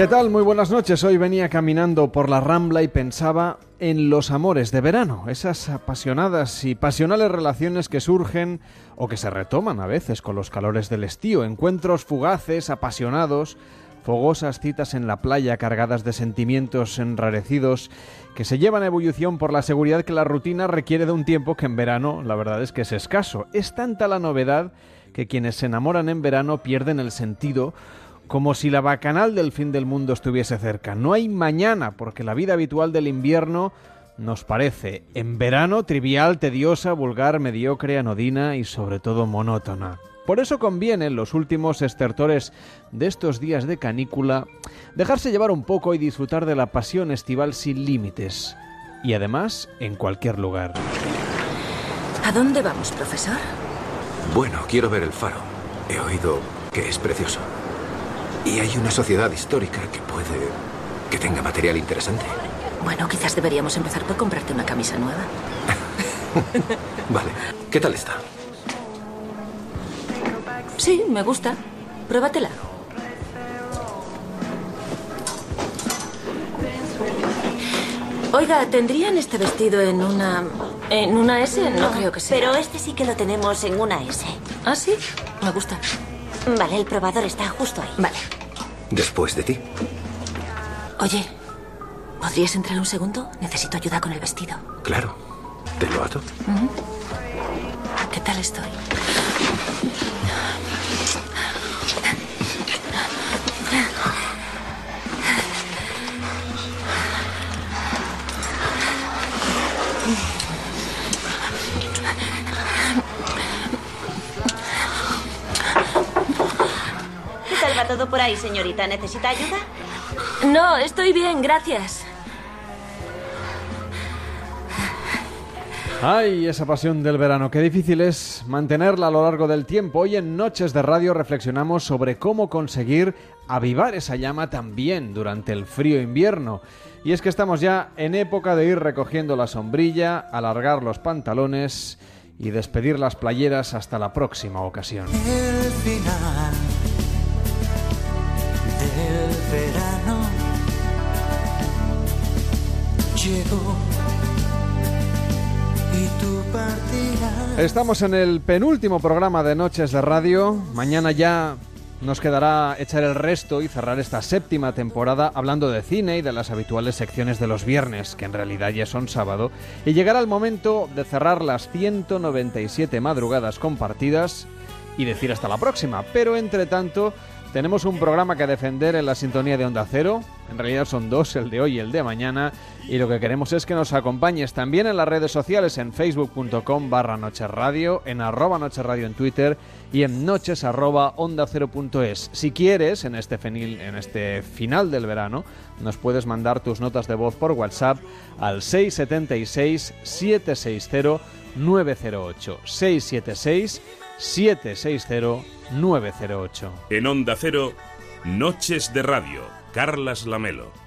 ¿Qué tal? Muy buenas noches. Hoy venía caminando por la Rambla y pensaba en los amores de verano, esas apasionadas y pasionales relaciones que surgen o que se retoman a veces con los calores del estío, encuentros fugaces, apasionados, fogosas citas en la playa cargadas de sentimientos enrarecidos que se llevan a ebullición por la seguridad que la rutina requiere de un tiempo que en verano la verdad es que es escaso. Es tanta la novedad que quienes se enamoran en verano pierden el sentido como si la bacanal del fin del mundo estuviese cerca. No hay mañana, porque la vida habitual del invierno nos parece, en verano, trivial, tediosa, vulgar, mediocre, anodina y sobre todo monótona. Por eso conviene en los últimos estertores de estos días de canícula dejarse llevar un poco y disfrutar de la pasión estival sin límites. Y además, en cualquier lugar. ¿A dónde vamos, profesor? Bueno, quiero ver el faro. He oído que es precioso. Y hay una sociedad histórica que puede... que tenga material interesante. Bueno, quizás deberíamos empezar por comprarte una camisa nueva. vale. ¿Qué tal está? Sí, me gusta. Pruébatela. Oiga, ¿tendrían este vestido en una... en una S? No, creo que sea. Pero este sí que lo tenemos en una S. ¿Ah, sí? Me gusta. Vale, el probador está justo ahí. Vale. Después de ti. Oye, ¿podrías entrar un segundo? Necesito ayuda con el vestido. Claro. ¿Te lo ato? ¿Qué tal estoy? ¿Qué tal va todo por ahí, señorita? ¿Necesita ayuda? No, estoy bien, gracias. Ay, esa pasión del verano, qué difícil es mantenerla a lo largo del tiempo. Hoy en Noches de Radio reflexionamos sobre cómo conseguir avivar esa llama también durante el frío invierno. Y es que estamos ya en época de ir recogiendo la sombrilla, alargar los pantalones y despedir las playeras hasta la próxima ocasión. El final Estamos en el penúltimo programa de Noches de Radio. Mañana ya nos quedará echar el resto y cerrar esta séptima temporada hablando de cine y de las habituales secciones de los viernes, que en realidad ya son sábado, y llegará el momento de cerrar las 197 madrugadas compartidas y decir hasta la próxima. Pero entre tanto, tenemos un programa que defender en la sintonía de Onda Cero. En realidad son dos, el de hoy y el de mañana. Y lo que queremos es que nos acompañes también en las redes sociales, en facebook.com barra en arroba en Twitter y en noches arroba onda cero. Si quieres, en este, fenil- en este final del verano, nos puedes mandar tus notas de voz por WhatsApp al 676 760 908 676 760 908. En Onda Cero, Noches de Radio, Carlas Lamelo.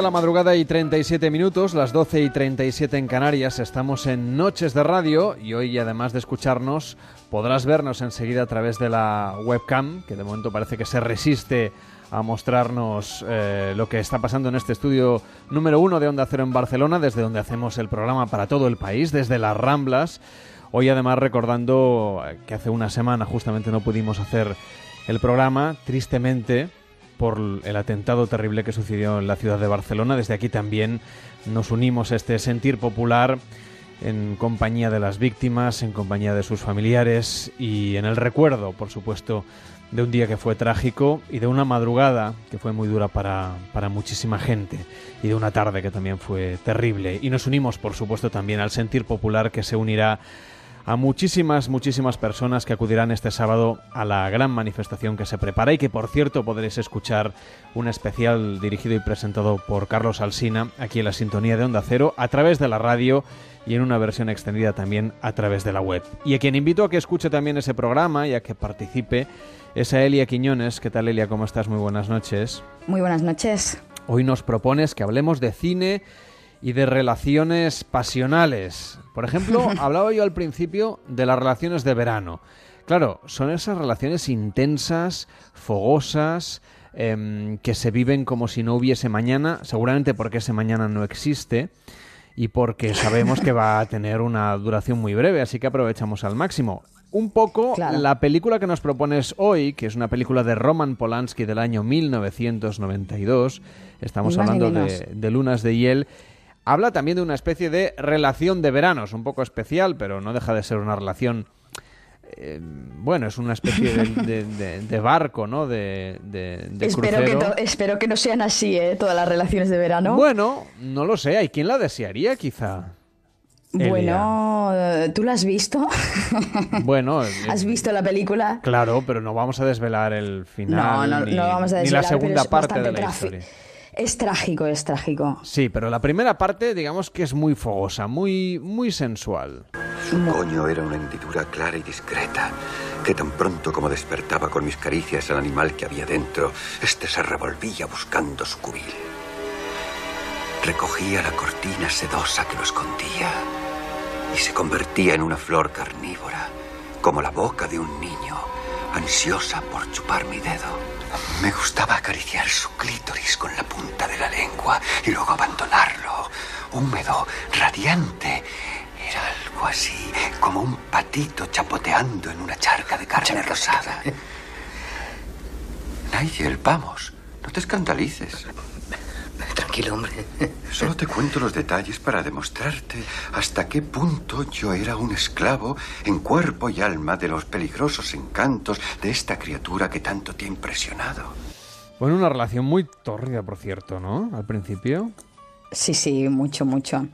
De la madrugada y 37 minutos, las 12 y 37 en Canarias. Estamos en Noches de Radio y hoy, además de escucharnos, podrás vernos enseguida a través de la webcam, que de momento parece que se resiste a mostrarnos eh, lo que está pasando en este estudio número uno de Onda Cero en Barcelona, desde donde hacemos el programa para todo el país, desde las Ramblas. Hoy además recordando eh, que hace una semana justamente no pudimos hacer el programa, tristemente, por el atentado terrible que sucedió en la ciudad de Barcelona. Desde aquí también nos unimos a este sentir popular en compañía de las víctimas, en compañía de sus familiares y en el recuerdo, por supuesto, de un día que fue trágico y de una madrugada que fue muy dura para, para muchísima gente y de una tarde que también fue terrible. Y nos unimos, por supuesto, también al sentir popular que se unirá a muchísimas, muchísimas personas que acudirán este sábado a la gran manifestación que se prepara y que por cierto podréis escuchar un especial dirigido y presentado por Carlos Alsina aquí en la sintonía de Onda Cero a través de la radio y en una versión extendida también a través de la web. Y a quien invito a que escuche también ese programa y a que participe es a Elia Quiñones. ¿Qué tal Elia? ¿Cómo estás? Muy buenas noches. Muy buenas noches. Hoy nos propones que hablemos de cine y de relaciones pasionales. Por ejemplo, hablaba yo al principio de las relaciones de verano. Claro, son esas relaciones intensas, fogosas, em, que se viven como si no hubiese mañana, seguramente porque ese mañana no existe y porque sabemos que va a tener una duración muy breve, así que aprovechamos al máximo. Un poco la película que nos propones hoy, que es una película de Roman Polanski del año 1992, estamos hablando de, de Lunas de Hiel, habla también de una especie de relación de veranos, un poco especial, pero no deja de ser una relación eh, bueno, es una especie de, barco, ¿no? De, espero, crucero. Que espero que no sean así, ¿eh? Todas las relaciones de verano. Bueno, no lo sé. ¿Hay quien la desearía, quizá? Bueno, ¿tú la has visto? Bueno, ¿has visto la película? Claro, pero no vamos a desvelar el final. No, no, no vamos a desvelar, ni la segunda parte de la historia. Es trágico, es trágico. Sí, pero la primera parte, digamos que es muy fogosa, muy, muy sensual. Su coño era una hendidura clara y discreta, que tan pronto como despertaba con mis caricias el animal que había dentro, este se revolvía buscando su cubil. Recogía la cortina sedosa que lo escondía y se convertía en una flor carnívora, como la boca de un niño, ansiosa por chupar mi dedo. Me gustaba acariciar su clítoris con la punta de la lengua y luego abandonarlo, húmedo, radiante. Era algo así como un patito chapoteando en una charca de carne rosada. Nigel, vamos, no te escandalices. Tranquilo, hombre. Solo te cuento los detalles para demostrarte hasta qué punto yo era un esclavo en cuerpo y alma de los peligrosos encantos de esta criatura que tanto te ha impresionado. Bueno, una relación muy tórrida, por cierto, ¿no? Al principio. Sí, sí, mucho, mucho.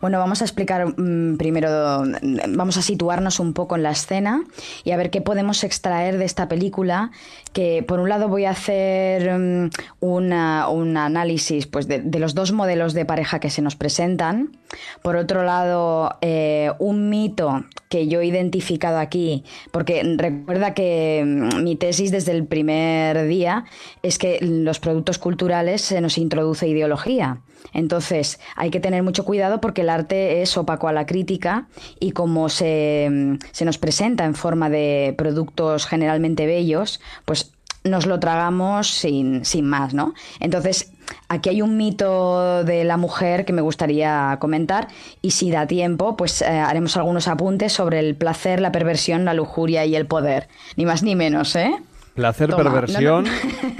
Bueno, vamos a explicar mm, primero, vamos a situarnos un poco en la escena y a ver qué podemos extraer de esta película, que por un lado voy a hacer mm, un análisis pues, de, los dos modelos de pareja que se nos presentan, por otro lado eh, un mito que yo he identificado aquí, porque recuerda que mm, mi tesis desde el primer día es que los productos culturales se nos introduce ideología. Entonces, hay que tener mucho cuidado porque el arte es opaco a la crítica y como se, se nos presenta en forma de productos generalmente bellos, pues nos lo tragamos sin, sin, más, ¿no? Entonces, aquí hay un mito de la mujer que me gustaría comentar y si da tiempo, pues eh, haremos algunos apuntes sobre el placer, la perversión, la lujuria y el poder. Ni más ni menos, ¿eh? Placer, perversión,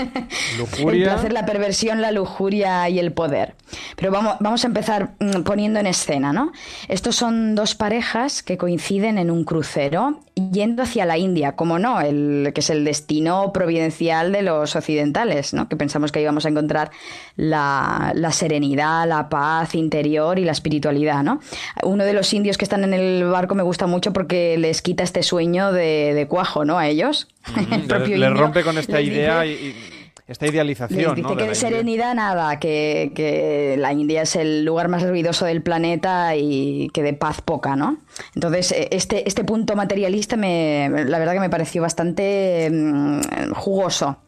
lujuria. El placer, la perversión, la lujuria y el poder. Pero vamos, vamos a empezar mm, poniendo en escena, ¿no? Estos son dos parejas que coinciden en un crucero yendo hacia la India, como no, el que es el destino providencial de los occidentales, ¿no? Que pensamos que íbamos a encontrar la, serenidad, la paz interior y la espiritualidad, ¿no? Uno de los indios que están en el barco me gusta mucho porque les quita este sueño de, cuajo, ¿no? A ellos. le, rompe con esta idea y, esta idealización. dice que de, serenidad nada, que, la India es el lugar más ruidoso del planeta y que de paz poca, ¿no? Entonces, e, este, este punto materialista me, la verdad que me pareció bastante mm, jugoso.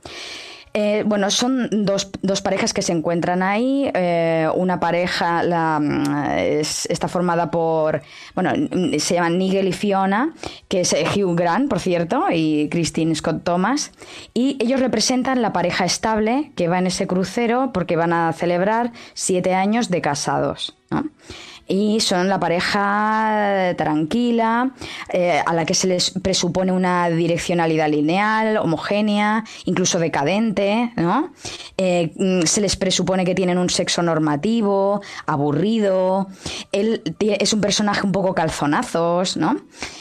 Eh, bueno, son dos, dos, parejas que se encuentran ahí. Eh, una pareja mm, está formada por, bueno, se llaman Nigel y Fiona, que es eh, Hugh Grant, por cierto, y Christine Scott Thomas. Y ellos representan la pareja estable que va en ese crucero porque van a celebrar siete años de casados. Y son la pareja tranquila, eh, a la que se les presupone una direccionalidad lineal, homogénea, incluso decadente, ¿no? Eh, mm, se les presupone que tienen un sexo normativo, aburrido, él es un personaje un poco calzonazos, ¿no?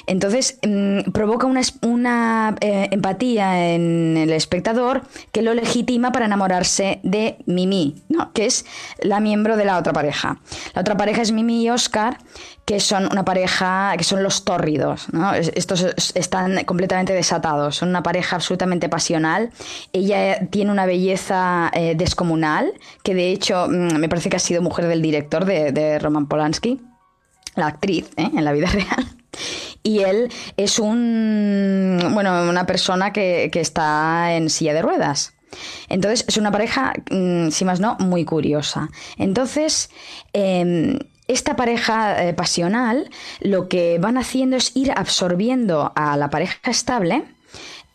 Entonces mm, provoca una, una eh, empatía en el espectador que lo legitima para enamorarse de Mimi, ¿no? Que es la miembro de la otra pareja. La otra pareja es Mimi y Oscar, que son una pareja, que son los tórridos, ¿no? Es- Estos es- están completamente desatados, son una pareja absolutamente pasional. Ella tiene una belleza eh, descomunal, que de hecho mm, me parece que ha sido mujer del director de, de Roman Polanski, la actriz, ¿eh? en la vida real. Y él es un, bueno, una persona que, que está en silla de ruedas. Entonces es una pareja, mm, si más no, muy curiosa. Entonces, em, esta pareja eh, pasional lo que van haciendo es ir absorbiendo a la pareja estable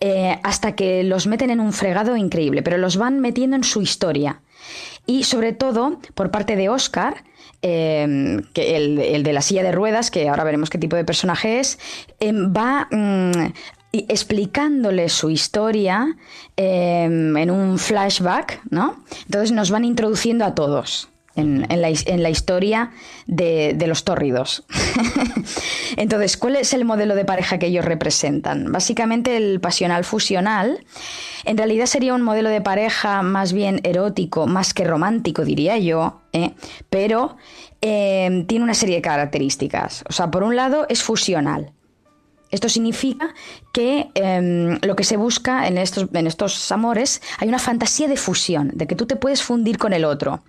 eh, hasta que los meten en un fregado increíble, pero los van metiendo en su historia. Y sobre todo, por parte de Oscar, que el, de la silla de ruedas, que ahora veremos qué tipo de personaje es, eh, va mm, explicándole su historia eh, en un flashback, ¿no? Entonces nos van introduciendo a todos. En, en la, en la historia de, de los tórridos. Entonces, ¿cuál es el modelo de pareja que ellos representan? Básicamente el pasional fusional. En realidad sería un modelo de pareja más bien erótico, más que romántico, diría yo, ¿eh? pero eh, tiene una serie de características. O sea, por un lado es fusional. Esto significa que em, lo que se busca en estos, en estos amores hay una fantasía de fusión, de que tú te puedes fundir con el otro.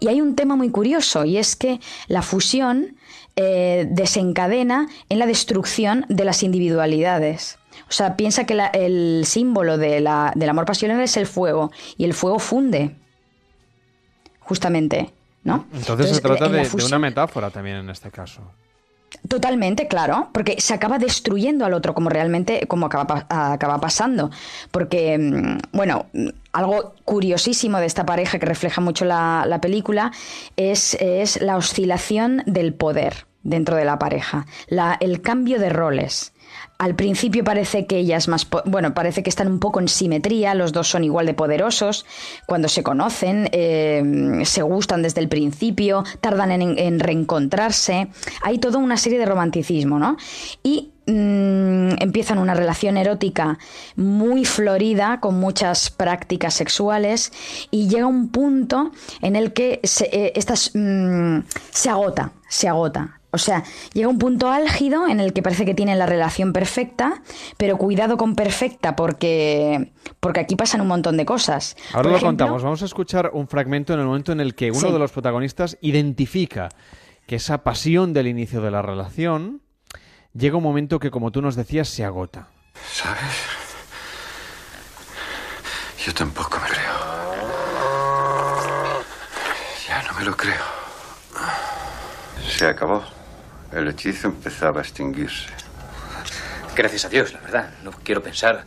Y hay un tema muy curioso y es que la fusión eh, desencadena en la destrucción de las individualidades. O sea, piensa que la- el símbolo de la- del amor pasional es el fuego y el fuego funde, justamente, ¿no? Entonces, se trata de, una metáfora también en este caso. Totalmente, claro, porque se acaba destruyendo al otro como realmente, como acaba, acaba pasando. Porque, mm, bueno, mm, algo curiosísimo de esta pareja que refleja mucho la, la película es, es la oscilación del poder dentro de la pareja, la, el cambio de roles. Al principio parece que ella es más, bueno, parece que están un poco en simetría, los dos son igual de poderosos, cuando se conocen, eh, se gustan desde el principio, tardan en, en reencontrarse, hay toda una serie de romanticismo, ¿no? Y mm, empiezan una relación erótica muy florida, con muchas prácticas sexuales, y llega un punto en el que eh, estas, mm, se agota, se agota. O sea, llega un punto álgido en el que parece que tienen la relación perfecta, pero cuidado con perfecta porque, porque aquí pasan un montón de cosas. Ahora Por lo ejemplo, contamos. Vamos a escuchar un fragmento en el momento en el que uno Sí. de los protagonistas identifica que esa pasión del inicio de la relación llega un momento que, como tú nos decías, se agota. ¿Sabes? Yo tampoco me creo. Ya no me lo creo. Se acabó. El hechizo empezaba a extinguirse. Gracias a Dios, la verdad. No quiero pensar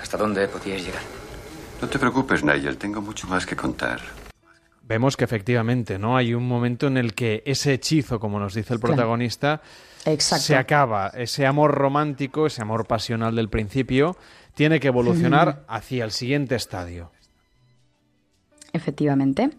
hasta dónde podíais llegar. No te preocupes, Nigel. Tengo mucho más que contar. Vemos que efectivamente, ¿no? Hay un momento en el que ese hechizo, como nos dice el protagonista, Exacto. se acaba. Ese amor romántico, ese amor pasional del principio, tiene que evolucionar hacia el siguiente estadio. Efectivamente.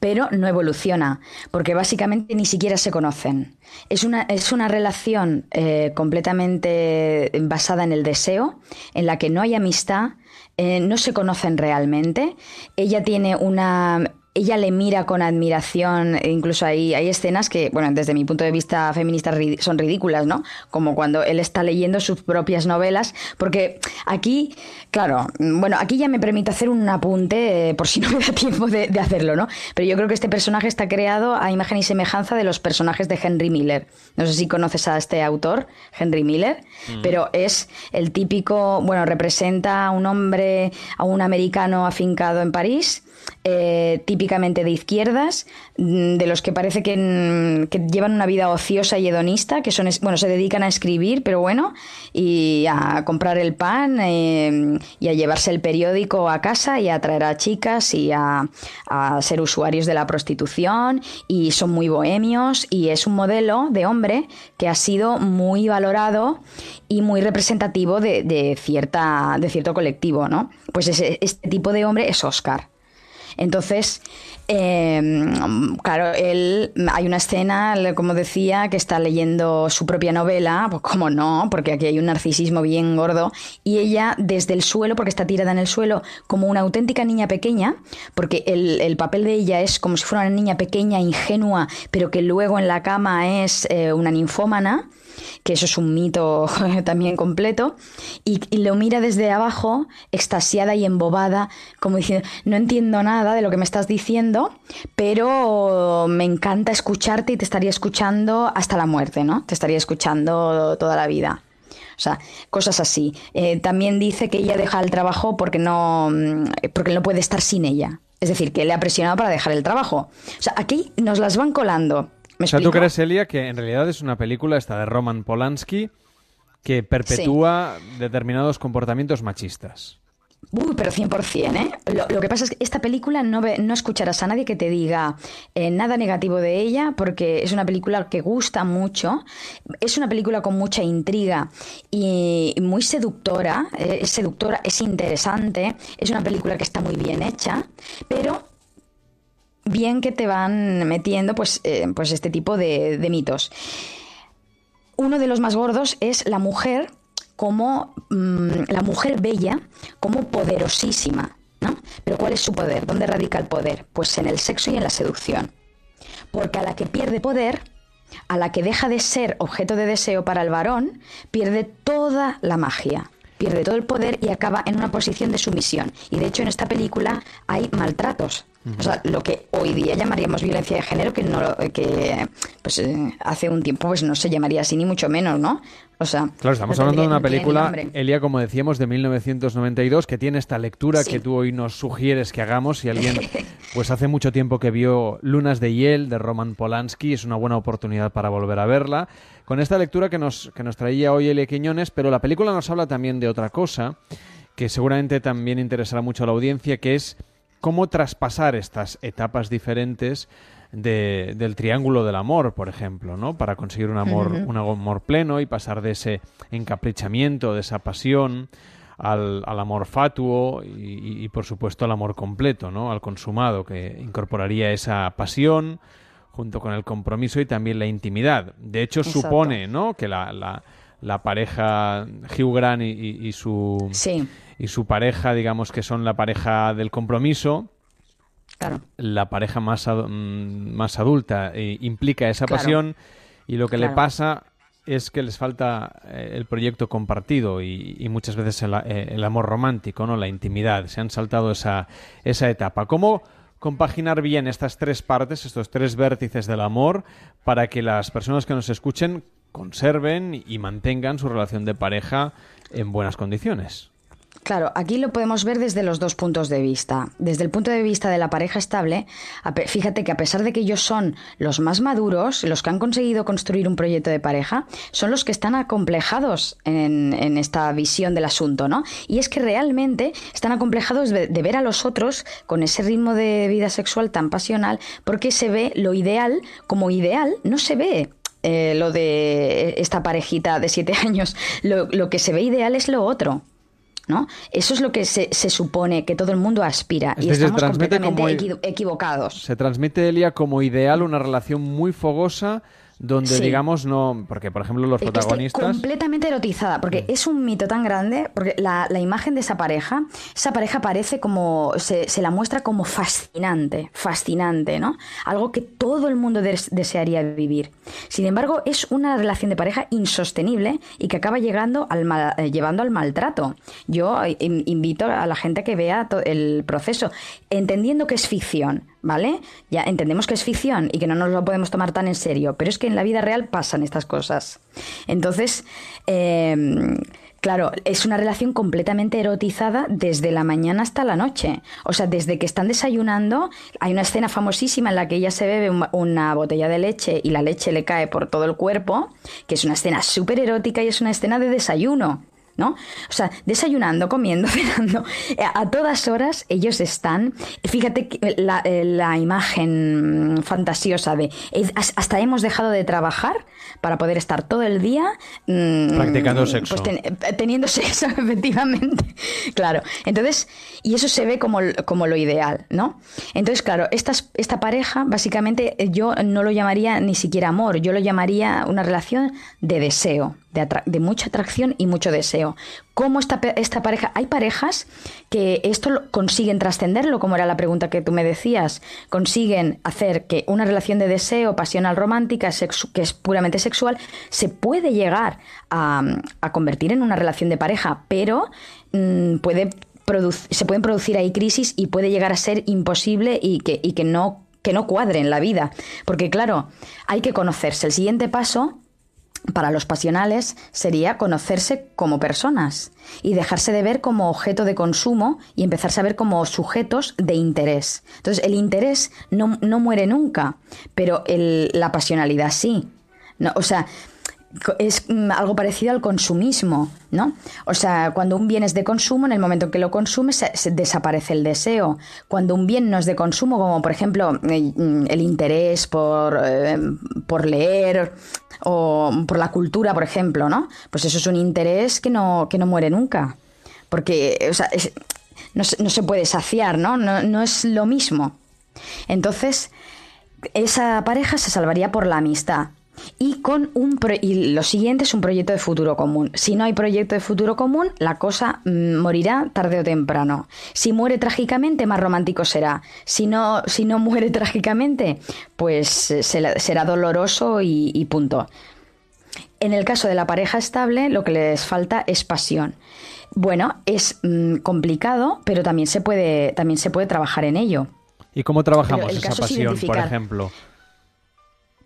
Pero no evoluciona, porque básicamente ni siquiera se conocen. Es una, es una relación eh, completamente basada en el deseo, en la que no hay amistad, eh, no se conocen realmente. Ella tiene una. Ella le mira con admiración, e incluso hay, hay escenas que, bueno, desde mi punto de vista feminista son ridículas, ¿no? Como cuando él está leyendo sus propias novelas, porque aquí, claro, bueno, aquí ya me permito hacer un apunte eh, por si no me da tiempo de, de hacerlo, ¿no? Pero yo creo que este personaje está creado a imagen y semejanza de los personajes de Henry Miller. No sé si conoces a este autor, Henry Miller, pero es el típico, bueno, representa a un hombre, a un americano afincado en París eh, típicamente de izquierdas, mm, de los que parece que, mm, que llevan una vida ociosa y hedonista, que son, bueno, se dedican a escribir, pero bueno, y a comprar el pan eh, y a llevarse el periódico a casa y a traer a chicas y a, ser usuarios de la prostitución y son muy bohemios y es un modelo de hombre que ha sido muy valorado y muy representativo de, de cierta, de cierto colectivo, ¿no? Pues ese- este tipo de hombre es Oscar. Entonces, eh, claro, él, hay una escena, como decía, que está leyendo su propia novela, pues cómo no, porque aquí hay un narcisismo bien gordo, y ella desde el suelo, porque está tirada en el suelo, como una auténtica niña pequeña, porque el, el papel de ella es como si fuera una niña pequeña, ingenua, pero que luego en la cama es eh, una ninfómana, que eso es un mito también completo, y, lo mira desde abajo, extasiada y embobada, como diciendo, no entiendo nada de lo que me estás diciendo, pero me encanta escucharte y te estaría escuchando hasta la muerte, ¿no? Te estaría escuchando toda la vida. O sea, cosas así. Eh, también dice que ella deja el trabajo porque no, mm, porque no puede estar sin ella. Es decir, que le ha presionado para dejar el trabajo. O sea, aquí nos las van colando. ¿Me O sea, ¿tú crees, Elia, que en realidad es una película esta de Roman Polanski que perpetúa determinados comportamientos machistas? Uy, pero 100%, ¿eh? Lo, lo que pasa es que esta película no, ve- no escucharás a nadie que te diga eh, nada negativo de ella, porque es una película que gusta mucho, es una película con mucha intriga y muy seductora, eh, es seductora, es interesante, es una película que está muy bien hecha, pero bien que te van metiendo pues, eh, pues este tipo de, mitos. Uno de los más gordos es la mujer como mm, la mujer bella, como poderosísima, ¿no? Pero ¿cuál es su poder? ¿Dónde radica el poder? Pues en el sexo y en la seducción. Porque a la que pierde poder, a la que deja de ser objeto de deseo para el varón, pierde toda la magia, pierde todo el poder y acaba en una posición de sumisión. Y de hecho en esta película hay maltratos. O sea, lo que hoy día llamaríamos violencia de género, que no que pues eh, hace un tiempo pues no se llamaría así ni mucho menos, ¿no? O sea, Claro, estamos no hablando de una película. Elia, como decíamos, de 1992, que tiene esta lectura Sí. que tú hoy nos sugieres que hagamos. Si alguien, pues hace mucho tiempo que vio Lunas de Hiel, de Roman Polanski, es una buena oportunidad para volver a verla. Con esta lectura que nos, que nos traía hoy Elia Quiñones, pero la película nos habla también de otra cosa, que seguramente también interesará mucho a la audiencia, que es cómo traspasar estas etapas diferentes de- del triángulo del amor, por ejemplo, ¿no? Para conseguir un amor, un amor pleno y pasar de ese encaprichamiento, de esa pasión, al, al amor fatuo y, y- y, por supuesto, al amor completo, ¿no? Al consumado, que incorporaría esa pasión junto con el compromiso y también la intimidad. De hecho, Exacto. supone, ¿no? Que la, la- la pareja Hugh Grant y, y- y su Sí. Y su pareja, digamos que son la pareja del compromiso, Claro. la pareja más, mm, más adulta eh, implica esa Claro. pasión y lo que le pasa es que les falta eh, el proyecto compartido y, y muchas veces el, eh, el amor romántico, no la intimidad. Se han saltado esa, esa etapa. ¿Cómo compaginar bien estas tres partes, estos tres vértices del amor, para que las personas que nos escuchen conserven y mantengan su relación de pareja en buenas condiciones? Claro, aquí lo podemos ver desde los dos puntos de vista. Desde el punto de vista de la pareja estable, fíjate que a pesar de que ellos son los más maduros, los que han conseguido construir un proyecto de pareja, son los que están acomplejados en, esta visión del asunto, ¿no? Y es que realmente están acomplejados de, ver a los otros con ese ritmo de vida sexual tan pasional, porque se ve lo ideal como ideal, no se ve eh, lo de esta parejita de siete años. Lo que se ve ideal es lo otro. ¿No? Eso es lo que se, se supone que todo el mundo aspira Es y estamos completamente como- equi- equivocados. Se transmite, Elia, como ideal una relación muy fogosa donde, Sí. digamos, no... Porque, por ejemplo, los protagonistas... completamente erotizada, porque es un mito tan grande, porque la, la imagen de esa pareja, esa pareja parece como, se, se la muestra como fascinante, fascinante, ¿no? Algo que todo el mundo des- desearía vivir. Sin embargo, es una relación de pareja insostenible y que acaba llegando al mal- eh, llevando al maltrato. Yo eh, in- invito a la gente a que vea el proceso, entendiendo que es ficción, ¿vale? Ya entendemos que es ficción y que no nos lo podemos tomar tan en serio, pero es que en la vida real pasan estas cosas. Entonces, eh, Claro, es una relación completamente erotizada desde la mañana hasta la noche. O sea, desde que están desayunando, hay una escena famosísima en la que ella se bebe un- una botella de leche y la leche le cae por todo el cuerpo, que es una escena súper erótica y es una escena de desayuno. ¿No? O sea, desayunando, comiendo, cenando, eh, a todas horas ellos están. Fíjate que la, eh, la imagen mm, fantasiosa de eh, has- hasta hemos dejado de trabajar para poder estar todo el día mm, Practicando sexo. pues ten- teniendo sexo, efectivamente. Claro. Entonces, y eso se ve como, como lo ideal, ¿no? Entonces, claro, estas- esta pareja, básicamente, yo no lo llamaría ni siquiera amor, yo lo llamaría una relación de deseo, de, mucha atracción y mucho deseo. ¿Cómo esta, esta pareja? Hay parejas que esto lo- consiguen trascenderlo, como era la pregunta que tú me decías, consiguen hacer que una relación de deseo, pasional, romántica, que es puramente sexual, se puede llegar a, convertir en una relación de pareja, pero mm, se pueden producir ahí crisis y puede llegar a ser imposible y que, no que no la vida. Porque claro, hay que conocerse. El siguiente paso para los pasionales sería conocerse como personas y dejarse de ver como objeto de consumo y empezarse a ver como sujetos de interés. Entonces, el interés no, no muere nunca, pero la pasionalidad sí. No, o sea, es mm, algo parecido al consumismo, ¿no? O sea, cuando un bien es de consumo, en el momento en que lo consumes, se- desaparece el deseo. Cuando un bien no es de consumo, como por ejemplo eh, mm, el interés por, eh, por leer o por la cultura, por ejemplo, ¿no? Pues eso es un interés que no, que no muere nunca. Porque, o sea, no, no se puede saciar, ¿no? ¿no? No es lo mismo. Entonces, esa pareja se salvaría por la amistad. Y con un pro- y lo siguiente es un proyecto de futuro común. Si no hay proyecto de futuro común, la cosa mm, morirá tarde o temprano. Si muere trágicamente, más romántico será. Si no, si no muere trágicamente, pues eh, se- será doloroso y, y punto. En el caso de la pareja estable, lo que les falta es pasión. Bueno, es mm, complicado, pero también se puede, también se puede trabajar en ello. ¿Y cómo trabajamos esa pasión, por ejemplo?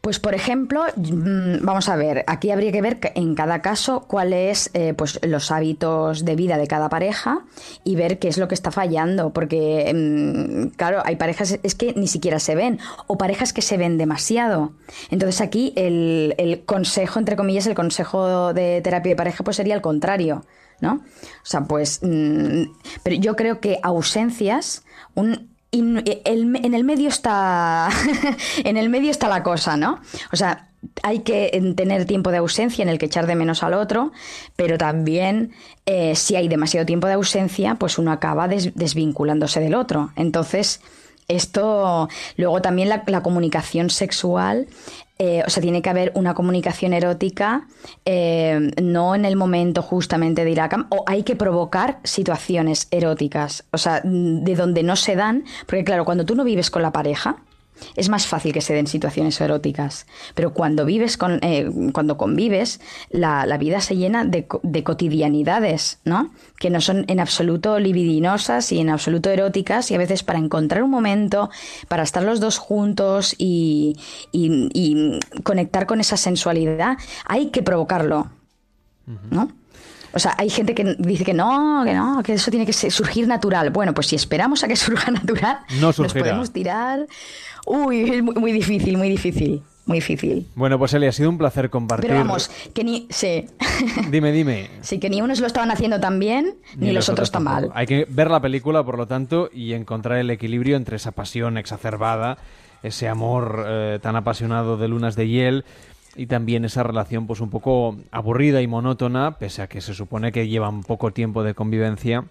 Pues por ejemplo, mm, vamos a ver, aquí habría que ver en cada caso cuáles eh, pues los hábitos de vida de cada pareja y ver qué es lo que está fallando, porque mm, claro, hay parejas es que ni siquiera se ven o parejas que se ven demasiado. Entonces aquí el, el consejo, entre comillas, el consejo de terapia de pareja pues sería el contrario, ¿no? O sea, pues, mm, pero yo creo que ausencias, un el- en el medio está en el medio está la cosa, ¿no? O sea, hay que eh, tener tiempo de ausencia en el que echar de menos al otro, pero también eh, si hay demasiado tiempo de ausencia, pues uno acaba des- desvinculándose del otro. Entonces, esto, luego también la, comunicación sexual, eh, o sea, tiene que haber una comunicación erótica, eh, no en el momento justamente de ir a cama, o hay que provocar situaciones eróticas, o sea, de donde no se dan, porque claro, cuando tú no vives con la pareja, es más fácil que se den situaciones eróticas, pero cuando vives con, eh, cuando convives, la, la vida se llena de, de cotidianidades, ¿no? Que no son en absoluto libidinosas y en absoluto eróticas, y a veces para encontrar un momento, para estar los dos juntos y, y- y conectar con esa sensualidad, hay que provocarlo, ¿no? O sea, hay gente que dice que no, que no, que eso tiene que surgir natural. Bueno, pues si esperamos a que surja natural, No nos podemos tirar. Uy, es muy, muy difícil, muy difícil, muy difícil. Bueno, pues Eli, ha sido un placer compartir. Pero vamos, que ni, sí, Dime, dime. sí, que ni unos lo estaban haciendo tan bien, ni, los, otros tan mal. Hay que ver la película, por lo tanto, y encontrar el equilibrio entre esa pasión exacerbada, ese amor eh, tan apasionado de lunas de hiel y también esa relación pues un poco aburrida y monótona, pese a que se supone que llevan poco tiempo de convivencia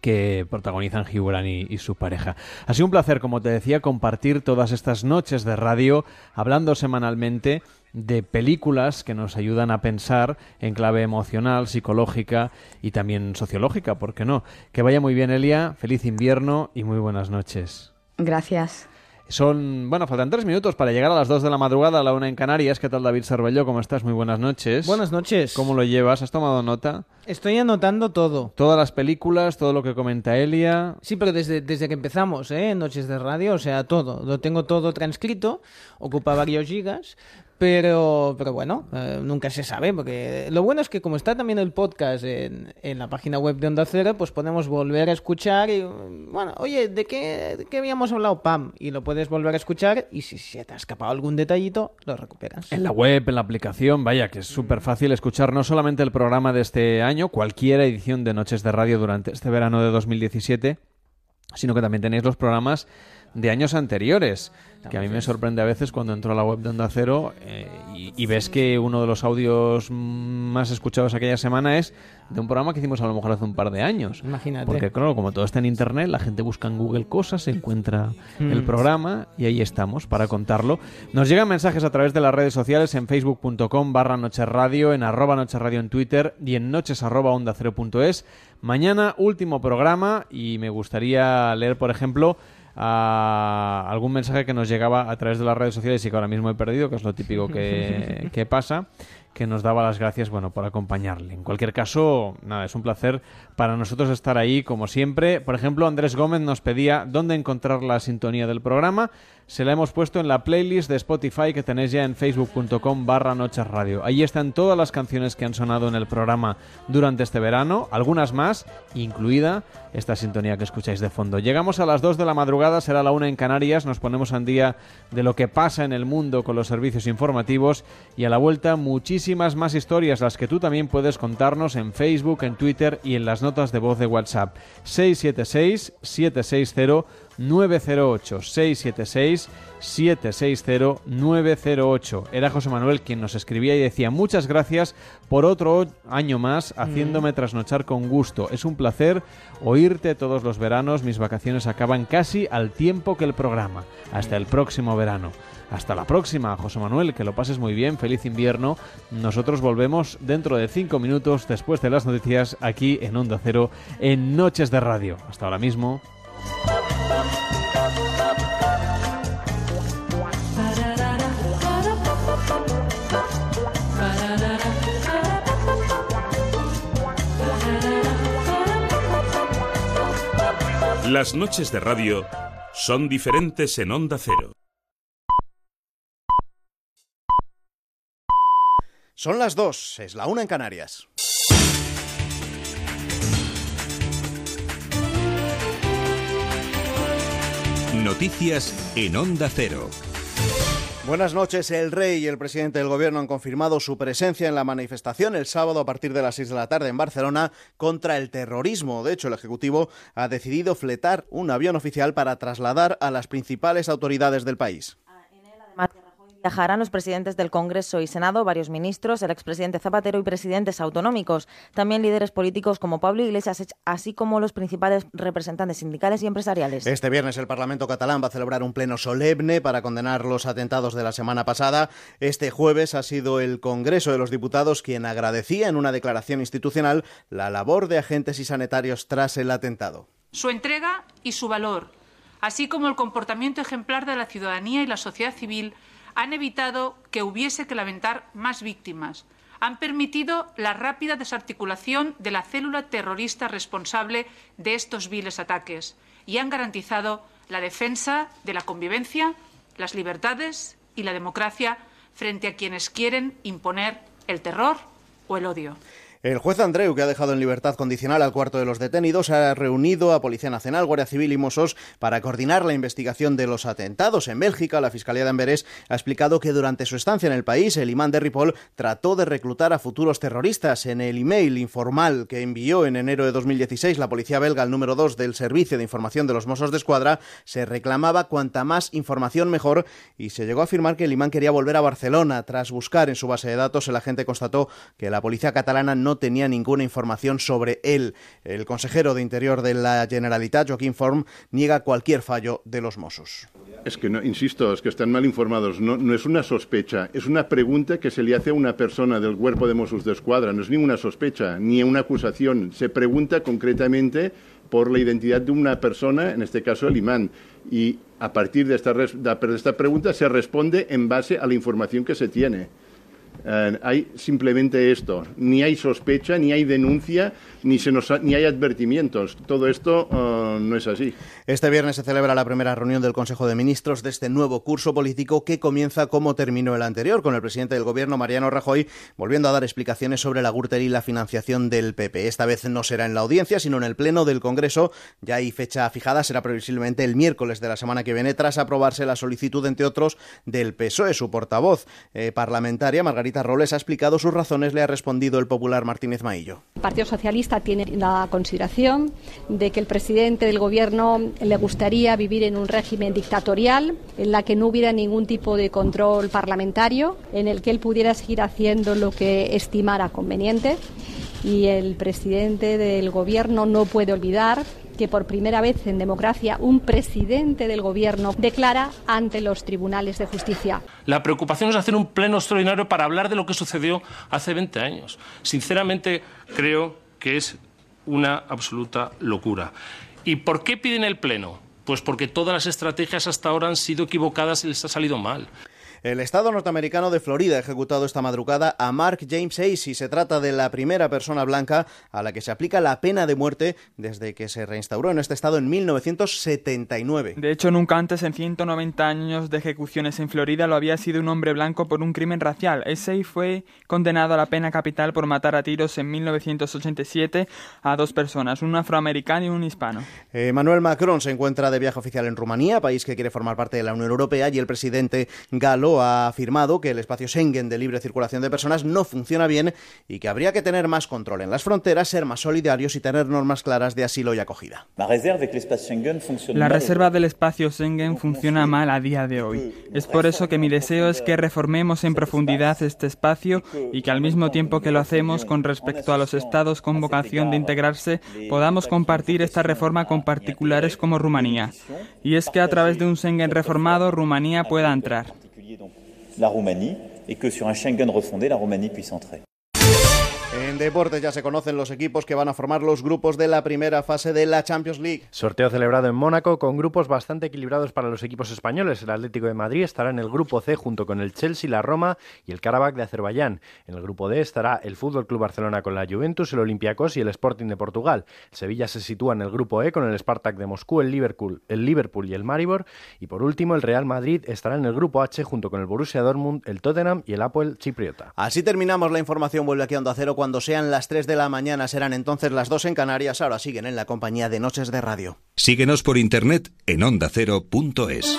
que protagonizan Hugh y, y su pareja. Ha sido un placer, como te decía, compartir todas estas noches de radio hablando semanalmente de películas que nos ayudan a pensar en clave emocional, psicológica y también sociológica, ¿por qué no? Que vaya muy bien, Elia, feliz invierno y muy buenas noches. Gracias. Son, bueno, faltan tres minutos para llegar a las dos de la madrugada a la una en Canarias. ¿Qué tal, David Cervelló? ¿Cómo estás? Muy buenas noches. Buenas noches. ¿Cómo lo llevas? ¿Has tomado nota? Estoy anotando todo. Todas las películas, todo lo que comenta Elia. Sí, pero desde, desde que empezamos, ¿eh? Noches de radio, o sea, todo. Lo tengo todo transcrito, ocupa varios gigas, Pero, pero bueno, eh, nunca se sabe, porque lo bueno es que como está también el podcast en, en, la página web de Onda Cero, pues podemos volver a escuchar y, bueno, oye, ¿de qué, de qué habíamos hablado? Pam, y lo puedes volver a escuchar y si se te ha escapado algún detallito, lo recuperas. En la web, en la aplicación, vaya, que es súper fácil escuchar no solamente el programa de este año, cualquier edición de Noches de Radio durante este verano de 2017, sino que también tenéis los programas de años anteriores. Que a mí me sorprende a veces cuando entro a la web de Onda Cero eh, y, y, ves que uno de los audios más escuchados aquella semana es de un programa que hicimos a lo mejor hace un par de años. Imagínate. Porque, claro, como todo está en internet, la gente busca en Google cosas, se encuentra Mm. el programa y ahí estamos para contarlo. Nos llegan mensajes a través de las redes sociales en facebook.com barra nochesradio, en arroba nochesradio en Twitter y en noches arroba onda cero punto es. Mañana último programa y me gustaría leer, por ejemplo, a algún mensaje que nos llegaba a través de las redes sociales y que ahora mismo he perdido, que es lo típico que, que pasa, que nos daba las gracias bueno por acompañarle. En cualquier caso, nada, es un placer para nosotros estar ahí como siempre. Por ejemplo, Andrés Gómez nos pedía dónde encontrar la sintonía del programa. Se la hemos puesto en la playlist de Spotify que tenéis ya en facebook.com barra Noches Radio. Ahí están todas las canciones que han sonado en el programa durante este verano, algunas más, incluida esta sintonía que escucháis de fondo. Llegamos a las 2 de la madrugada, será la 1 en Canarias, nos ponemos al día de lo que pasa en el mundo con los servicios informativos y a la vuelta muchísimas más historias, las que tú también puedes contarnos en Facebook, en Twitter y en las notas de voz de WhatsApp. 676 760 908 676 760 908. Era José Manuel quien nos escribía y decía muchas gracias por otro año más haciéndome trasnochar con gusto. Es un placer oírte todos los veranos. Mis vacaciones acaban casi al tiempo que el programa. Hasta el próximo verano. Hasta la próxima, José Manuel, que lo pases muy bien, feliz invierno. Nosotros volvemos dentro de cinco minutos después de las noticias aquí en Onda Cero en Noches de Radio. Hasta ahora mismo. Las noches de radio son diferentes en Onda Cero. Son las dos, es la una en Canarias. Noticias en Onda Cero. Buenas noches. El rey y el presidente del gobierno han confirmado su presencia en la manifestación el sábado a partir de las 6 de la tarde en Barcelona contra el terrorismo. De hecho, el Ejecutivo ha decidido fletar un avión oficial para trasladar a las principales autoridades del país. Viajarán los presidentes del Congreso y Senado, varios ministros, el expresidente Zapatero y presidentes autonómicos. También líderes políticos como Pablo Iglesias, así como los principales representantes sindicales y empresariales. Este viernes el Parlamento catalán va a celebrar un pleno solemne para condenar los atentados de la semana pasada. Este jueves ha sido el Congreso de los Diputados quien agradecía en una declaración institucional la labor de agentes y sanitarios tras el atentado. Su entrega y su valor, así como el comportamiento ejemplar de la ciudadanía y la sociedad civil, han evitado que hubiese que lamentar más víctimas. Han permitido la rápida desarticulación de la célula terrorista responsable de estos viles ataques y han garantizado la defensa de la convivencia, las libertades y la democracia frente a quienes quieren imponer el terror o el odio. El juez Andreu, que ha dejado en libertad condicional al cuarto de los detenidos, ha reunido a Policía Nacional, Guardia Civil y Mossos para coordinar la investigación de los atentados. En Bélgica, la Fiscalía de Amberes ha explicado que durante su estancia en el país, el imán de Ripoll trató de reclutar a futuros terroristas. En el email informal que envió en enero de 2016 la Policía belga al número 2 del Servicio de Información de los Mossos de Escuadra, se reclamaba cuanta más información mejor y se llegó a afirmar que el imán quería volver a Barcelona. Tras buscar en su base de datos, el agente constató que la policía catalana no no tenía ninguna información sobre él. El consejero de Interior de la Generalitat, Joaquín Form, niega cualquier fallo de los Mossos. Es que, no, insisto, es que están mal informados. No, es una sospecha, es una pregunta que se le hace a una persona del cuerpo de Mossos de Escuadra. No es ninguna sospecha, ni una acusación. Se pregunta concretamente por la identidad de una persona, en este caso el imán. Y a partir de esta pregunta se responde en base a la información que se tiene. Eh, hay simplemente esto. Ni hay sospecha, ni hay denuncia, ni, se nos ha- ni hay advertimientos. Todo esto eh, no es así. Este viernes se celebra la primera reunión del Consejo de Ministros de este nuevo curso político que comienza como terminó el anterior, con el presidente del Gobierno, Mariano Rajoy, volviendo a dar explicaciones sobre la Gürtel y la financiación del PP. Esta vez no será en la audiencia, sino en el Pleno del Congreso. Ya hay fecha fijada, será previsiblemente el miércoles de la semana que viene, tras aprobarse la solicitud, entre otros, del PSOE. E. Su portavoz eh, parlamentaria, Margarita Robles, ha explicado sus razones, le ha respondido el popular Martínez Maillo. El Partido Socialista tiene la consideración de que el presidente del Gobierno le gustaría vivir en un régimen dictatorial, en la que no hubiera ningún tipo de control parlamentario, en el que él pudiera seguir haciendo lo que estimara conveniente. Y el presidente del Gobierno no puede olvidar que por primera vez en democracia un presidente del Gobierno declara ante los tribunales de justicia. La preocupación es hacer un pleno extraordinario para hablar de lo que sucedió hace 20 años. Sinceramente, creo que es una absoluta locura. ¿Y por qué piden el pleno? Pues porque todas las estrategias hasta ahora han sido equivocadas y les ha salido mal. El Estado norteamericano de Florida ha ejecutado esta madrugada a Mark James Hayes y se trata de la primera persona blanca a la que se aplica la pena de muerte desde que se reinstauró en este estado en 1979. De hecho, nunca antes en 190 años de ejecuciones en Florida lo había sido un hombre blanco por un crimen racial. Ese fue condenado a la pena capital por matar a tiros en 1987 a dos personas, un afroamericano y un hispano. Emmanuel Macron se encuentra de viaje oficial en Rumanía, país que quiere formar parte de la Unión Europea, y el presidente galo ha afirmado que el espacio Schengen de libre circulación de personas no funciona bien y que habría que tener más control en las fronteras, ser más solidarios y tener normas claras de asilo y acogida. La reserva del espacio Schengen funciona mal a día de hoy. Es por eso que mi deseo es que reformemos en profundidad este espacio y que al mismo tiempo que lo hacemos con respecto a los estados con vocación de integrarse, podamos compartir esta reforma con particulares como Rumanía. Y es que a través de un Schengen reformado, Rumanía pueda entrar. La Roumanie et que sur un Schengen refondé, la Roumanie puisse entrer. En deportes ya se conocen los equipos que van a formar los grupos de la primera fase de la Champions League. Sorteo celebrado en Mónaco con grupos bastante equilibrados para los equipos españoles. El Atlético de Madrid estará en el grupo C junto con el Chelsea, la Roma y el Karabakh de Azerbaiyán. En el grupo D estará el Fútbol Club Barcelona con la Juventus, el Olympiacos y el Sporting de Portugal. El Sevilla se sitúa en el grupo E con el Spartak de Moscú, el Liverpool, el Liverpool y el Maribor. Y por último, el Real Madrid estará en el grupo H junto con el Borussia Dortmund, el Tottenham y el Apoel Chipriota. Así terminamos la información. Vuelve aquí a Onda Cero cuando sean las 3 de la mañana. Serán entonces las 2 en Canarias. Ahora siguen en la compañía de Noches de Radio. Síguenos por internet en ondacero.es.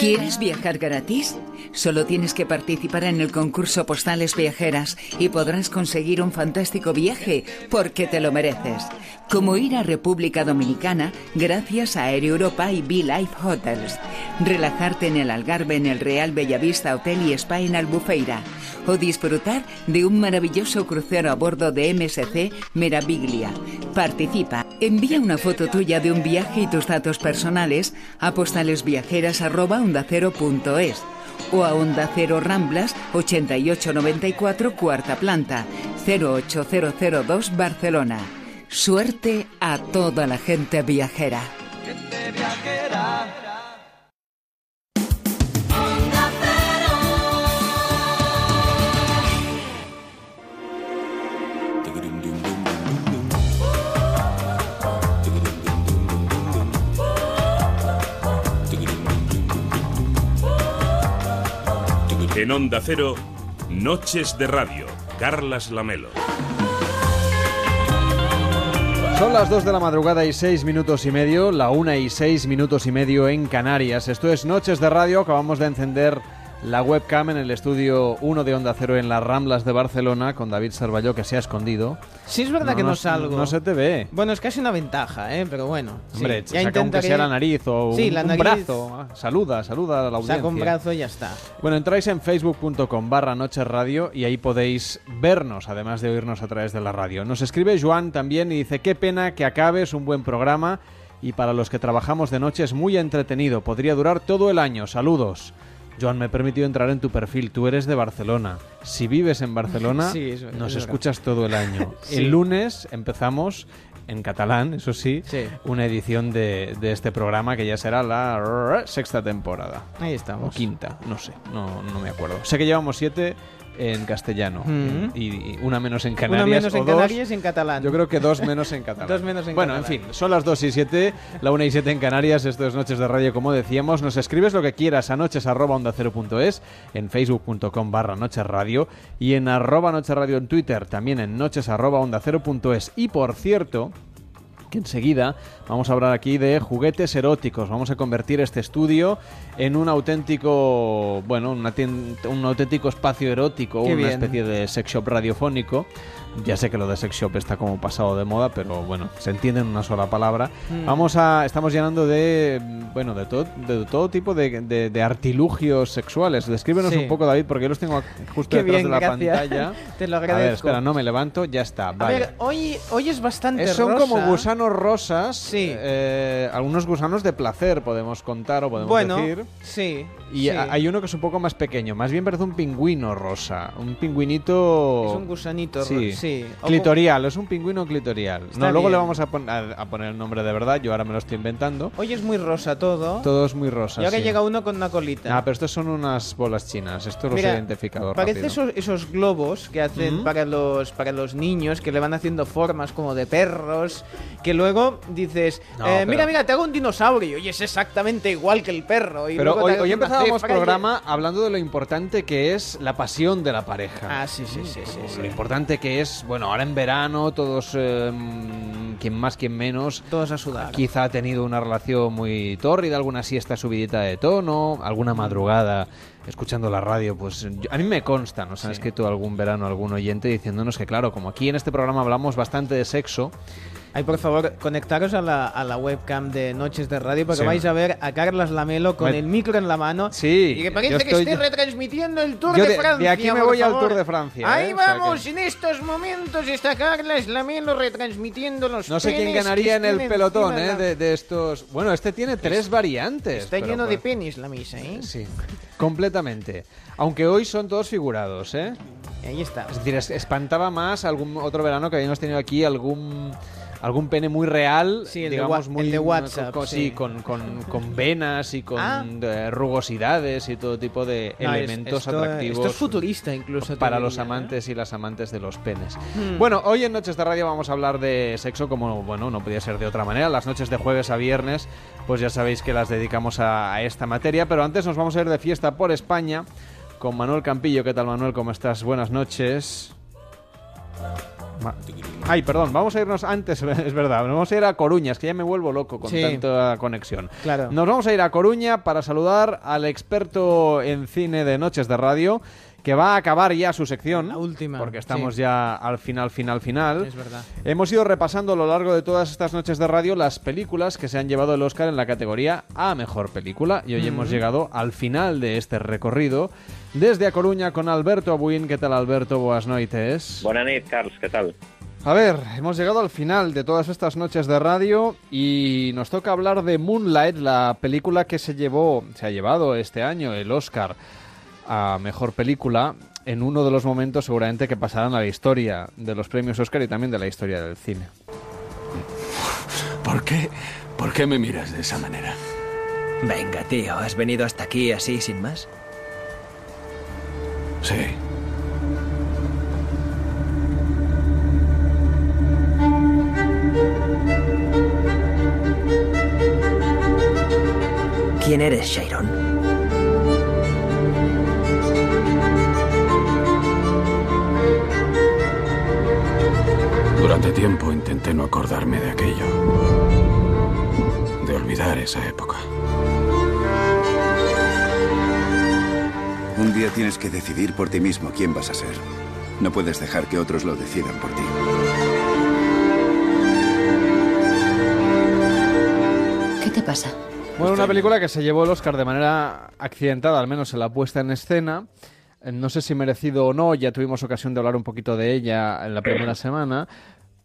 ¿Quieres viajar gratis? Solo tienes que participar en el concurso Postales Viajeras y podrás conseguir un fantástico viaje porque te lo mereces. Como ir a República Dominicana gracias a Air Europa y Be Life Hotels. Relajarte en el Algarve en el Real Bellavista Hotel y Spa en Albufeira. O disfrutar de un maravilloso crucero a bordo de MSC Meraviglia. Participa. Envía una foto tuya de un viaje y tus datos personales a postalesviajeras.ondacero.es o a Onda Cero Ramblas 8894 cuarta planta 08002 Barcelona. Suerte a toda la gente viajera. En Onda Cero, Noches de Radio, Carlas Lamelo. Son las 2 de la madrugada y 6 minutos y medio, la 1 y 6 minutos y medio en Canarias. Esto es Noches de Radio, acabamos de encender la webcam en el estudio 1 de Onda Cero en las Ramblas de Barcelona con David Sarvalló que se ha escondido. Sí, es verdad que no salgo. No se te ve. Bueno, es casi una ventaja, ¿eh? Pero bueno. sí. Hombre, ya saca intentaré- sea la nariz o Sí, un, la un nariz. brazo. Saluda, saluda a la audiencia. Saca un brazo y ya está. Bueno, entráis en facebook.com barra Noches Radio y ahí podéis vernos, además de oírnos a través de la radio. Nos escribe Joan también y dice, qué pena que acabes un buen programa y para los que trabajamos de noche es muy entretenido, podría durar todo el año. Saludos. Joan, me he permitido entrar en tu perfil. Tú eres de Barcelona. Si vives en Barcelona, Sí, nos verdad. escuchas todo el año. Sí. El lunes empezamos en catalán, eso sí, una edición de, de este programa que ya será la sexta temporada. Ahí estamos. O quinta, no sé, no, no me acuerdo. Sé que llevamos siete en castellano Mm. y, y una menos en Canarias. Una menos o en dos. Canarias y en catalán. Yo creo que dos menos en catalán. Dos menos en bueno, catalán. en fin, son las 2 y 7, la 1 y 7 en Canarias, esto es Noches de Radio, como decíamos. Nos escribes lo que quieras a noches arroba onda cero punto es, en facebook.com barra noches radio y en arroba noches radio en Twitter, también en noches arroba onda cero punto es. Y por cierto, que enseguida vamos a hablar aquí de juguetes eróticos. Vamos a convertir este estudio en un auténtico, bueno, tien- un auténtico espacio erótico, Qué una bien. especie de sex shop radiofónico. Ya sé que lo de sex shop está como pasado de moda, pero bueno, se entiende en una sola palabra. Mm. Vamos a, estamos llenando de, bueno, de todo, de todo tipo de, de- de artilugios sexuales. Descríbenos Sí. un poco, David, porque yo los tengo justo Qué detrás bien, de la gracias. pantalla. Te lo A ver, agradezco. espera, no me levanto, ya está. A Vale. ver, hoy, hoy es bastante Eh, Son rosa. como gusanos rosas. eh, algunos gusanos de placer, podemos contar o podemos Bueno, decir. sí. Y sí. hay uno que es un poco más pequeño. Más bien parece un pingüino rosa. Un pingüinito. Es un gusanito, Sí. ro- sí. Clitorial, es un pingüino clitorial. Está no, luego le vamos a, pon- a- a poner el nombre de verdad. Yo ahora me lo estoy inventando. Hoy es muy rosa todo. Todo es muy rosa. y ahora sí. llega uno con una colita. Ah, pero estos son unas bolas chinas. Esto los he identificado Parece esos, esos globos que hacen para los para los niños que le van haciendo formas como de perros que luego dices No, eh, pero- mira mira te hago un dinosaurio y es exactamente igual que el perro y Pero hoy, hoy empezábamos y- programa hablando de lo importante que es la pasión de la pareja. ah sí sí sí sí, sí. Lo importante que es, bueno, ahora en verano todos, eh, quien más, quien menos, todos a sudar. quizá ha tenido una relación muy tórrida, alguna siesta subidita de tono, alguna madrugada escuchando la radio, pues yo- a mí me consta, nos han escrito algún verano algún oyente diciéndonos que claro, como aquí en este programa hablamos bastante de sexo, Ay, por favor, conectaros a la, a la webcam de Noches de Radio porque Sí. vais a ver a Carlas Lamelo con Me- el micro en la mano. Sí, Y que parece yo que estoy- esté retransmitiendo el Tour Yo de, de- Francia. de aquí me voy al. Tour de Francia, Ahí ¿eh? O sea vamos, que- en estos momentos está Carlas Lamelo retransmitiendo los no sé quién ganaría en el pelotón ¿eh? de de, estos... Bueno, este tiene tres variantes. Está lleno de penis la misa, ¿eh? Sí, completamente. Aunque hoy son todos figurados, ¿eh? Ahí está. Es decir, es- espantaba más algún otro verano que habíamos tenido aquí algún algún pene muy real, Sí, el de digamos wa- muy el de WhatsApp, con, sí. con, con- con venas y con Ah. eh, rugosidades y todo tipo de No, es- elementos esto- atractivos Esto es futurista incluso. para los ¿eh? amantes y las amantes de los penes. Hmm. Bueno, hoy en Noches de Radio vamos a hablar de sexo como, bueno, no podía ser de otra manera. Las noches de jueves a viernes, pues ya sabéis que las dedicamos a, a esta materia. Pero antes nos vamos a ir de fiesta por España con Manuel Campillo. ¿Qué tal, Manuel? ¿Cómo estás? Buenas noches. Ma- Ay, perdón, vamos a irnos antes, es verdad, nos vamos a ir a Coruña, es que ya me vuelvo loco con Sí. tanta conexión. Claro. Nos vamos a ir a Coruña para saludar al experto en cine de Noches de Radio, que va a acabar ya su sección. La última, Porque estamos sí. ya al final, final, final. Es verdad. Hemos ido repasando a lo largo de todas estas noches de radio las películas que se han llevado el Oscar en la categoría a Mejor Película. Y hoy hemos llegado al final de este recorrido. Desde A Coruña con Alberto Abuin. ¿Qué tal, Alberto? Buenas noches. Buenas noches, Carlos, ¿qué tal? A ver, hemos llegado al final de todas estas noches de radio y nos toca hablar de Moonlight, la película que se llevó, se ha llevado este año el Oscar a mejor película en uno de los momentos seguramente que pasarán a la historia de los premios Oscar y también de la historia del cine. ¿Por qué? ¿Por qué me miras de esa manera? Venga, tío, ¿has venido hasta aquí así sin más? Sí. ¿Quién eres, Sharon? Durante tiempo intenté no acordarme de aquello. De olvidar esa época. Un día tienes que decidir por ti mismo quién vas a ser. No puedes dejar que otros lo decidan por ti. ¿Qué te pasa? Bueno, una película que se llevó el Oscar de manera accidentada, al menos en la puesta en escena. Eh, No sé si merecido o no, ya tuvimos ocasión de hablar un poquito de ella en la primera semana,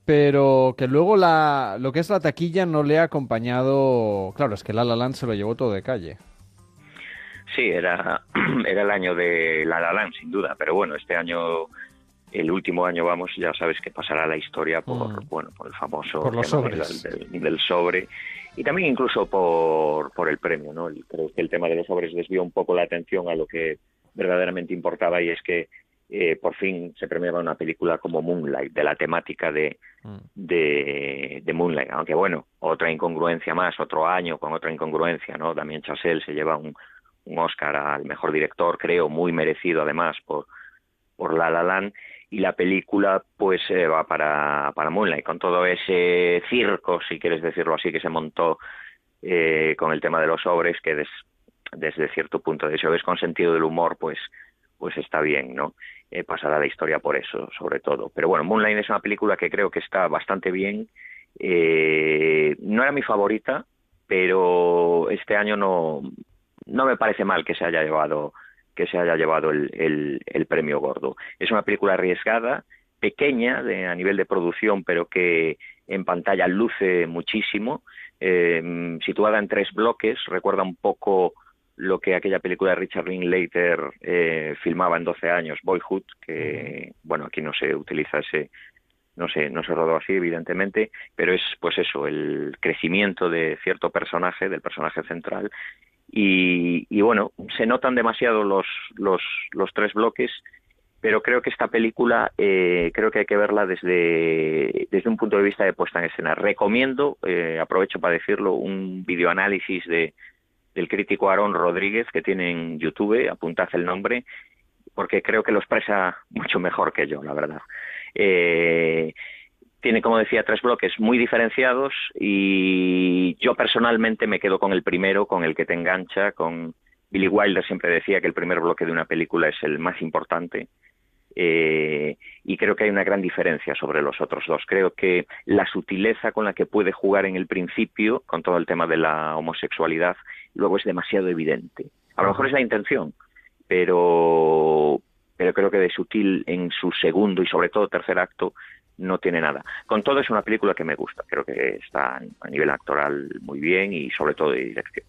pero que luego la, lo que es la taquilla no le ha acompañado... Claro, es que La La Land se lo llevó todo de calle. Sí, era, era el año de La La Land, sin duda, pero bueno, este año el último año, vamos, ya sabes que pasará la historia por, Mm. bueno, por el famoso Por los tema sobres. del, sobre y también incluso por, por el premio, ¿no? El- creo que el tema de los sobres desvió un poco la atención a lo que verdaderamente importaba y es que eh, por fin se premiaba una película como Moonlight, de la temática de, de, de Moonlight. Aunque bueno, otra incongruencia más, otro año con otra incongruencia, ¿no? Damien Chazelle se lleva un, un Oscar al mejor director, creo, muy merecido además por, por La La Land y la película pues eh, va para, para Moonlight con todo ese circo, si quieres decirlo así, que se montó eh, con el tema de los sobres que des- desde cierto punto de vista ves con sentido del humor pues pues está bien, ¿no? Eh, pasará la historia por eso, sobre todo. Pero bueno, Moonlight es una película que creo que está bastante bien. Eh, no era mi favorita, pero este año no, no me parece mal que se haya llevado que se haya llevado el, el- el premio gordo. Es una película arriesgada, pequeña de, a nivel de producción, pero que en pantalla luce muchísimo, eh, situada en tres bloques, recuerda un poco lo que aquella película de Richard Linklater eh, filmaba en 12 años, Boyhood, que bueno, aquí no se utiliza ese no se no se rodó así evidentemente, pero es pues eso, el crecimiento de cierto personaje, del personaje central y, y bueno, se notan demasiado los, los, los tres bloques, pero creo que esta película eh, creo que hay que verla desde, desde un punto de vista de puesta en escena. Recomiendo, eh, aprovecho para decirlo, un videoanálisis de, del crítico Aaron Rodríguez que tiene en YouTube, apuntad el nombre, porque creo que lo expresa mucho mejor que yo, la verdad. Eh, tiene, como decía, tres bloques muy diferenciados y yo personalmente me quedo con el primero, con el que te engancha, con Billy Wilder siempre decía que el primer bloque de una película es el más importante eh, y creo que hay una gran diferencia sobre los otros dos. Creo que la sutileza con la que puede jugar en el principio, con todo el tema de la homosexualidad, luego es demasiado evidente. A lo mejor es la intención, pero, pero creo que de sutil en su segundo y sobre todo tercer acto no tiene nada. Con todo es una película que me gusta, creo que está a nivel actoral muy bien y sobre todo de dirección.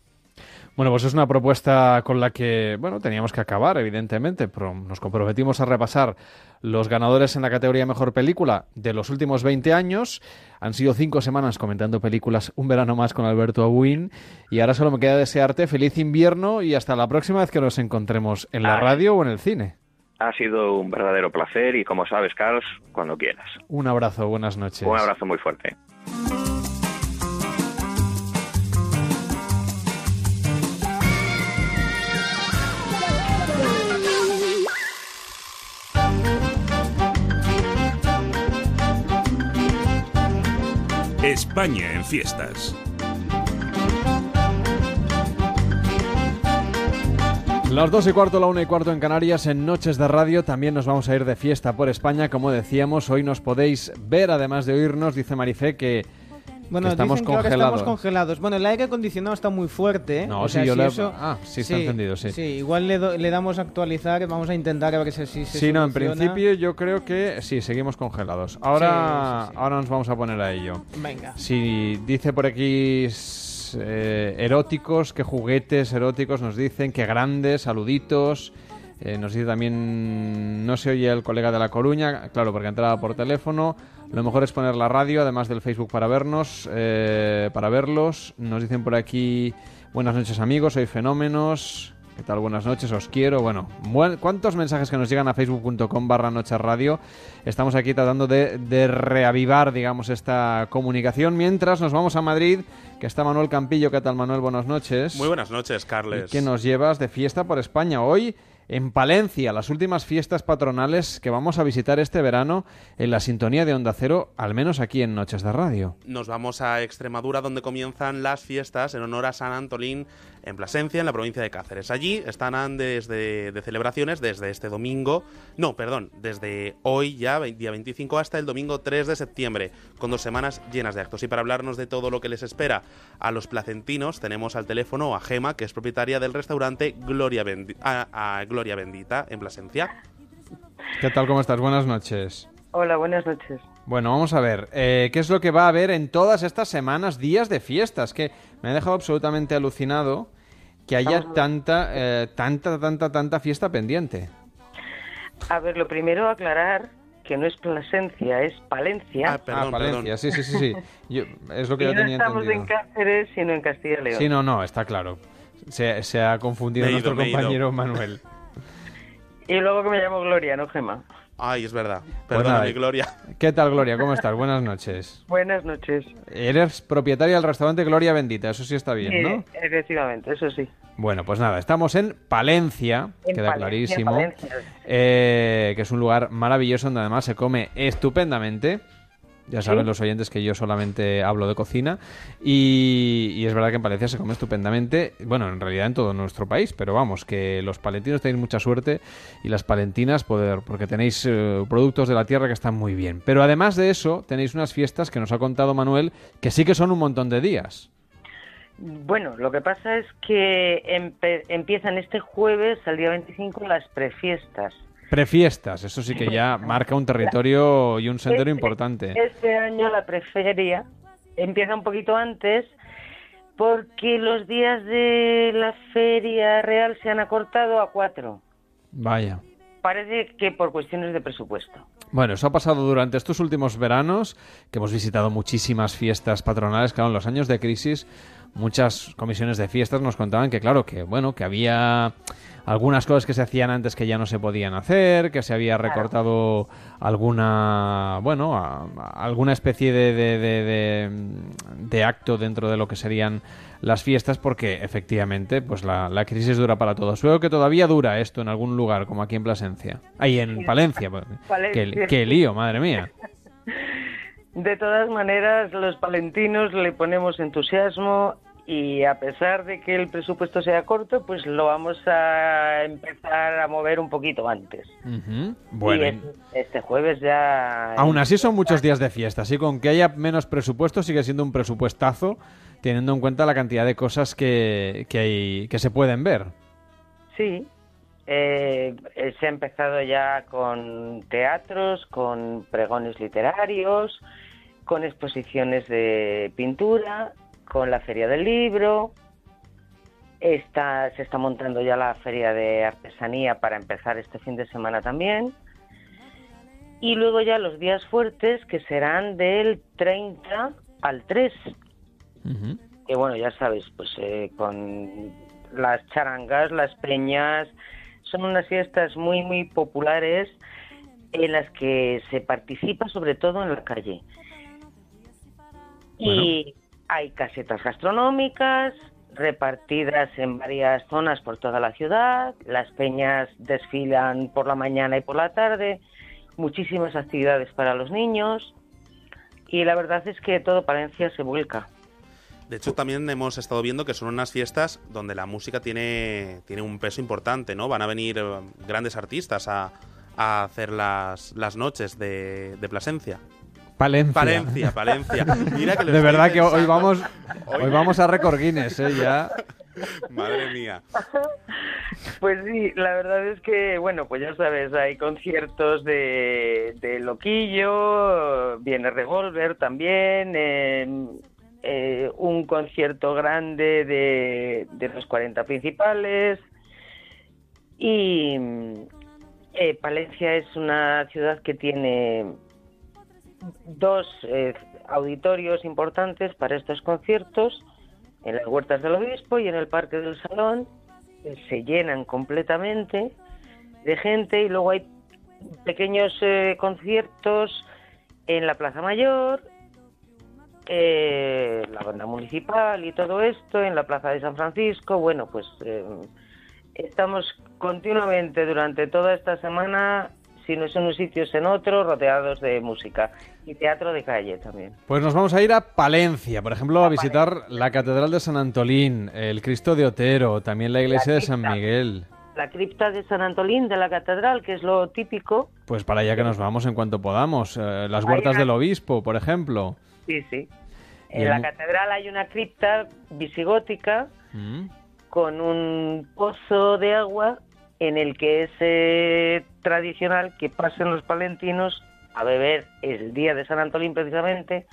Bueno, pues es una propuesta con la que, bueno, teníamos que acabar, evidentemente, pero nos comprometimos a repasar los ganadores en la categoría Mejor Película de los últimos 20 años. Han sido cinco semanas comentando películas, un verano más con Alberto Abuin, y ahora solo me queda desearte feliz invierno y hasta la próxima vez que nos encontremos en la radio o en el cine. Ha sido un verdadero placer y como sabes, Carlos, cuando quieras. Un abrazo, buenas noches. Un abrazo muy fuerte. España en fiestas. Las dos y cuarto, la una y cuarto en Canarias, en Noches de Radio. También nos vamos a ir de fiesta por España. Como decíamos, hoy nos podéis ver, además de oírnos. Dice Marifé que, Bueno, que estamos dicen congelados. estamos congelados. Bueno, el aire acondicionado está muy fuerte. ¿eh? No, O sí, sea, yo si le- eso- ah, sí está encendido, sí. Sí, igual le, do- le damos a actualizar. Vamos a intentar a ver si, si se Sí, no, en principio yo creo que sí, seguimos congelados. Ahora, ahora nos vamos a poner a ello. Venga. Si dice por aquí eh, eróticos, qué juguetes eróticos nos dicen, qué grandes, saluditos. Eh, nos dice también, no se oye el colega de La Coruña, claro, porque entraba por teléfono. Lo mejor es poner la radio, además del Facebook para vernos, eh, para verlos. Nos dicen por aquí, buenas noches amigos, soy Fenómenos. ¿Qué tal? Buenas noches, os quiero. Bueno, buen- ¿cuántos mensajes que nos llegan a facebook.com barra radio? Estamos aquí tratando de reavivar, digamos, esta comunicación. Mientras nos vamos a Madrid, que está Manuel Campillo. ¿Qué tal, Manuel? Buenas noches. Muy buenas noches, Carles. ¿Qué nos llevas de fiesta por España hoy? En Palencia, las últimas fiestas patronales que vamos a visitar este verano en la sintonía de Onda Cero, al menos aquí en Noches de Radio. Nos vamos a Extremadura, donde comienzan las fiestas en honor a San Antolín en Plasencia, en la provincia de Cáceres. Allí están desde de celebraciones desde este domingo, no, perdón, desde hoy ya, día 25, hasta el domingo 3 de septiembre, con dos semanas llenas de actos. Y para hablarnos de todo lo que les espera a los placentinos, tenemos al teléfono a Gema, que es propietaria del restaurante Gloria, Bendi- a- a Gloria Bendita en Plasencia. ¿Qué tal? ¿Cómo estás? Buenas noches. Hola, buenas noches. Bueno, vamos a ver. eh, ¿Qué es lo que va a haber en todas estas semanas, días de fiestas? Que me ha dejado absolutamente alucinado que haya Vamos tanta, eh, tanta, tanta, tanta fiesta pendiente. A ver, lo primero aclarar que no es Plasencia, es Palencia. Ah, perdón, ah, Palencia, perdón. sí, sí, sí. sí. Yo- es lo que y yo no tenía estamos entendido. en Cáceres, sino en Castilla y León. Sí, no, no, está claro. Se, se ha confundido Me nuestro ido. compañero Manuel. Y luego que me llamo Gloria, ¿no, Gema? Ay, es verdad. Pues Perdona, nada, mi Gloria. ¿Qué tal, Gloria? ¿Cómo estás? Buenas noches. Buenas noches. Eres propietaria del restaurante Gloria Bendita, eso sí está bien, Sí, ¿no? efectivamente, eso sí. Bueno, pues nada, estamos en Palencia, En queda Palencia, clarísimo, Palencia. eh, que es un lugar maravilloso donde además se come estupendamente. Ya saben Sí. los oyentes que yo solamente hablo de cocina y, y es verdad que en Palencia se come estupendamente, bueno, en realidad en todo nuestro país, pero vamos, que los palentinos tenéis mucha suerte y las palentinas poder, porque tenéis eh, productos de la tierra que están muy bien. Pero además de eso, tenéis unas fiestas que nos ha contado Manuel que sí que son un montón de días. Bueno, lo que pasa es que empiezan este jueves, al día 25, las prefiestas. Prefiestas, eso sí que ya marca un territorio y un sendero Este- importante. Este año la preferia empieza un poquito antes porque los días de la feria real se han acortado a cuatro. Vaya. Parece que por cuestiones de presupuesto. Bueno, eso ha pasado durante estos últimos veranos, que hemos visitado muchísimas fiestas patronales. Claro, en los años de crisis, muchas comisiones de fiestas nos contaban que, claro, que bueno, que había algunas cosas que se hacían antes que ya no se podían hacer, que se había recortado alguna, bueno, a- a- alguna especie de, de, de- acto dentro de lo que serían las fiestas, porque efectivamente, pues la, la crisis dura para todos. Veo que todavía dura esto en algún lugar, como aquí en Plasencia. Ahí en Palencia. pues, Palencia. Qué, qué lío, madre mía. De todas maneras, los palentinos le ponemos entusiasmo y a pesar de que el presupuesto sea corto, pues lo vamos a empezar a mover un poquito antes. Ujú. Bueno, Y este jueves ya... aún así son muchos días de fiesta, así con que haya menos presupuesto sigue siendo un presupuestazo, teniendo en cuenta la cantidad de cosas que, que, hay, que se pueden ver. Sí, eh, eh, se ha empezado ya con teatros, con pregones literarios, con exposiciones de pintura, con la feria del libro. Está, se está montando ya la feria de artesanía para empezar este fin de semana también. Y luego ya los días fuertes que serán del 30 al 3 que bueno, ya sabes, pues eh, con las charangas, las peñas, son unas fiestas muy, muy populares en las que se participa sobre todo en la calle. Y hay casetas gastronómicas repartidas en varias zonas por toda la ciudad, las peñas desfilan por la mañana y por la tarde, muchísimas actividades para los niños y la verdad es que todo Palencia se vuelca. De hecho, también hemos estado viendo que son unas fiestas donde la música tiene, tiene un peso importante, ¿no? Van a venir eh, grandes artistas a, a hacer las, las noches de, de Plasencia. Palencia. Palencia, Palencia. Mira que lo de verdad que hoy vamos, Hoy- hoy vamos a récord Guinness, ¿eh? Ya. Madre mía. Pues sí, la verdad es que, bueno, pues ya sabes, hay conciertos de, de Loquillo, viene Revolver también, eh, eh, un concierto grande de, de los 40 principales y eh, Palencia es una ciudad que tiene dos eh, auditorios importantes para estos conciertos, en las huertas del obispo y en el parque del salón, eh, se llenan completamente de gente y luego hay pequeños eh, conciertos en la Plaza Mayor, eh, la banda municipal y todo esto, en la Plaza de San Francisco. Bueno, pues eh, estamos continuamente durante toda esta semana, si no es en un sitio es en otro, rodeados de música y teatro de calle también. Pues nos vamos a ir a Palencia, por ejemplo, a visitar la Catedral de San Antolín, el Cristo de Otero, también la iglesia de San Miguel. La cripta de San Antolín de la catedral, que es lo típico. Pues para allá que nos vamos en cuanto podamos. Eh, las huertas una- del obispo, por ejemplo. Sí, sí. En la catedral hay una cripta visigótica Mm. con un pozo de agua en el que es eh, tradicional que pasen los palentinos a beber el día de San Antolín precisamente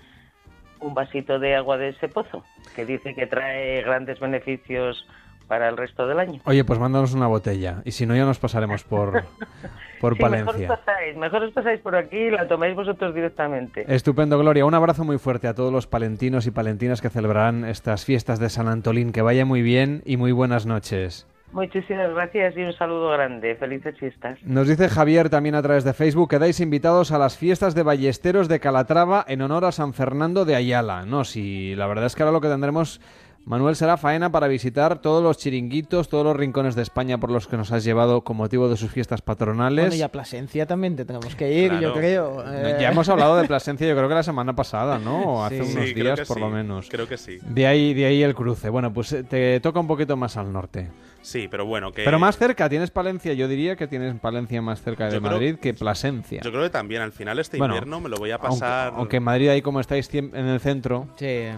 un vasito de agua de ese pozo, que dice que trae grandes beneficios para el resto del año. Oye, pues mándanos una botella. Y si no, ya nos pasaremos por, por Sí, Palencia. Mejor os, pasáis, mejor os pasáis por aquí y la tomáis vosotros directamente. Estupendo, Gloria. Un abrazo muy fuerte a todos los palentinos y palentinas que celebrarán estas fiestas de San Antolín. Que vaya muy bien y muy buenas noches. Muchísimas gracias y un saludo grande. Felices fiestas. Nos dice Javier también a través de Facebook, quedáis invitados a las fiestas de Ballesteros de Calatrava en honor a San Fernando de Ayala. No, si la verdad es que ahora lo que tendremos, Manuel, será faena para visitar todos los chiringuitos, todos los rincones de España por los que nos has llevado con motivo de sus fiestas patronales. Bueno, y a Plasencia también te tenemos que ir, yo creo. eh. Ya hemos hablado de Plasencia, yo creo que la semana pasada, ¿no? O hace Sí. unos Sí, días, por lo menos. creo que sí. De ahí, de ahí el cruce. Bueno, pues eh, te toca un poquito más al norte. Sí, pero bueno, que... Pero más cerca, tienes Palencia. Yo diría que tienes Palencia más cerca de Yo creo- Madrid que Plasencia. Yo creo que también al final este Bueno, invierno me lo voy a pasar... aunque en Madrid, ahí como estáis en el centro,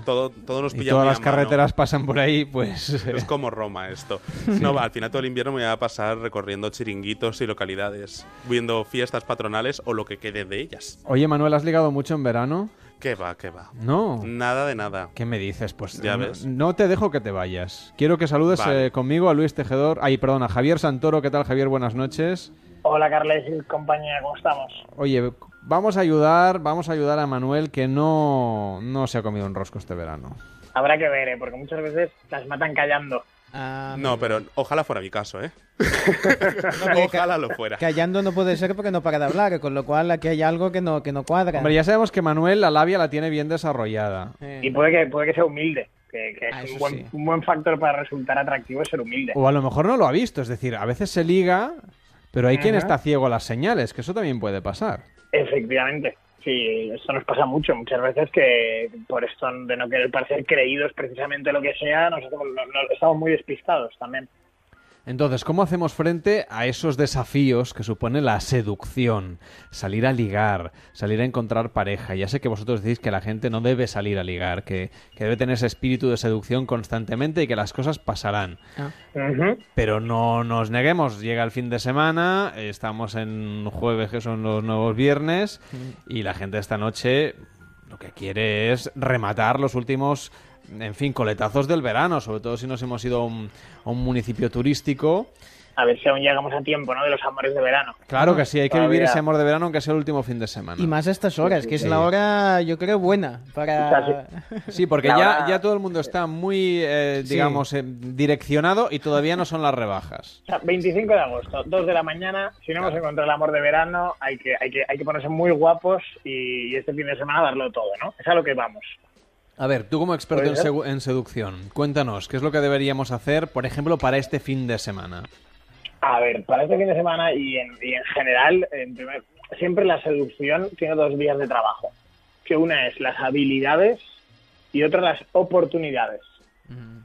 Todo, todo nos y pilla todas las mano. carreteras pasan por ahí, pues... Es como Roma esto. No, al final todo el invierno me voy a pasar recorriendo chiringuitos y localidades, viendo fiestas patronales o lo que quede de ellas. Oye, Manuel, ¿has ligado mucho en verano? ¿Qué va, qué va? No. Nada de nada. ¿Qué me dices? Pues Ya no, ves. no te dejo que te vayas. Quiero que saludes Vale. eh, conmigo a Luis Tejedor. Ay, perdón, a Javier Santoro. ¿Qué tal, Javier? Buenas noches. Hola Carles y compañía, ¿cómo estamos? Oye, vamos a ayudar, vamos a ayudar a Manuel que no, no se ha comido un rosco este verano. Habrá que ver, ¿eh? porque muchas veces las matan callando. No, pero ojalá fuera mi caso, ¿eh? ojalá lo fuera. Callando no puede ser porque no para de hablar, con lo cual aquí hay algo que no, que no cuadra. Hombre, ya sabemos que Manuel la labia la tiene bien desarrollada. Y puede que, puede que sea humilde, que, que Ah, es un buen, sí. un buen factor para resultar atractivo es ser humilde. O a lo mejor no lo ha visto, es decir, a veces se liga, pero hay quien está ciego a las señales, que eso también puede pasar. Efectivamente, sí, esto nos pasa mucho, muchas veces que por esto de no querer parecer creídos precisamente lo que sea, nos hacemos- no- no- estamos muy despistados también. Entonces, ¿cómo hacemos frente a esos desafíos que supone la seducción? Salir a ligar, salir a encontrar pareja. Ya sé que vosotros decís que la gente no debe salir a ligar, que, que debe tener ese espíritu de seducción constantemente y que las cosas pasarán. Ujú. Pero no nos neguemos, llega el fin de semana, estamos en jueves, que son los nuevos viernes, y la gente esta noche lo que quiere es rematar los últimos, en fin, coletazos del verano, sobre todo si nos hemos ido a un, a un municipio turístico. A ver si aún llegamos a tiempo, ¿no? De los amores de verano. Claro que sí, hay que Todavía. vivir ese amor de verano aunque sea el último fin de semana. Y más a estas horas, que es la hora, yo creo, buena para... Sí, porque ya, hora- ya todo el mundo está muy, eh, Sí. digamos, eh, direccionado y todavía no son las rebajas. O sea, 25 de agosto, 2 de la mañana, si no hemos encontrado el amor de verano, hay que, hay que, hay que ponerse muy guapos y, y este fin de semana darlo todo, ¿no? Es a lo que vamos. A ver, tú como experto en, seducción, cuéntanos, ¿qué es lo que deberíamos hacer, por ejemplo, para este fin de semana? A ver, para este fin de semana y en, y en general, en primer- siempre la seducción tiene dos vías de trabajo. Que una es las habilidades y otra las oportunidades.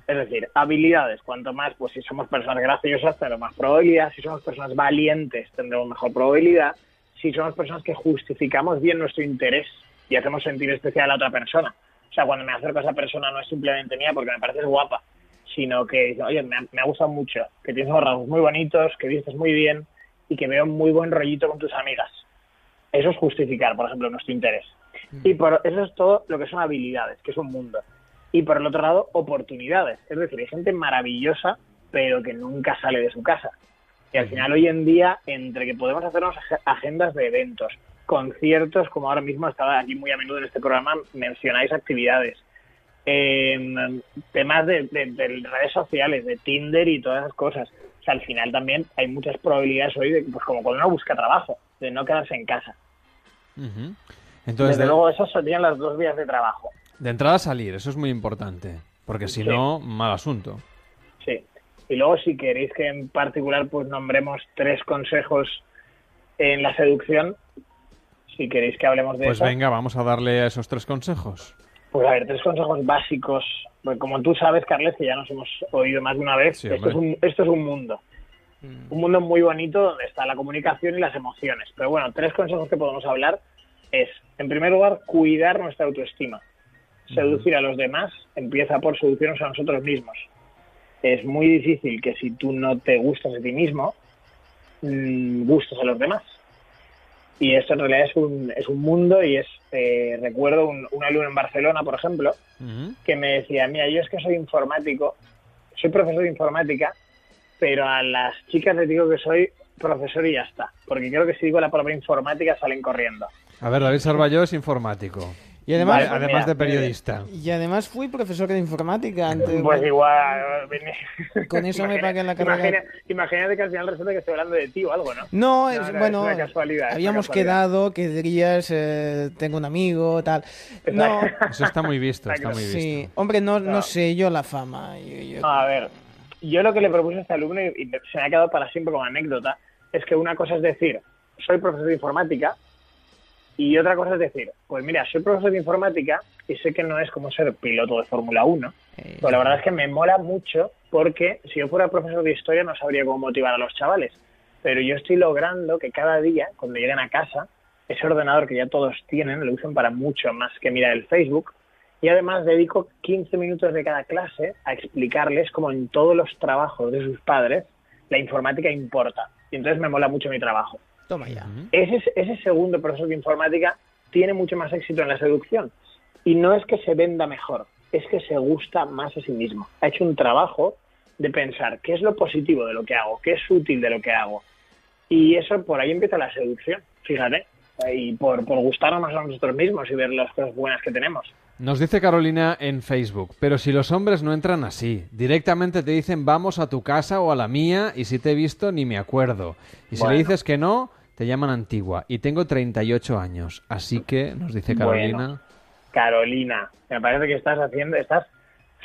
Es decir, habilidades, cuanto más, pues si somos personas graciosas, tendremos más probabilidad. Si somos personas valientes, tendremos mejor probabilidad. Si somos personas que justificamos bien nuestro interés y hacemos sentir especial a la otra persona. O sea, cuando me acerco a esa persona no es simplemente mía porque me pareces guapa, sino que, oye, me ha, me ha gustado mucho, que tienes unos rasgos muy bonitos, que vistes muy bien y que veo muy buen rollito con tus amigas. Eso es justificar, por ejemplo, nuestro interés. Y por eso es todo lo que son habilidades, que es un mundo. Y por el otro lado, oportunidades. Es decir, hay gente maravillosa, pero que nunca sale de su casa. Y al final, hoy en día, entre que podemos hacernos ag- agendas de eventos, conciertos, como ahora mismo estaba aquí muy a menudo en este programa, mencionáis actividades, em, temas de, de- de redes sociales, de Tinder y todas esas cosas. O sea, al final también hay muchas probabilidades hoy, de, pues como cuando uno busca trabajo, de no quedarse en casa. Entonces, Desde de, luego, esas serían las dos vías de trabajo. de entrada salir, eso es muy importante, porque si Sí. no, mal asunto. Sí. Y luego, si queréis que en particular pues nombremos tres consejos en la seducción, si queréis que hablemos de Pues eso, venga, vamos a darle a esos tres consejos. pues a ver, tres consejos básicos. Pues como tú sabes, Carles, que ya nos hemos oído más de una vez, Sí, esto, es un, esto es un mundo. Un mundo muy bonito donde está la comunicación y las emociones. Pero bueno, tres consejos que podemos hablar es, en primer lugar, cuidar nuestra autoestima. Seducir a los demás empieza por seducirnos a nosotros mismos. Es muy difícil que si tú no te gustas a ti mismo, mm, gustes a los demás. Y esto en realidad es un, es un mundo y es, eh, recuerdo un, un alumno en Barcelona, por ejemplo, que me decía, mira, yo es que soy informático, soy profesor de informática, pero a las chicas les digo que soy profesor y ya está. Porque creo que si digo la palabra informática salen corriendo. A ver, David Sarvalló es informático. Y además, Vale, pues además mira, de periodista. y además fui profesor de informática antes. Pues igual. Con eso me pagué la carrera. Imagina- imagínate que al final resulta que estoy hablando de ti o algo, ¿no? No, es, no, bueno, es una casualidad. una habíamos casualidad. quedado que dirías, eh, tengo un amigo, tal. No, Eso está muy visto, está muy visto. sí, hombre, no, no No. sé yo la fama. yo- yo- A ver, yo lo que le propuse a este alumno, y y se me ha quedado para siempre como anécdota, es que una cosa es decir, soy profesor de informática, y otra cosa es decir, pues mira, soy profesor de informática y sé que no es como ser piloto de Fórmula 1, pero la verdad es que me mola mucho porque si yo fuera profesor de historia no sabría cómo motivar a los chavales, pero yo estoy logrando que cada día, cuando lleguen a casa, ese ordenador que ya todos tienen lo usen para mucho más que mirar el Facebook, y además dedico 15 minutos de cada clase a explicarles cómo en todos los trabajos de sus padres la informática importa. Y entonces me mola mucho mi trabajo. Toma ya. Ese, ese segundo profesor de informática tiene mucho más éxito en la seducción. Y no es que se venda mejor, es que se gusta más a sí mismo. Ha hecho un trabajo de pensar qué es lo positivo de lo que hago, qué es útil de lo que hago. Y eso por ahí empieza la seducción, fíjate. Y por, por gustarnos más a nosotros mismos y ver las cosas buenas que tenemos. Nos dice Carolina en Facebook, pero si los hombres no entran así, directamente te dicen vamos a tu casa o a la mía y si te he visto ni me acuerdo. Y si Bueno. le dices que no, te llaman antigua. Y tengo 38 años, así que nos dice Carolina... Bueno. Carolina, me parece que estás haciendo, estás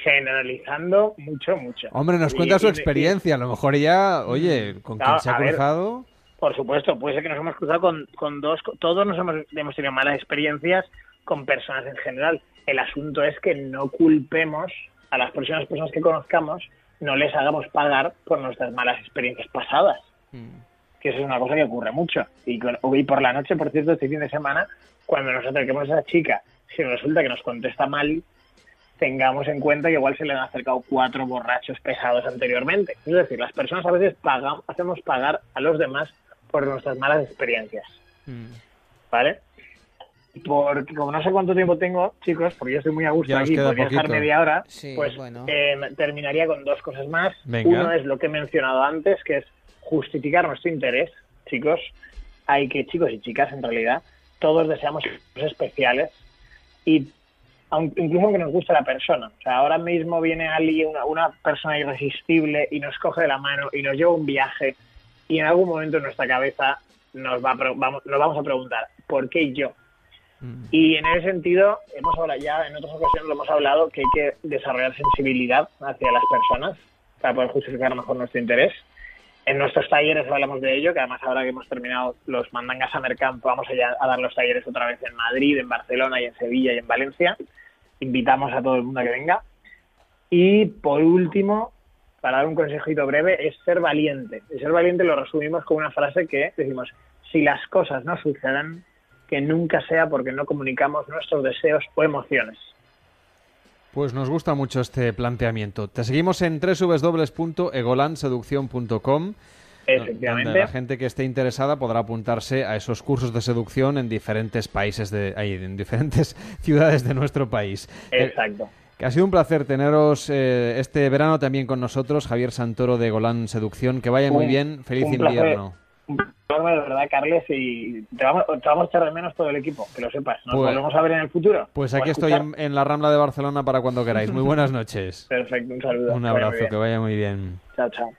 generalizando mucho, mucho. Hombre, nos Y- cuenta su y- experiencia, a lo mejor ya, oye, con Claro, quien se ha ver, cruzado... Por supuesto, puede ser que nos hemos cruzado con, con dos, todos nos hemos, hemos tenido malas experiencias con personas en general. El asunto es que no culpemos a las próximas personas que conozcamos, no les hagamos pagar por nuestras malas experiencias pasadas. Que eso es una cosa que ocurre mucho. Y, por la noche, por cierto, este fin de semana, cuando nos acerquemos a esa chica, si resulta que nos contesta mal, tengamos en cuenta que igual se le han acercado cuatro borrachos pesados anteriormente. Es decir, las personas a veces pagan, hacemos pagar a los demás por nuestras malas experiencias. ¿Vale? Porque como no sé cuánto tiempo tengo, chicos, porque yo estoy muy a gusto aquí, podría estar media hora, Sí, pues bueno. eh, terminaría con dos cosas más. Venga. Uno es lo que he mencionado antes, que es justificar nuestro interés, chicos. Hay que, chicos y chicas, en realidad, todos deseamos cosas especiales y aun- incluso aunque nos guste la persona. O sea, ahora mismo viene alguien, una, una persona irresistible y nos coge de la mano y nos lleva un viaje y en algún momento en nuestra cabeza nos, va a vamos, nos vamos a preguntar, ¿por qué yo? Y en ese sentido, hemos hablado ya, en otras ocasiones lo hemos hablado, que hay que desarrollar sensibilidad hacia las personas para poder justificar mejor nuestro interés. En nuestros talleres hablamos de ello, que además ahora que hemos terminado los Mandangas Summer Camp, vamos a dar los talleres otra vez en Madrid, en Barcelona y en Sevilla y en Valencia. Invitamos a todo el mundo a que venga. Y por último, para dar un consejito breve, es ser valiente. Y ser valiente lo resumimos con una frase que decimos, si las cosas no suceden, que nunca sea porque no comunicamos nuestros deseos o emociones. Pues nos gusta mucho este planteamiento. Te seguimos en www.egolanseducción.com Efectivamente. donde la gente que esté interesada podrá apuntarse a esos cursos de seducción en diferentes países de ahí, en diferentes ciudades de nuestro país. Eh, Exacto. que ha sido un placer teneros eh, este verano también con nosotros, Javier Santoro de Golán Seducción. Que vaya muy bien, feliz placer. Placer, de verdad, Carles, y te vamos, te vamos a echar de menos todo el equipo, que lo sepas. Nos Pues- volvemos a ver en el futuro. Pues aquí estoy en, en la Rambla de Barcelona para cuando queráis. Muy buenas noches. Perfecto, un saludo. Un abrazo, que vaya muy bien. Chao, chao.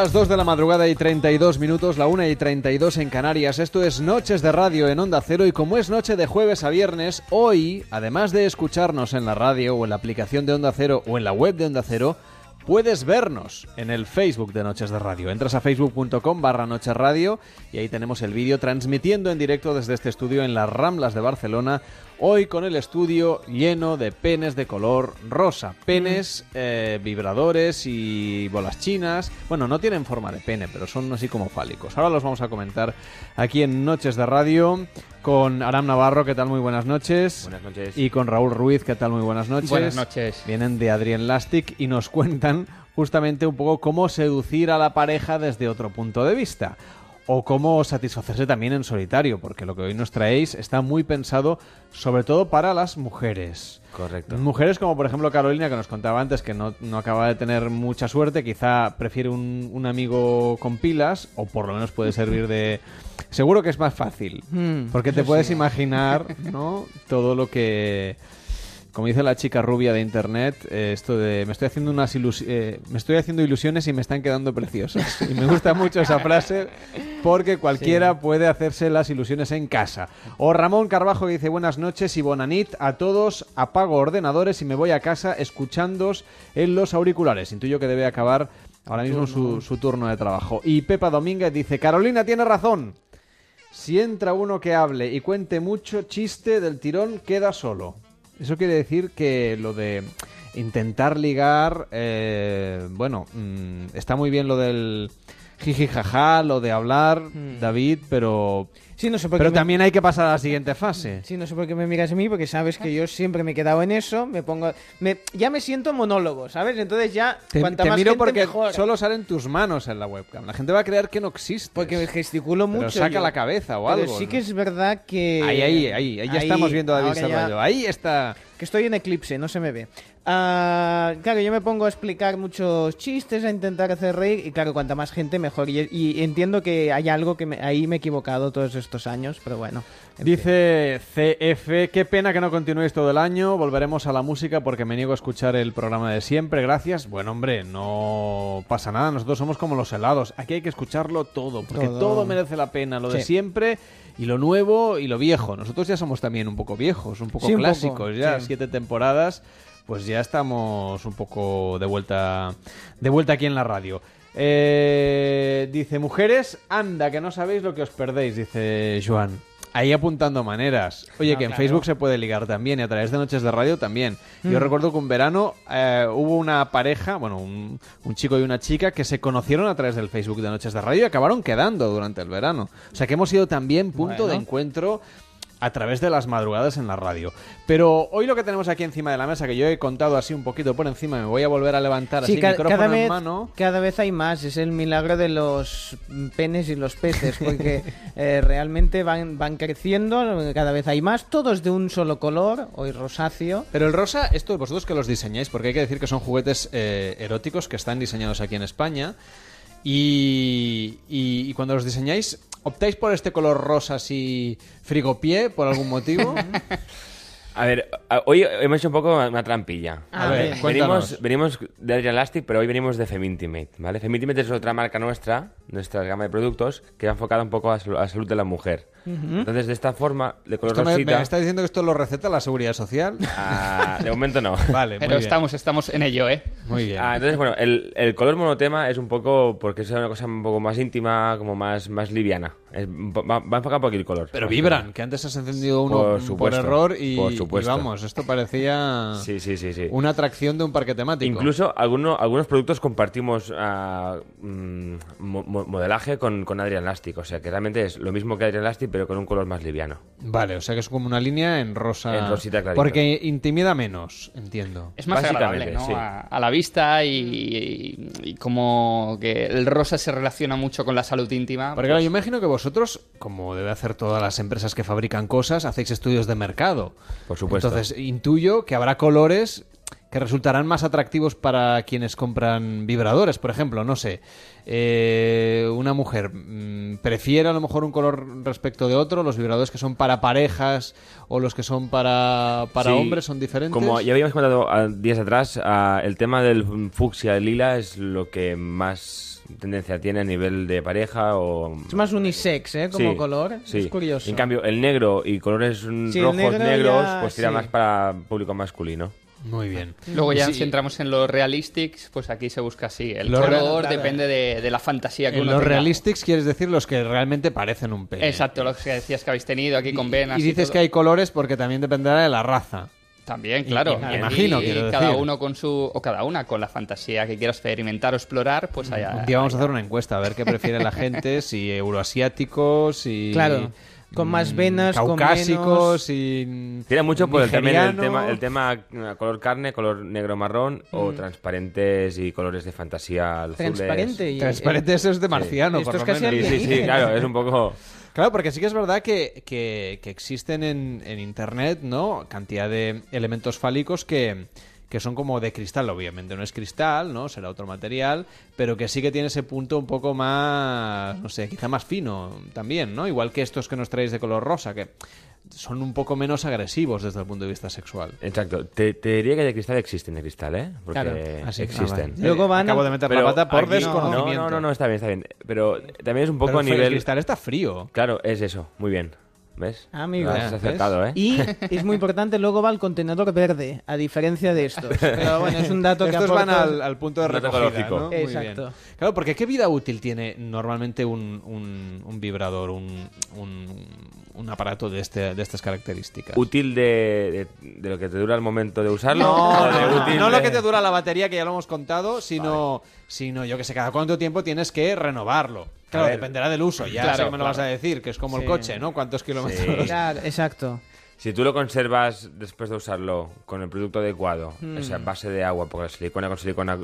Las 2 de la madrugada y 32 minutos, la 1 y 32 en Canarias. Esto es Noches de Radio en Onda Cero y como es noche de jueves a viernes, hoy, además de escucharnos en la radio o en la aplicación de Onda Cero o en la web de Onda Cero, puedes vernos en el Facebook de Noches de Radio. Entras a facebook.com barra Noches Radio y ahí tenemos el vídeo transmitiendo en directo desde este estudio en las Ramblas de Barcelona. Hoy con el estudio lleno de penes de color rosa. Penes, eh, vibradores y bolas chinas. Bueno, no tienen forma de pene, pero son así como fálicos. Ahora los vamos a comentar aquí en Noches de Radio con Aram Navarro, ¿qué tal? Muy buenas noches. Buenas noches. Y con Raúl Ruiz, ¿qué tal? Muy buenas noches. Buenas noches. Vienen de Adrien Lastic y nos cuentan justamente un poco cómo seducir a la pareja desde otro punto de vista. O cómo satisfacerse también en solitario, porque lo que hoy nos traéis está muy pensado sobre todo para las mujeres. Correcto. Mujeres como por ejemplo Carolina, que nos contaba antes que no, no acaba de tener mucha suerte, quizá prefiere un, un amigo con pilas, o por lo menos puede servir de... Seguro que es más fácil, Mm, porque te puedes imaginar ¿no? todo lo que... Como dice la chica rubia de internet, eh, esto de me estoy haciendo unas ilus- eh, me estoy haciendo ilusiones y me están quedando preciosas. Y me gusta mucho esa frase porque cualquiera puede hacerse las ilusiones en casa. O Ramón Carbajo que dice buenas noches y bonanit a todos, apago ordenadores y me voy a casa escuchándos en los auriculares. Intuyo que debe acabar ahora mismo su, su turno de trabajo. Y Pepa Domínguez dice, Carolina tiene razón. Si entra uno que hable y cuente mucho chiste del tirón, queda solo. Eso quiere decir que lo de intentar ligar, eh, bueno, mm, está muy bien lo del jiji jaja, lo de hablar, David, pero Sí, no sé por pero me- también hay que pasar a la siguiente fase. Sí, no sé por qué me miras a mí, porque sabes que yo siempre me he quedado en eso, me pongo... Me, ya me siento monólogo, ¿sabes? Entonces ya, Te, cuanta te más miro gente, porque mejor. solo salen tus manos en la webcam. La gente va a creer que no existe. Porque gesticulo Pero mucho. saca yo. la cabeza o Pero algo. sí ¿no? que es verdad que... Ahí, ahí, ahí, ahí ya estamos viendo a David ya- Serrallo. Ahí está. Que estoy en eclipse, no se me ve. Ah, claro, yo me pongo a explicar muchos chistes, a intentar hacer reír, y claro, cuanta más gente, mejor. Y, y entiendo que hay algo que me- ahí me he equivocado todos estos años, pero bueno. Dice CF, qué pena que no continuéis todo el año, volveremos a la música porque me niego a escuchar el programa de siempre, gracias. Bueno, hombre, no pasa nada, nosotros somos como los helados, aquí hay que escucharlo todo, porque Todo. todo, merece la pena, lo de siempre y lo nuevo y lo viejo. Nosotros ya somos también un poco viejos, un poco Sí, un poco, clásicos, ya sí. siete temporadas, pues ya estamos un poco de vuelta, de vuelta aquí en la radio. Eh, dice, mujeres, anda, que no sabéis lo que os perdéis, dice Joan. Ahí apuntando maneras. Oye, No, que en claro. Facebook se puede ligar también y a través de noches de radio también. Yo Mm. recuerdo que un verano eh, hubo una pareja, bueno, un, un chico y una chica que se conocieron a través del Facebook de noches de radio y acabaron quedando durante el verano. O sea que hemos sido también punto Bueno. de encuentro a través de las madrugadas en la radio. Pero hoy lo que tenemos aquí encima de la mesa, que yo he contado así un poquito por encima, me voy a volver a levantar Sí, así ca- micrófono cada, en vez, mano. cada vez hay más. Es el milagro de los penes y los peces, porque eh, realmente van, van creciendo, cada vez hay más, todos de un solo color, hoy rosáceo. Pero el rosa, esto vosotros que los diseñáis, porque hay que decir que son juguetes eh, eróticos que están diseñados aquí en España. Y, y- y cuando los diseñáis, ¿optáis por este color rosa así frigopié por algún motivo? A ver, hoy hemos hecho un poco una trampilla. A ver, venimos, cuéntanos. venimos de Adrian Elastic, pero hoy venimos de Femintimate, ¿vale? Femintimate es otra marca nuestra, nuestra gama de productos, que va enfocada un poco a la salud de la mujer. Entonces, de esta forma, de color Esto me, rosita... me está diciendo que esto lo receta la seguridad social. Ah, de momento no. Vale, muy Pero bien. estamos, estamos en ello, ¿eh? Muy bien. Ah, entonces, bueno, el, el color monotema es un poco, porque es una cosa un poco más íntima, como más, más liviana. Es va, va enfocado por aquí el color. Pero vibran, que antes has encendido uno Por error y, por y supuesto. vamos, esto parecía Sí, sí, sí, sí. una atracción de un parque temático. Incluso alguno- algunos productos compartimos mm, mo- mo- modelaje con, con Adrian Lastic. O sea que realmente es lo mismo que Adrian Lastic, pero con un color más liviano. Vale, o sea que es como una línea en rosa. En rosita clarito. Porque intimida menos, entiendo. Es más agradable, ¿no? sí. A, a la vista y, y- y como que el rosa se relaciona mucho con la salud íntima. Porque claro, yo imagino que vosotros, como debe hacer todas las empresas que fabrican cosas, hacéis estudios de mercado. Por supuesto. Entonces, intuyo que habrá colores que resultarán más atractivos para quienes compran vibradores, por ejemplo, no sé. eh, una mujer mm, prefiere a lo mejor un color respecto de otro, los vibradores que son para parejas o los que son para, para Sí, hombres son diferentes. Como ya habíamos comentado ah, días atrás, ah, el tema del fucsia lila es lo que más tendencia tiene a nivel de pareja o... Es más unisex, ¿eh? Como Sí, color. sí. Es curioso. En cambio, el negro y colores Sí, rojos, negro negros, ya- pues tira sí. más para público masculino. Muy bien. Luego ya Sí. si entramos en los realistics, pues aquí se busca así. El Los color depende de, de la fantasía que En uno los tenga. realistics quieres decir los que realmente parecen un pene. Exacto, los que decías que habéis tenido aquí con venas. Y dices todo. que hay colores porque también dependerá de la raza. También, claro. y me Y- imagino, y quiero cada decir. uno con su. O cada una con la fantasía que quiera experimentar o explorar, pues allá. Un día vamos a hacer una encuesta a ver qué prefiere la gente, si euroasiáticos, si Claro, con más venas, con caucásicos, y Tira mucho por el, también el nigeriano. tema, el tema eh, color carne, color negro marrón o Mm. transparentes y colores de fantasía azules. Transparente y- Transparente, eso es de marciano, Esto por es lo casi menos. Sí, sí, sí, claro, es un poco... Claro, porque sí que es verdad que, que- que existen en, en Internet, ¿no? Cantidad de elementos fálicos que, que son como de cristal, obviamente. No es cristal, ¿no? Será otro material, pero que sí que tiene ese punto un poco más, no sé, quizá más fino también, ¿no? Igual que estos que nos traéis de color rosa, que son un poco menos agresivos desde el punto de vista sexual. Exacto. Te, te diría que de cristal existen de cristal, ¿eh? Porque Claro. Sí. existen. Ah, vale. Luego van Acabo de meter la pata por desconocimiento. No, no, no, está bien, está bien. Pero también es un poco Pero a el nivel... cristal está frío. Claro, es eso. Muy bien. ¿Ves? Amigo. Lo has acertado, ¿eh? Y es muy importante, luego va el contenedor verde, a diferencia de estos. Pero bueno, es un dato que Estos van al, al punto de recogida, ecológico. ¿no? Muy Exacto. bien. Claro, porque ¿qué vida útil tiene normalmente un, un, un vibrador, un, un, un aparato de, este, de estas características? ¿Útil de, de, de lo que te dura el momento de usarlo? No, ¿O de no, útil no lo que te dura la batería, que ya lo hemos contado, sino, sino yo que sé, cada cuánto tiempo tienes que renovarlo. Claro, dependerá del uso, ya Claro, sé que me lo vas a decir, que es como el coche, ¿no? ¿Cuántos kilómetros? Sí. Claro, exacto. Si tú lo conservas después de usarlo con el producto adecuado, Mm. o sea, base de agua, porque la silicona con silicona,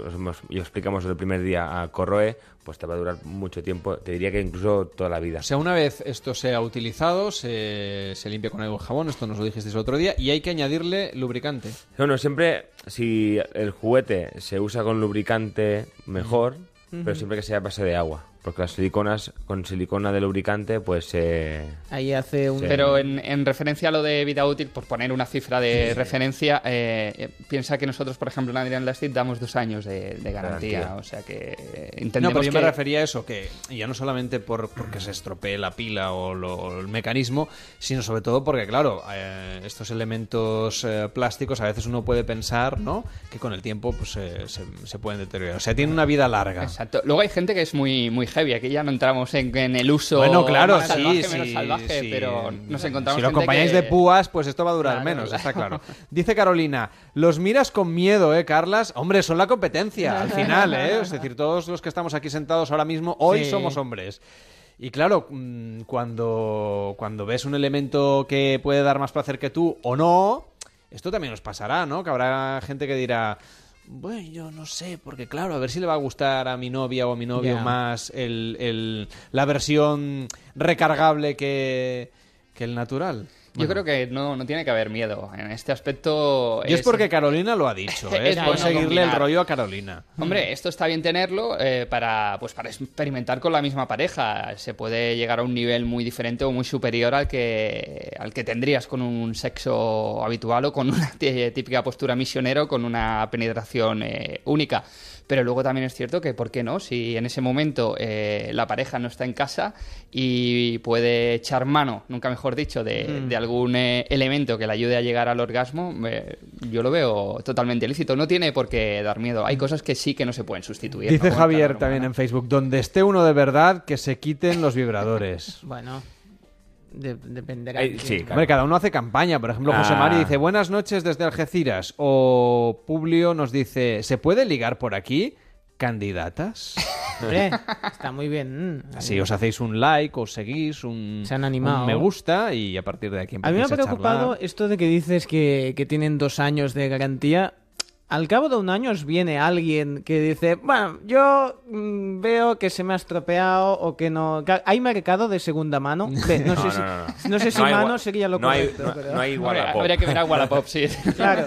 y explicamos el primer día a corroe, pues te va a durar mucho tiempo, te diría que incluso toda la vida. O sea, una vez esto sea utilizado, se, se limpia con y jabón, esto nos lo dijisteis el otro día, y hay que añadirle lubricante. Bueno, siempre si el juguete se usa con lubricante, mejor, pero siempre que sea a base de agua. Porque las siliconas con silicona de lubricante, pues eh, Ahí hace un... Pero en, en referencia a lo de vida útil, por poner una cifra de referencia, eh, eh, piensa que nosotros, por ejemplo, en Adrian Lastit damos dos años de, de garantía. Garantía. O sea que eh, No, entendemos pero yo que... me refería a eso, que ya no solamente por porque se estropee la pila o, lo- o el mecanismo, sino sobre todo porque, claro, eh, estos elementos eh, plásticos a veces uno puede pensar, ¿no? Que con el tiempo pues eh, se, se pueden deteriorar. O sea, tienen una vida larga. Exacto. Luego hay gente que es muy, muy heavy. Aquí ya no entramos en, en el uso Bueno, claro, más sí, salvaje, sí, menos salvaje, sí. pero nos encontramos Si lo acompañáis que- de púas, pues esto va a durar Claro, menos, claro. está claro. Dice Carolina, los miras con miedo, ¿eh, Carlas? Hombre, son la competencia, al final, ¿eh? Es decir, todos los que estamos aquí sentados ahora mismo, hoy somos hombres. Y claro, mm, cuando, cuando ves un elemento que puede dar más placer que tú o no, esto también os pasará, ¿no? Que habrá gente que dirá, bueno, yo no sé, porque claro, a ver si le va a gustar a mi novia o a mi novio más el, el- la versión recargable que, que el natural. Yo creo que no, no tiene que haber miedo. En este aspecto. Y es porque Carolina lo ha dicho, ¿eh? Es es por seguirle el rollo a Carolina. Hombre, esto está bien tenerlo eh, para, pues, para experimentar con la misma pareja. Se puede llegar a un nivel muy diferente o muy superior al que, al que tendrías con un sexo habitual o con una tí- típica postura misionero con una penetración eh, única. Pero luego también es cierto que, ¿por qué no? Si en ese momento eh, la pareja no está en casa y puede echar mano, nunca mejor dicho, de, Mm. de algún eh, elemento que le ayude a llegar al orgasmo, eh, yo lo veo totalmente lícito. No tiene por qué dar miedo. Hay cosas que sí que no se pueden sustituir. Dice Javier también en Facebook, donde esté uno de verdad, que se quiten los vibradores. Bueno, de- dependerá. De sí, quién. claro. Hombre, cada uno hace campaña. Por ejemplo, José Ah. Mari dice, buenas noches desde Algeciras. O Publio nos dice, ¿se puede ligar por aquí? ¿Candidatas? Hombre, está muy bien. mm. Así os hacéis un like, os seguís, un, Se han animado. un me gusta y a partir de aquí A mí me ha preocupado charlar. esto de que dices que, que tienen dos años de garantía. Al cabo de un año os viene alguien que dice, bueno, yo mm, veo que se me ha estropeado o que no... ¿Hay mercado de segunda mano? Ve, no, sé No, si, no, no, no. no sé si No hay mano sería lo no hay- correcto. no- pero- no hay Wallapop. Habría que ver a Wallapop, sí. Claro.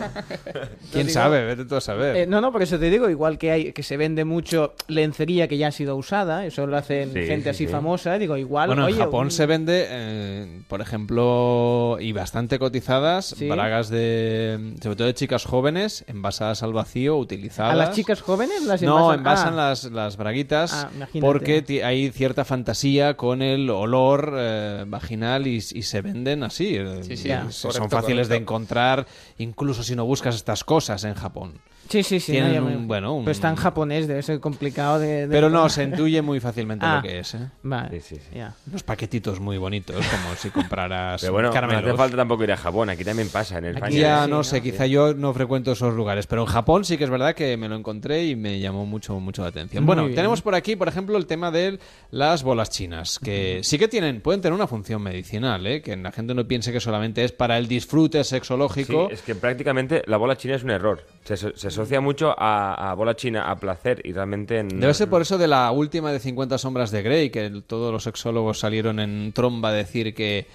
¿Quién digo- sabe? Vete tú a saber. Eh, no, no, por eso te digo, igual que hay que se vende mucho lencería que ya ha sido usada, eso lo hacen Sí, gente sí, así sí. famosa, digo, igual, Bueno, en Japón un- se vende, eh, por ejemplo, y bastante cotizadas, Sí. bragas de, sobre todo de chicas jóvenes, envasadas al vacío, utilizadas. ¿A las chicas jóvenes las No, envasan? Ah. las, las braguitas Ah, porque hay cierta fantasía con el olor eh, vaginal y, y se venden así. eh, Sí, sí, y ya. son correcto, fáciles de encontrar, incluso si no buscas estas cosas en Japón. Sí, sí, sí. Tienen no, ya me- un, bueno, un- Pero está en japonés, debe ser complicado de... de- Pero no, se intuye muy fácilmente Ah, lo que es. ¿eh? Vale, Sí, sí, sí. Unos paquetitos muy bonitos, como si compraras Pero bueno, caramelos. no hace falta tampoco ir a Japón, aquí también pasa, en el Aquí ya no sé, quizá yo no frecuento esos lugares, pero en Japón sí que es verdad que me lo encontré y me llamó mucho, mucho la atención. Muy bueno, bien. tenemos por aquí, por ejemplo, el tema de las bolas chinas, que sí que tienen, pueden tener una función medicinal, ¿eh? que la gente no piense que solamente es para el disfrute sexológico. Sí, es que prácticamente la bola china es un error. Se asocia mucho a, a bola china, a placer, y realmente... no- Debe ser por eso de la última de 50 sombras de Grey, que el- todos los sexólogos salieron en tromba a decir que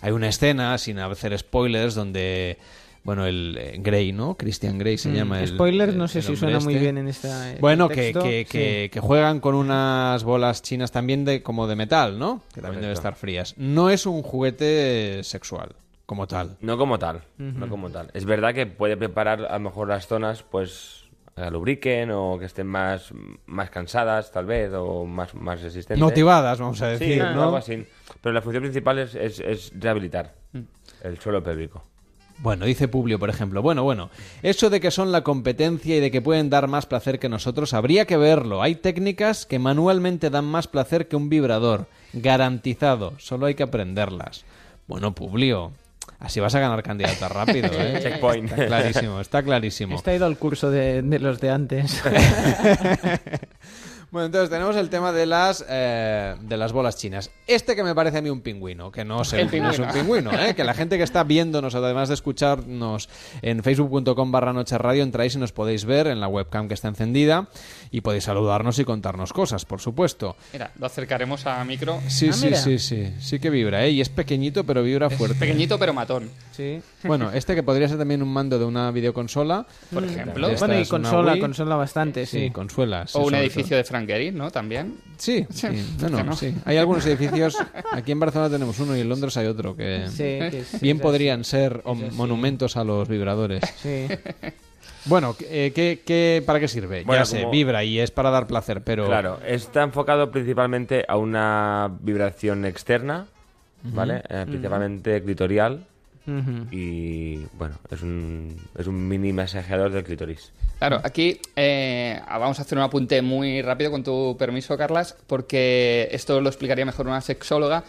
hay una escena, sin hacer spoilers, donde, bueno, el eh, Grey, ¿no? Christian Grey se Mm, llama el spoilers no sé el si suena muy este. bien en esta- en Bueno, este que, que, sí. que, que juegan con unas bolas chinas también de como de metal, ¿no? Que también deben estar frías. No es un juguete sexual, como tal. No como tal, no como tal. Es verdad que puede preparar a lo mejor las zonas, pues, a lubriquen o que estén más, más cansadas, tal vez, o más, más resistentes. Motivadas, vamos a Sí, decir, ¿no? algo así. Pero la función principal es, es, es rehabilitar Mm. el suelo pélvico. Bueno, dice Publio, por ejemplo. Bueno, bueno, eso de que son la competencia y de que pueden dar más placer que nosotros, habría que verlo. Hay técnicas que manualmente dan más placer que un vibrador. Garantizado. Solo hay que aprenderlas. Bueno, Publio, así vas a ganar candidatas rápido, ¿eh? Checkpoint. Está clarísimo, está clarísimo. Está ido al curso de, de los de antes. Bueno, entonces tenemos el tema de las eh, de las bolas chinas. Este que me parece a mí un pingüino, que no, sé, no es un pingüino. ¿eh? que la gente que está viéndonos, además de escucharnos en facebook.com barra noche radio, entráis y nos podéis ver en la webcam que está encendida y podéis saludarnos y contarnos cosas, por supuesto. Mira, lo acercaremos a micro. Sí, Ah, sí, mira. sí, sí, sí que vibra, ¿eh? Y es pequeñito, pero vibra fuerte. Pequeñito pero matón. Sí. Bueno, este que podría ser también un mando de una videoconsola. Por ejemplo. Bueno, y consola, Wii. consola bastante, sí. Sí, consuelas. O un edificio de Frank ¿no? También. Sí, sí. ¿por Bueno, qué no? sí. Hay algunos edificios. Aquí en Barcelona tenemos uno y en Londres hay otro que Sí, que sí, bien podrían ser monumentos a los vibradores. Sí. Bueno, eh, ¿qué, qué, para qué sirve? Bueno, ya sé, como- vibra y es para dar placer, pero. Claro, está enfocado principalmente a una vibración externa, ¿vale? Eh, principalmente clitorial. Y bueno, es un, es un mini masajeador del clítoris. Claro, aquí eh, vamos a hacer un apunte muy rápido con tu permiso, Carlas, porque esto lo explicaría mejor una sexóloga,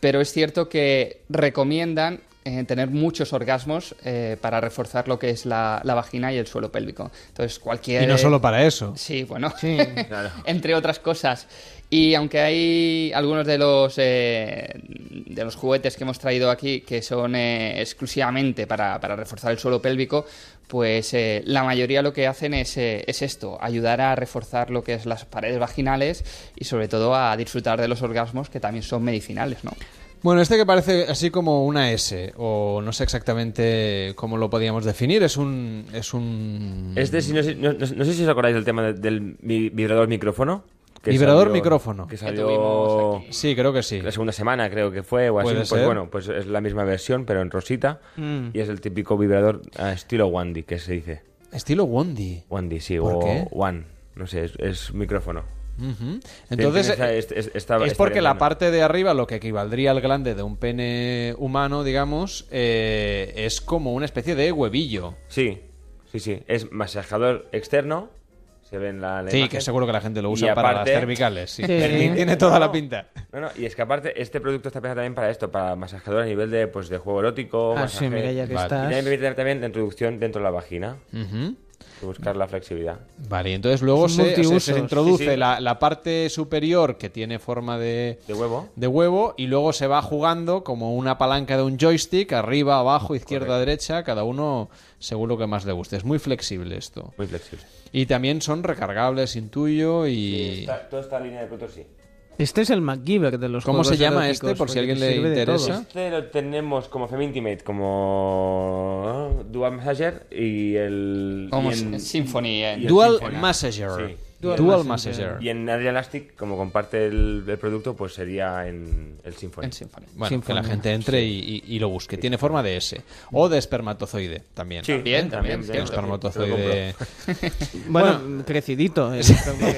pero es cierto que recomiendan eh, tener muchos orgasmos eh, para reforzar lo que es la, la vagina y el suelo pélvico. Entonces, cualquier... Y no solo para eso. Sí, bueno, Sí. entre otras cosas. Y aunque hay algunos de los eh, de los juguetes que hemos traído aquí que son eh, exclusivamente para, para reforzar el suelo pélvico, pues eh, la mayoría lo que hacen es, eh, es esto, ayudar a reforzar lo que es las paredes vaginales y sobre todo a disfrutar de los orgasmos que también son medicinales, ¿no? Bueno, este que parece así como una S, o no sé exactamente cómo lo podíamos definir, es un. Es un. Este, si no, sé- no- no- no sé si os acordáis del tema de- del vi- vibrador micrófono. Que Vibrador salió- micrófono. Que salió Sí, creo que sí. la segunda semana, creo que fue, o así. Puede Pues ser. bueno, pues es la misma versión, pero en rosita. Mm. Y es el típico vibrador a estilo Wandy, que se dice. Estilo Wandy. Wandy, sí, ¿Por o qué? One. No sé, es, es micrófono. Entonces, esa- es- es- esta- es esta porque la parte de arriba, lo que equivaldría al glande de un pene humano, digamos, eh, es como una especie de huevillo. Sí, sí, sí. Es masajador externo. Se ve en la, la Sí, imagen. que seguro que la gente lo usa para las cervicales. Sí. Sí. Tiene toda la pinta. No, no, y es que aparte este producto está pensado también para esto, para masajador a nivel de, pues, de juego erótico. Ah, sí, mira, ya que Vale. estás. Y también permite también la introducción dentro de la vagina. Ujú. Buscar la flexibilidad. Vale, y entonces luego se, se- introduce Sí, sí. La, la parte superior que tiene forma de, De huevo. de huevo y luego se va jugando como una palanca de un joystick, arriba, abajo, izquierda, derecha, cada uno según lo que más le guste. Es muy flexible esto. Muy flexible. Y también son recargables, intuyo, y... Está- toda esta línea de productos sí. Este es el MacGyver de los ¿Cómo se llama eróticos, este, por si porque alguien le interesa? Este lo tenemos como Femintimate, como. Dual Messenger y el... Como y en- Symphony. el Dual. Massager. Sí. Dual, Dual Massager. Massager. Y en Adrian Elastic, como comparte el, el producto, pues sería en el Symphony. en Symphony. Bueno, que la gente entre y, y- y lo busque. Tiene forma de S. O de espermatozoide también. Sí, También, también, también, espermatozoide. Bueno, crecidito. eh,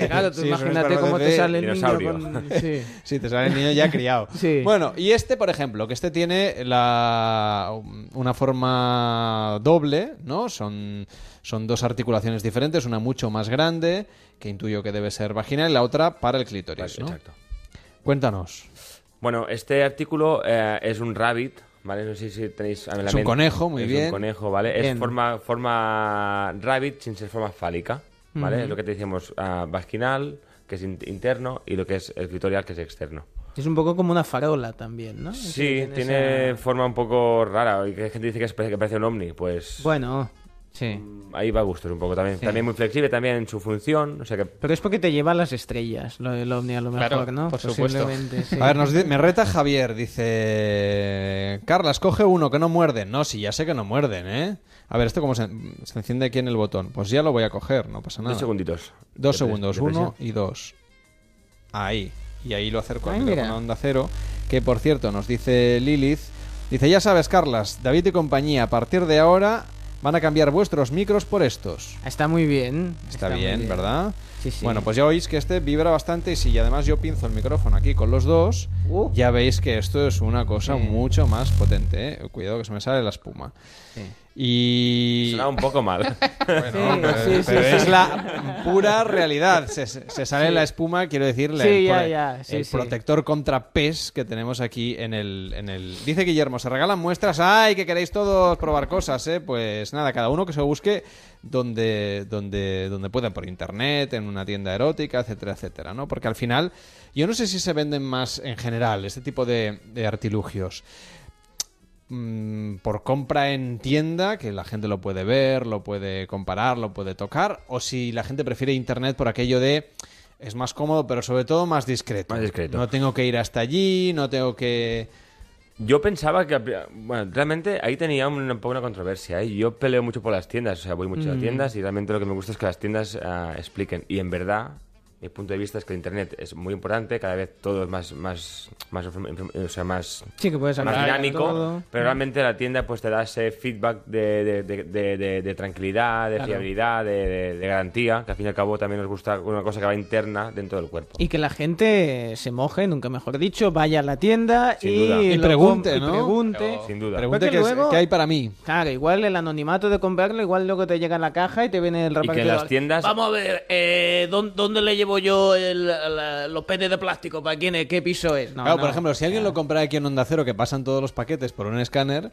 claro, tú imagínate cómo te sale el niño con... Sí. Sí, te sale el niño ya criado. Sí. Bueno, y este, por ejemplo, que este tiene la, una forma doble, ¿no? Son, son dos articulaciones diferentes, una mucho más grande, que intuyo que debe ser vaginal, y la otra para el clítoris, ¿no? Exacto. Cuéntanos. Bueno, este artículo eh, es un rabbit, ¿vale? No sé si tenéis a la Es un conejo, muy es bien. un conejo, ¿vale? Bien. Es forma, forma rabbit sin ser forma fálica, ¿vale? Lo que te decíamos, ah, vaginal, que es in- interno, y lo que es el clitorial, que es externo. Es un poco como una farola también, ¿no? Sí, tiene esa- forma un poco rara, y que hay gente dice que, es- que parece un ovni, pues... Bueno, sí. Ahí va a gustos un poco también. Sí. También muy flexible también en su función, o sea que... Pero es porque te lleva a las estrellas, lo del ovni a lo mejor, Claro, ¿no? por supuesto. Posiblemente, sí. A ver, nos me reta Javier, dice... Carla, escoge uno que no muerden. No, sí, ya sé que no muerden, ¿eh? A ver, ¿esto cómo se, se enciende aquí en el botón? Pues ya lo voy a coger, no pasa nada. Dos segunditos. Dos segundos, uno y dos. Ahí. Y ahí lo acerco al Ay, a onda cero. Que por cierto, nos dice Lilith. Dice, ya sabes, Carlas, David y compañía, a partir de ahora van a cambiar vuestros micros por estos. Está muy bien. Está, bien, ¿verdad? Sí, sí. Bueno, pues ya oís que este vibra bastante y si además yo pinzo el micrófono aquí con los dos, Uh. ya veis que esto es una cosa Sí. mucho más potente. ¿eh? Cuidado que se me sale la espuma. Sí. Y... Suena un poco mal. Bueno, Sí, pero, sí, sí, pero sí. es la pura realidad. Se, se sale la espuma, quiero decirle, Sí, el, ya, ya, sí, el sí. protector contra pez que tenemos aquí en el, en el... Dice Guillermo, se regalan muestras. ¡Ay, que queréis todos probar cosas! ¿eh? Pues nada, cada uno que se busque donde, donde, donde pueda, por internet, en una tienda erótica, etcétera, etcétera, ¿no? Porque al final, yo no sé si se venden más en general este tipo de, de artilugios mm, por compra en tienda, que la gente lo puede ver, lo puede comparar, lo puede tocar, o si la gente prefiere internet por aquello de es más cómodo, pero sobre todo más discreto. Más discreto. No tengo que ir hasta allí, no tengo que... Yo pensaba que, bueno, realmente ahí tenía un, un poco una controversia. ¿eh? Yo peleo mucho por las tiendas, o sea, voy mucho a Mm. tiendas y realmente lo que me gusta es que las tiendas ah, expliquen. Y en verdad, mi punto de vista es que el Internet es muy importante, cada vez todo es más, más, más, o sea, más, Sí, que puedes más hablar dinámico, todo. pero realmente la tienda pues te da ese feedback de, de, de- de- de- de tranquilidad, de Claro. fiabilidad, de, de- de garantía, que al fin y al cabo también nos gusta una cosa que va interna dentro del cuerpo. Y que la gente se moje, nunca mejor dicho, vaya a la tienda Sin y, duda. Y lo pregunte, pregunte. Sin duda. Pregunte Porque qué, es- luego- qué hay para mí. Claro, igual el anonimato de comprarlo, igual luego te llega en la caja y te viene el Y que en repartidor. las tiendas... Vamos a ver, eh, ¿dónde, dónde le llevo yo el- la- los penes de plástico? ¿Para quién es? ¿Qué piso es? No, claro, no. por ejemplo, si alguien lo compra aquí en Onda Cero, que pasan todos los paquetes por un escáner,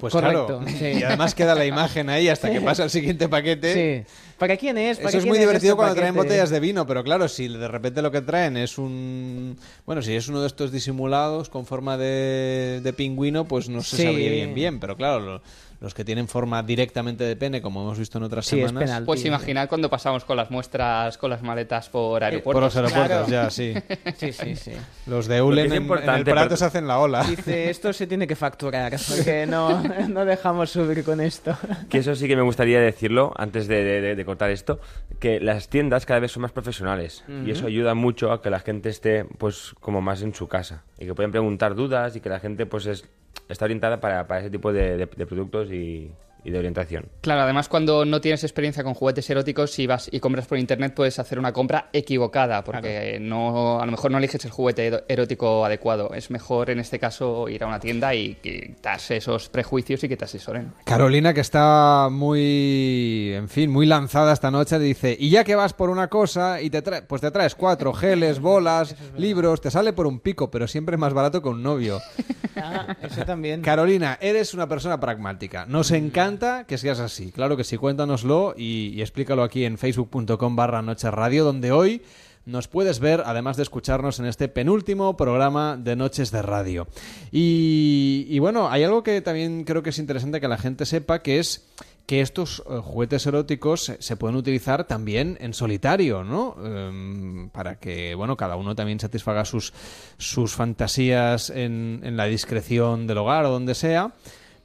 pues correcto, claro. sí. Y además queda la imagen ahí hasta que pasa el siguiente paquete. Sí. ¿Para quién es? ¿Para Eso es muy divertido este cuando traen paquete? botellas de vino, pero claro, si de repente lo que traen es un... Bueno, si es uno de estos disimulados con forma de, de pingüino, pues no se Sí. sabría bien bien, pero claro, lo- los que tienen forma directamente de pene, como hemos visto en otras Sí, es semanas... penal. Pues imaginad cuando pasamos con las muestras, con las maletas por Por aeropuertos. los aeropuertos, Claro. ya, sí. Sí, sí, sí. Los de Eulen es en, en el pero- se hacen la ola. Dice, esto se tiene que facturar, porque no, no dejamos subir con esto. Que eso sí que me gustaría decirlo antes de- de- de cortar esto, que las tiendas cada vez son más profesionales. Y eso ayuda mucho a que la gente esté pues como más en su casa. Y que puedan preguntar dudas y que la gente pues es, está orientada para, para ese tipo de, de- de productos y, y de orientación. Claro, además cuando no tienes experiencia con juguetes eróticos, si vas y compras por internet puedes hacer una compra equivocada, porque no, a lo mejor no eliges el juguete erótico adecuado. Es mejor en este caso ir a una tienda y quitarse esos prejuicios y que te asesoren. Carolina, que está muy, en fin, muy lanzada esta noche, dice, y ya que vas por una cosa y te traes, pues te traes cuatro geles, bolas, libros, te sale por un pico, pero siempre es más barato que un novio. Ah, eso también. Carolina, eres una persona pragmática. Nos encanta que seas así. Claro que sí, cuéntanoslo y, explícalo aquí en facebook.com barra Noche Radio, donde hoy nos puedes ver, además de escucharnos en este penúltimo programa de Noches de Radio. Y, y bueno, hay algo que también creo que es interesante que la gente sepa, que es que estos eh, juguetes eróticos se, pueden utilizar también en solitario, ¿no? Em, para que, bueno, cada uno también satisfaga sus, sus fantasías en, la discreción del hogar o donde sea,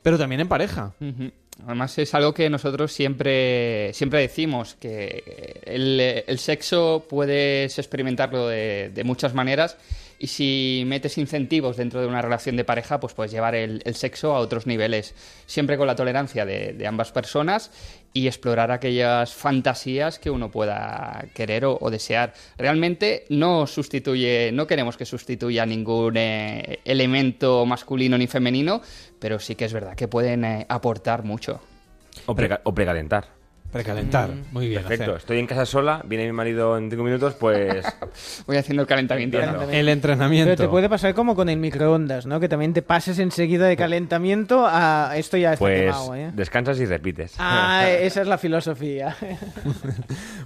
pero también en pareja. Además es algo que nosotros siempre, siempre decimos, que el, sexo puedes experimentarlo de, de muchas maneras y si metes incentivos dentro de una relación de pareja, pues puedes llevar el, sexo a otros niveles, siempre con la tolerancia de, ambas personas y explorar aquellas fantasías que uno pueda querer o, desear. Realmente no sustituye, no queremos que sustituya ningún eh, elemento masculino ni femenino, pero sí que es verdad que pueden eh, aportar mucho. O precalentar. Precalentar, muy bien. Perfecto. hacer. Estoy en casa sola, viene mi marido en cinco minutos, pues... Voy haciendo el calentamiento. El entrenamiento. Pero te puede pasar como con el microondas, ¿no? Que también te pases enseguida de calentamiento a esto ya está Pues quemado, ¿eh? descansas y repites. Ah, esa es la filosofía.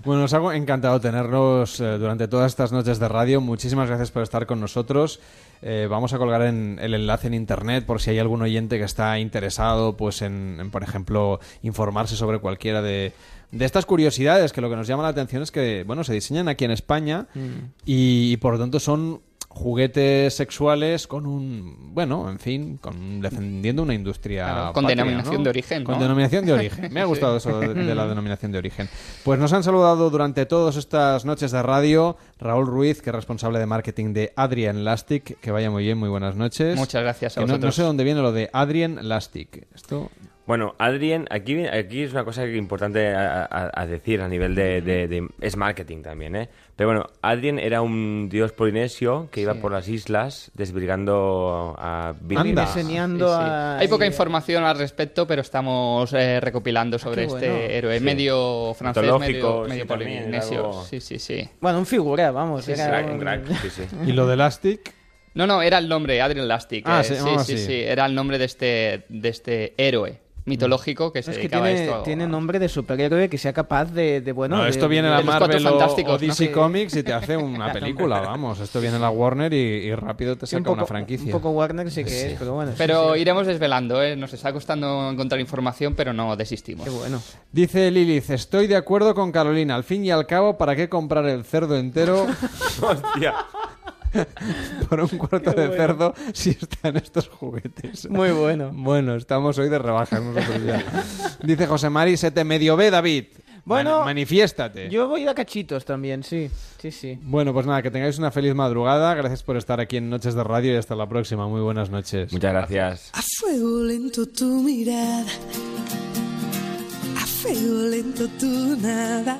Bueno, nos ha encantado tenerlos eh, durante todas estas noches de radio. Muchísimas gracias por estar con nosotros. Eh, vamos a colgar en el enlace en internet por si hay algún oyente que está interesado, pues en, en, por ejemplo, informarse sobre cualquiera de, de estas curiosidades, que lo que nos llama la atención es que, bueno, se diseñan aquí en España Mm. y, y por lo tanto son juguetes sexuales con un, bueno, en fin, con defendiendo una industria Claro, con patria, denominación ¿no? de origen, Con ¿no? denominación de origen. Me ha Sí. gustado eso de, de la denominación de origen. Pues nos han saludado durante todas estas noches de radio Raúl Ruiz, que es responsable de marketing de Adrian Lastic. Que vaya muy bien, muy buenas noches. Muchas gracias a Que no, no vosotros. sé dónde viene lo de Adrian Lastic. Esto... Bueno, Adrien, aquí, aquí es una cosa que importante a, a- a decir a nivel de, de- de- Es marketing también, ¿eh? Pero bueno, Adrien era un dios polinesio que iba por las islas desbrigando a Sí, sí. a... Hay poca información al respecto, pero estamos eh, recopilando sobre qué este héroe Sí. medio francés, Mitológico, medio, sí, polinesio. algo- Sí, sí, sí. Bueno, un figura, vamos. Sí, era sí, un- un crack, sí, sí. ¿Y lo de Lastic? No, no, era el nombre, Adrian Lastic. Ah, eh, se sí, llamaba sí, así. sí, era el nombre de este, de este héroe mitológico que se Es que dedicaba tiene, a esto. tiene nombre de superhéroe que sea capaz de, de bueno... No, de- esto viene de- la Marvel o. DC. Comics y te hace una película, vamos. Esto viene la Warner y, y rápido te un saca poco- una franquicia. Un poco Warner sí que es, pero bueno. sí, Pero sí. iremos desvelando, ¿eh? Nos está costando encontrar información, pero no desistimos. Qué bueno. Dice Lilith, estoy de acuerdo con Carolina. Al fin y al cabo, ¿para qué comprar el cerdo entero Hostia. por un cuarto Qué de bueno. cerdo si están estos juguetes? Muy bueno. Bueno, estamos hoy de rebajas nosotros ya. Dice José Mari, se te medio ve, David. Bueno, Man- manifiéstate. Yo voy a cachitos también, sí. Sí, sí. Bueno, pues nada, que tengáis una feliz madrugada. Gracias por estar aquí en Noches de Radio y hasta la próxima. Muy buenas noches. Muchas gracias. A fuego lento tu mirada, a fuego lento tu nada.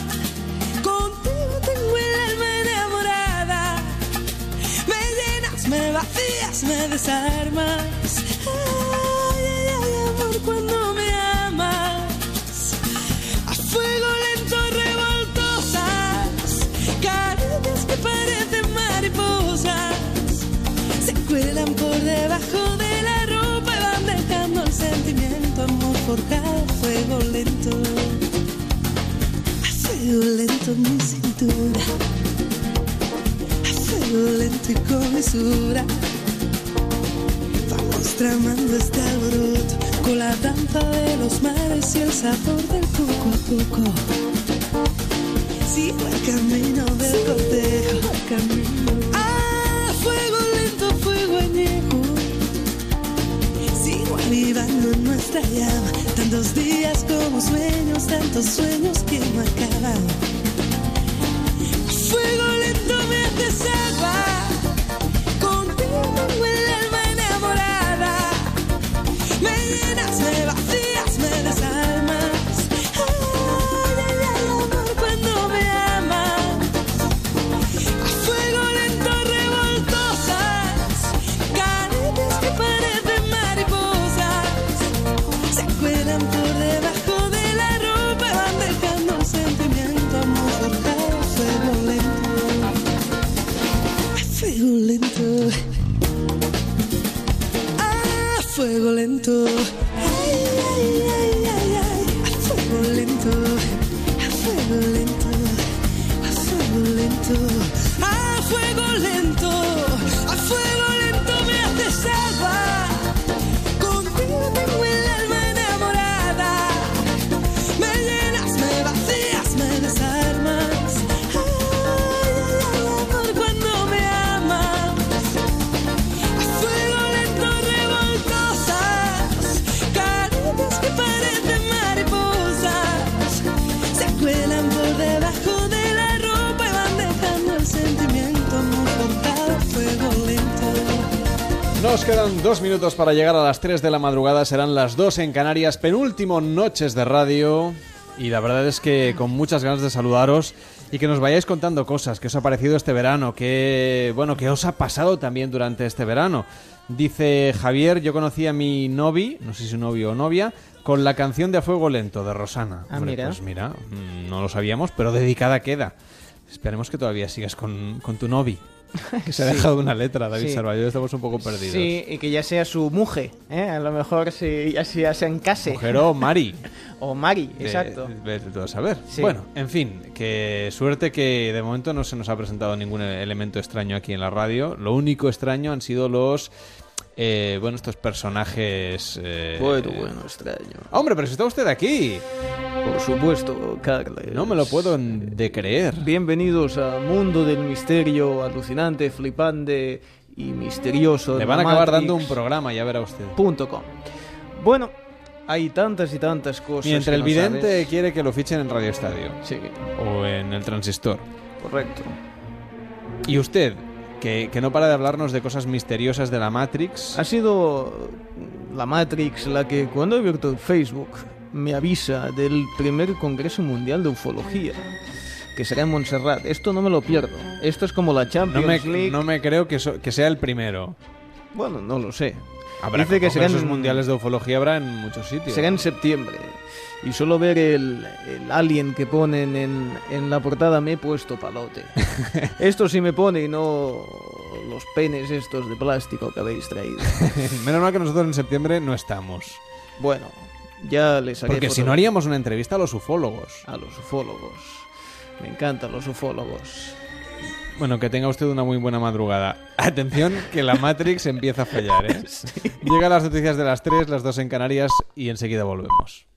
vacías, me desarmas. Ay, ay, ay, amor, cuando me amas. A fuego lento revoltosas, caricias que parecen mariposas. Se cuelan por debajo de la ropa y van dejando el sentimiento, amor forjado, fuego lento. A fuego lento mi cintura, a fuego lento y con mesura. Vamos tramando este alboroto con la danza de los mares y el sabor del poco a poco. Sigo el camino del cortejo, camino. A fuego lento, fuego añejo. Sigo avivando nuestra llama, tantos días como sueños, tantos sueños que no acaban. Fuego lento enamorada. Me minutos para llegar a las 3 de la madrugada, serán las 2 en Canarias, penúltimo Noches de Radio. Y la verdad es que con muchas ganas de saludaros y que nos vayáis contando cosas, que os ha parecido este verano, que bueno, que os ha pasado también durante este verano. Dice Javier, yo conocí a mi novi, no sé si novio o novia, con la canción de A Fuego Lento de Rosana. Ah, mira. Pues mira, no lo sabíamos, pero dedicada queda. Esperemos que todavía sigas con, con tu novi. Que se ha dejado una letra, David Sí. Sarvallo, estamos un poco perdidos. Sí, y que ya sea su mujer, ¿eh? A lo mejor si, ya sea, sea en case. Mujer o Mari. o Mari, De- exacto. todo saber. Sí. Bueno, en fin, que suerte que de momento no se nos ha presentado ningún elemento extraño aquí en la radio. Lo único extraño han sido los. eh, bueno, estos personajes. eh, Bueno, bueno, extraño. Hombre, pero si está usted aquí. Por supuesto, Carles. No me lo puedo de creer. Bienvenidos al mundo del misterio alucinante, flipante y misterioso. Le de van a acabar dando un programa, ya verá usted. Punto com. Bueno, hay tantas y tantas cosas. Mientras que el no vidente sabes. quiere que lo fichen en Radio Estadio. Sí. O en el transistor. Correcto. Y usted, que, que no para de hablarnos de cosas misteriosas de la Matrix. Ha sido la Matrix la que cuando he abierto Facebook me avisa del primer Congreso Mundial de Ufología, que será en Montserrat. Esto no me lo pierdo. Esto es como la No Champions me, League. no me creo que, so- que sea el primero. Bueno, no lo sé. Habrá Dice que serán mundiales de ufología habrá en muchos sitios. Será en septiembre. Y solo ver el, el alien que ponen en, en la portada me he puesto palote. Esto sí me pone y no los penes estos de plástico que habéis traído. Menos mal que nosotros en septiembre no estamos. Bueno, ya les haré Porque si no haríamos una entrevista a los ufólogos. A los ufólogos. Me encantan los ufólogos. Bueno, que tenga usted una muy buena madrugada. Atención, que la Matrix empieza a fallar, ¿eh? Llega las noticias de las 3, las 2 en Canarias y enseguida volvemos.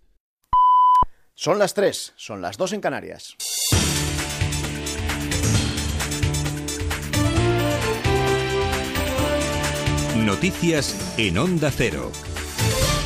Son las 3, son las 2 en Canarias. Noticias en Onda Cero.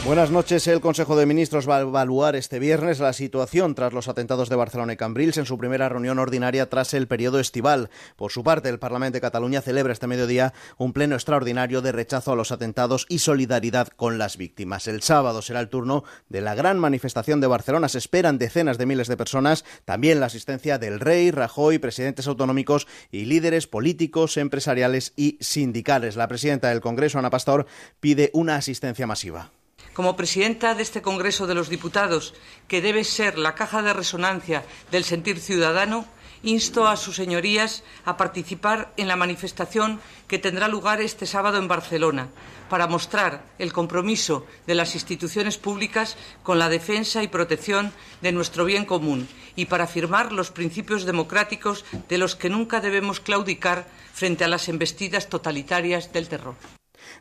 Buenas noches. El Consejo de Ministros va a evaluar este viernes la situación tras los atentados de Barcelona y Cambrils en su primera reunión ordinaria tras el periodo estival. Por su parte, el Parlamento de Cataluña celebra este mediodía un pleno extraordinario de rechazo a los atentados y solidaridad con las víctimas. El sábado será el turno de la gran manifestación de Barcelona. Se esperan decenas de miles de personas, también la asistencia del rey, Rajoy, presidentes autonómicos y líderes políticos, empresariales y sindicales. La presidenta del Congreso, Ana Pastor, pide una asistencia masiva. Como presidenta de este Congreso de los Diputados, que debe ser la caja de resonancia del sentir ciudadano, insto a sus señorías a participar en la manifestación que tendrá lugar este sábado en Barcelona para mostrar el compromiso de las instituciones públicas con la defensa y protección de nuestro bien común y para afirmar los principios democráticos de los que nunca debemos claudicar frente a las embestidas totalitarias del terror.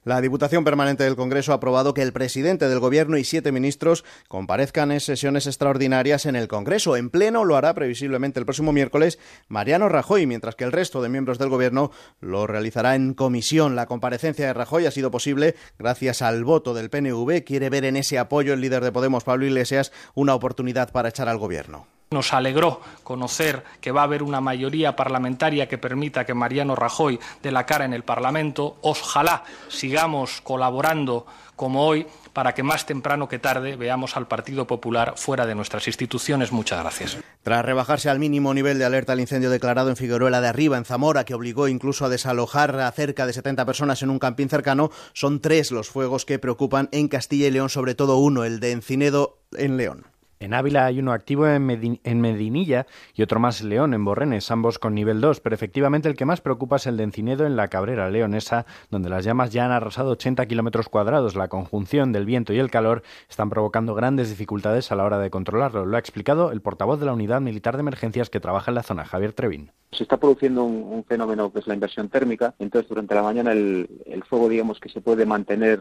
La Diputación Permanente del Congreso ha aprobado que el presidente del Gobierno y siete ministros comparezcan en sesiones extraordinarias en el Congreso. En pleno lo hará previsiblemente el próximo miércoles Mariano Rajoy, mientras que el resto de miembros del Gobierno lo realizará en comisión. La comparecencia de Rajoy ha sido posible gracias al voto del PNV. Quiere ver en ese apoyo el líder de Podemos, Pablo Iglesias, una oportunidad para echar al Gobierno. Nos alegró conocer que va a haber una mayoría parlamentaria que permita que Mariano Rajoy dé la cara en el Parlamento. Ojalá sigamos colaborando como hoy para que más temprano que tarde veamos al Partido Popular fuera de nuestras instituciones. Muchas gracias. Tras rebajarse al mínimo nivel de alerta el incendio declarado en Figueruela de Arriba, en Zamora, que obligó incluso a desalojar a cerca de 70 personas en un campín cercano, son tres los fuegos que preocupan en Castilla y León, sobre todo uno, el de Encinedo en León. En Ávila hay uno activo en, en Medinilla y otro más León, en Borrenes, ambos con nivel 2, pero efectivamente el que más preocupa es el de Encinedo en la Cabrera Leonesa, donde las llamas ya han arrasado 80 kilómetros cuadrados. La conjunción del viento y el calor están provocando grandes dificultades a la hora de controlarlo. Lo ha explicado el portavoz de la Unidad Militar de Emergencias que trabaja en la zona, Javier Trevín. se está produciendo un, un fenómeno que es la inversión térmica. Entonces, durante la mañana el, el fuego, digamos, que se puede mantener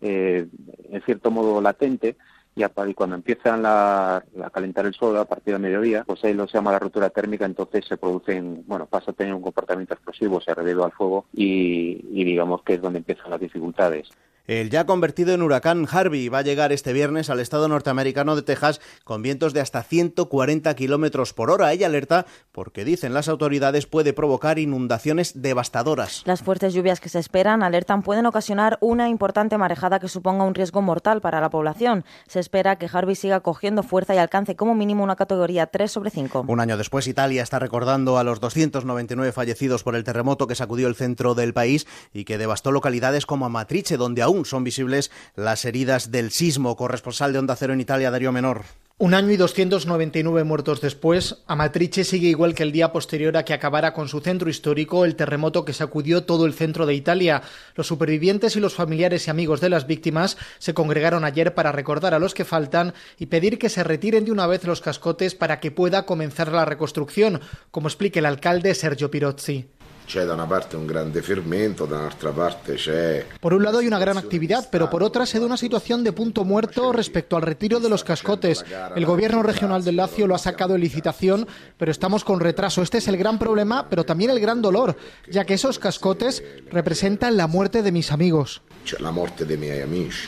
eh, en cierto modo latente y, cuando empiezan la- a calentar el suelo a partir del mediodía, pues ahí lo se llama la ruptura térmica, entonces se producen, bueno, pasa a tener un comportamiento explosivo, se debido al fuego y, y digamos que es donde empiezan las dificultades. El ya convertido en huracán Harvey va a llegar este viernes al estado norteamericano de Texas con vientos de hasta 140 kilómetros por hora. Ella alerta porque, dicen las autoridades, puede provocar inundaciones devastadoras. Las fuertes lluvias que se esperan, alertan, pueden ocasionar una importante marejada que suponga un riesgo mortal para la población. Se espera que Harvey siga cogiendo fuerza y alcance como mínimo una categoría 3 sobre 5. Un año después, Italia está recordando a los 299 fallecidos por el terremoto que sacudió el centro del país y que devastó localidades como Amatrice, donde aún son visibles las heridas del sismo. Corresponsal de Onda Cero en Italia, Darío Menor. Un año y 299 muertos después, Amatrice sigue igual que el día posterior a que acabara con su centro histórico el terremoto que sacudió todo el centro de Italia. Los supervivientes y los familiares y amigos de las víctimas se congregaron ayer para recordar a los que faltan y pedir que se retiren de una vez los cascotes para que pueda comenzar la reconstrucción, como explica el alcalde Sergio Pirozzi. C'è da una parte un grande fermento, da un'altra parte c'è... Por un lado hay una gran actividad, pero por otra se da una situación de punto muerto respecto al retiro de los cascotes. El gobierno regional del Lazio lo ha sacado en licitación, pero estamos con retraso. Este es el gran problema, pero también el gran dolor, ya que esos cascotes representan la muerte de mis amigos. La morte dei miei amici.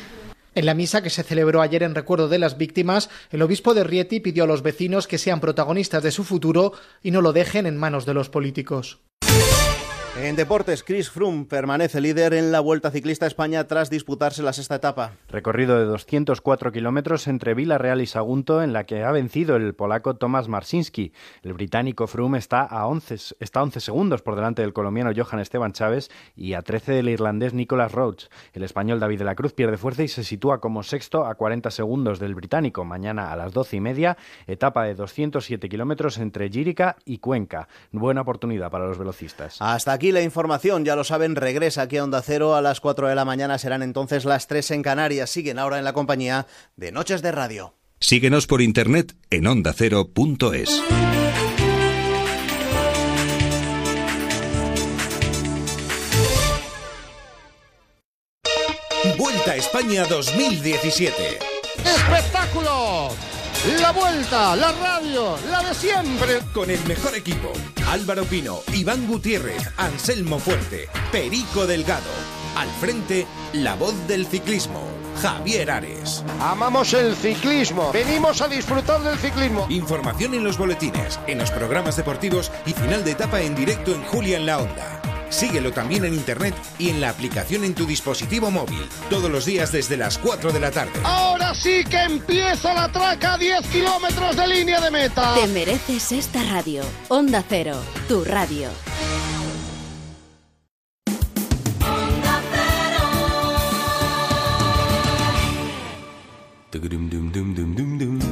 En la misa que se celebró ayer en recuerdo de las víctimas, el obispo de Rieti pidió a los vecinos que sean protagonistas de su futuro y no lo dejen en manos de los políticos. En deportes, Chris Froome permanece líder en la Vuelta Ciclista a España tras disputarse la sexta etapa. Recorrido de 204 kilómetros entre Villarreal y Sagunto, en la que ha vencido el polaco Tomasz Marcinski. El británico Froome está a 11, está a 11 segundos por delante del colombiano Johan Esteban Chávez y a 13 del irlandés Nicolas Roach. El español David de la Cruz pierde fuerza y se sitúa como sexto a 40 segundos del británico. Mañana a las 12 y media, etapa de 207 kilómetros entre Gírica y Cuenca. Buena oportunidad para los velocistas. Hasta aquí la información, ya lo saben, regresa aquí a Onda Cero a las 4 de la mañana, serán entonces las 3 en Canarias. Siguen ahora en la compañía de Noches de Radio. Síguenos por internet en ondacero.es. Vuelta a España 2017. ¡Espectáculo! La vuelta, la radio, la de siempre. Con el mejor equipo. Álvaro Pino, Iván Gutiérrez, Anselmo Fuerte, Perico Delgado. Al frente, la voz del ciclismo. Javier Ares. Amamos el ciclismo. Venimos a disfrutar del ciclismo. Información en los boletines, en los programas deportivos y final de etapa en directo en Julia en la Onda. Síguelo también en internet y en la aplicación en tu dispositivo móvil. Todos los días desde las 4 de la tarde. Ahora sí que empieza la traca a 10 kilómetros de línea de meta. Te mereces esta radio. Onda Cero, tu radio. En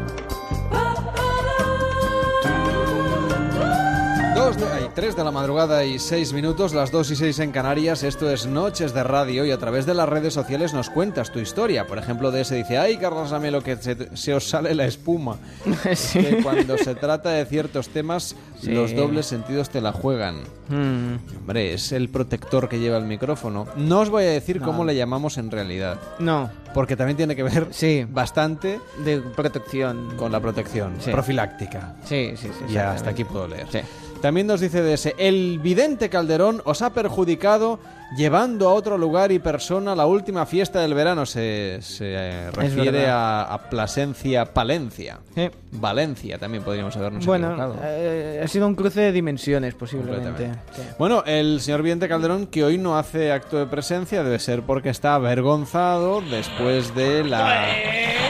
Dos de, ay, tres de la madrugada y seis minutos, las dos y seis en Canarias. Esto es Noches de Radio y a través de las redes sociales nos cuentas tu historia. Por ejemplo, de ese dice, ay, Carlos Amelo, que se, se os sale la espuma. Que cuando se trata de ciertos temas, Sí. los dobles sentidos te la juegan. Mm. Hombre, es el protector que lleva el micrófono. No os voy a decir No. cómo le llamamos en realidad. No. Porque también tiene que ver Sí. bastante De protección. con la protección profiláctica. Sí, sí, sí. Ya exactamente. hasta aquí puedo leer. Sí. También nos dice ese, el vidente Calderón os ha perjudicado llevando a otro lugar y persona la última fiesta del verano. Se, se, eh, refiere a, a Plasencia, Palencia. Sí. Valencia también podríamos habernos Bueno, equivocado. eh, ha sido un cruce de dimensiones, posiblemente. Sí. Bueno, el señor Vidente Calderón, que hoy no hace acto de presencia, debe ser porque está avergonzado después de la...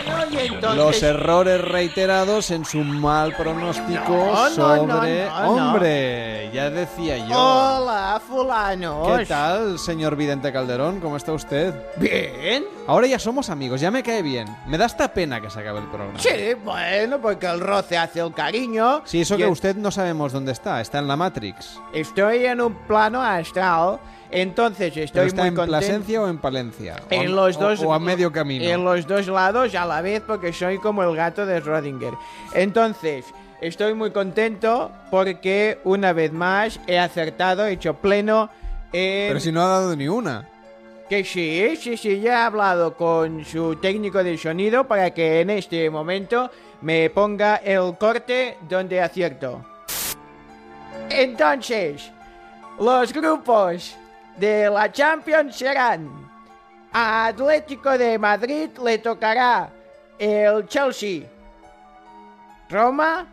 Bueno, y entonces- Los errores reiterados en su mal pronóstico No, no, sobre... no, no, no. Hombre, ya decía yo. Hola, fulano. ¿Qué tal, señor Vidente Calderón? ¿Cómo está usted? Bien. Ahora ya somos amigos, ya me cae bien. Me da esta pena que se acabe el programa. Sí, bueno, porque el roce hace el cariño. Sí, eso Y que el- usted no sabemos dónde está, está en la Matrix. Estoy en un plano astral, entonces ¿Pero estoy está muy en contento. Plasencia o en Palencia? O En los o- dos. O, a medio camino. En los dos lados a la vez, porque soy como el gato de Schrödinger. Entonces, estoy muy contento porque una vez más he acertado, he hecho pleno en. Pero si no ha dado ni una. Que sí, sí, sí, ya he hablado con su técnico de sonido para que en este momento me ponga el corte donde acierto. Entonces, los grupos de la Champions serán a Atlético de Madrid le tocará el Chelsea, Roma,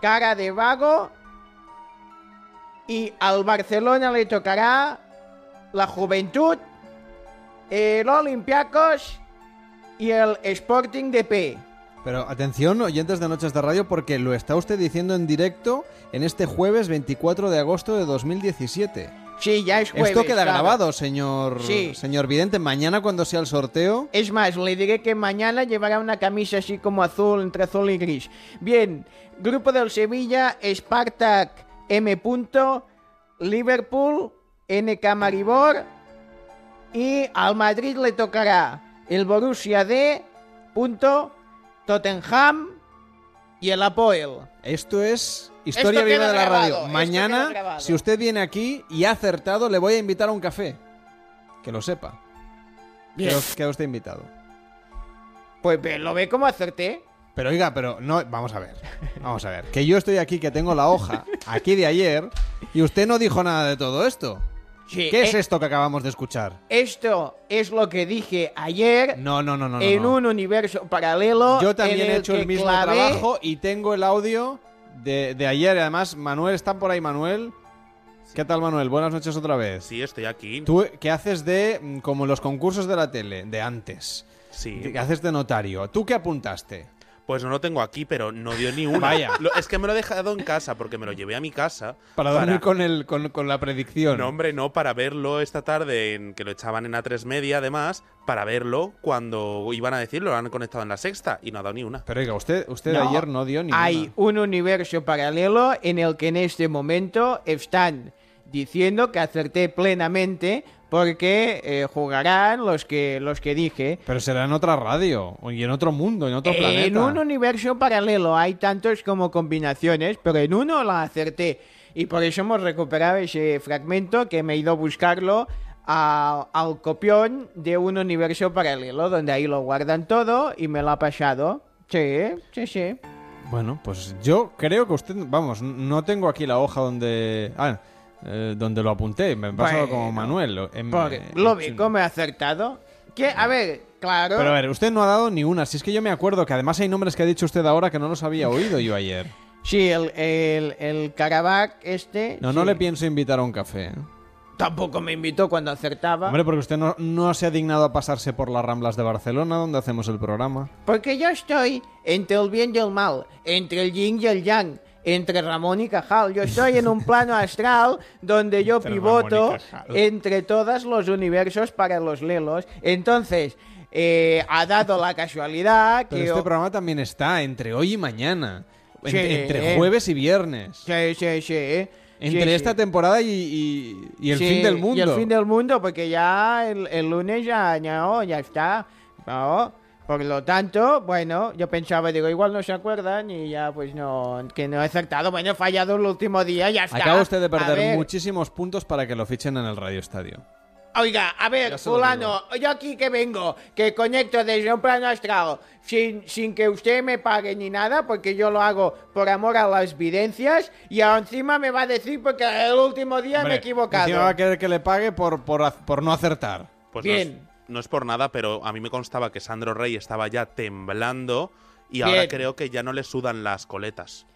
Cara de Vago y al Barcelona le tocará la Juventud, el Olympiacos y el Sporting de P. Pero atención, oyentes de Noches de Radio, porque lo está usted diciendo en directo en este jueves 24 de agosto de 2017. Sí, ya es jueves. Esto queda claro. grabado, señor, Sí. señor Vidente. Mañana cuando sea el sorteo... Es más, le diré que mañana llevará una camisa así como azul, entre azul y gris. Bien, grupo del Sevilla, Spartak M. Punto, Liverpool, NK Maribor y al Madrid le tocará el Borussia D. Punto, Tottenham y el Apoel. Esto es historia Esto viva de la grabado, radio. Mañana, si usted viene aquí y ha acertado, le voy a invitar a un café. Que lo sepa. Bien. Queda, queda usted invitado. Pues lo ve como acerté. Pero oiga, pero no, vamos a ver. Vamos a ver. Que yo estoy aquí, que tengo la hoja aquí de ayer, y usted no dijo nada de todo esto. Sí, ¿Qué es eh, esto que acabamos de escuchar? Esto es lo que dije ayer No, no, no, no. no, en no. un universo paralelo. Yo también he hecho el mismo clavé- trabajo y tengo el audio de, de ayer. Además, Manuel, ¿está por ahí, Manuel? ¿Qué tal, Manuel? Buenas noches otra vez. Sí, estoy aquí. ¿Tú qué haces de, mm, como los concursos de la tele, de antes? Sí. ¿Qué haces de notario? ¿Tú qué apuntaste? Pues no lo tengo aquí, pero no dio ni una. Vaya. Lo- es que me lo he dejado en casa porque me lo llevé a mi casa. Para dormir con, el, con, con la predicción. No, hombre, no, para verlo esta tarde, en, que lo echaban en A3 Media, además, para verlo cuando iban a decirlo, lo han conectado en la sexta y no ha dado ni una. Pero oiga, usted, usted No. ayer no dio ni Hay un universo paralelo en el que en este momento están diciendo que acerté plenamente porque eh, jugarán los que los que dije. Pero será en otra radio, y en otro mundo, en otro En planeta. un universo paralelo hay tantos como combinaciones, pero en uno la acerté. Y por eso hemos recuperado ese fragmento que me he ido a buscarlo a- al copión de un universo paralelo, donde ahí lo guardan todo y me lo ha pasado. Sí, sí, sí. Bueno, pues yo creo que usted, vamos, no tengo aquí la hoja donde, ah, eh, donde lo apunté. Me Bueno, como Manuel. en- Porque lo vi como he acertado. Que, a ver, claro. Pero a ver, usted no ha dado ni una. Si es que yo me acuerdo que además hay nombres que ha dicho usted ahora que no los había oído yo ayer. Sí, el, el, el Karabakh este. No, no le pienso invitar a un café. ¿eh? Tampoco me invitó cuando acertaba. Hombre, porque usted no, no se ha dignado a pasarse por las Ramblas de Barcelona, donde hacemos el programa. Porque yo estoy entre el bien y el mal, entre el yin y el yang, entre Ramón y Cajal. Yo estoy en un plano astral donde yo Entre pivoto entre todos los universos para los lelos. Entonces, eh, ha dado la casualidad Pero que... este programa también está entre hoy y mañana. Sí. Entre jueves y viernes. Sí, sí, sí. Entre Sí, esta sí. temporada y, y- y el Sí, fin del mundo. Y el fin del mundo, porque ya el, el lunes ya, no, ya está. No, por lo tanto, bueno, yo pensaba, digo, igual no se acuerdan y ya pues no, que no he acertado. Bueno, he fallado el último día, ya está. Acaba usted de perder muchísimos puntos para que lo fichen en el Radio Estadio. Oiga, a ver, fulano, yo aquí que vengo, que conecto desde un plano astral, sin, sin que usted me pague ni nada, porque yo lo hago por amor a las videncias, y encima me va a decir porque el último día me he equivocado. Encima va a querer que le pague por, por, por no acertar. Pues no es- No, es, por nada, pero a mí me constaba que Sandro Rey estaba ya temblando y ahora creo que ya no le sudan las coletas.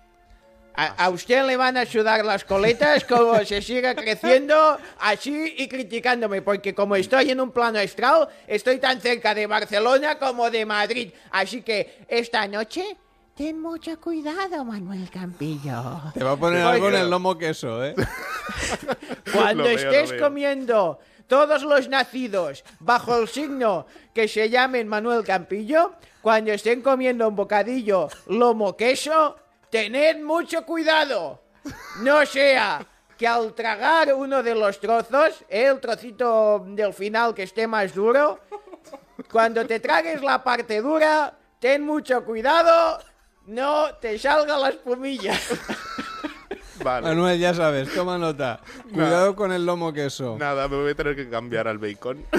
A, a usted le van a sudar las coletas como se siga creciendo así y criticándome, porque como estoy en un plano astral, estoy tan cerca de Barcelona como de Madrid. Así que esta noche, ten mucho cuidado, Manuel Campillo. Te va a poner algo en el lomo queso, ¿eh? Cuando Lo veo, estés lo veo. comiendo todos los nacidos bajo el signo que se llamen Manuel Campillo, cuando estén comiendo un bocadillo lomo queso, tened mucho cuidado. No sea que al tragar uno de los trozos, el trocito del final que esté más duro, cuando te tragues la parte dura, ten mucho cuidado, no te salga la espumilla. Vale. Manuel, ya sabes, toma nota. Cuidado con el lomo queso. Nada, me voy a tener que cambiar al bacon.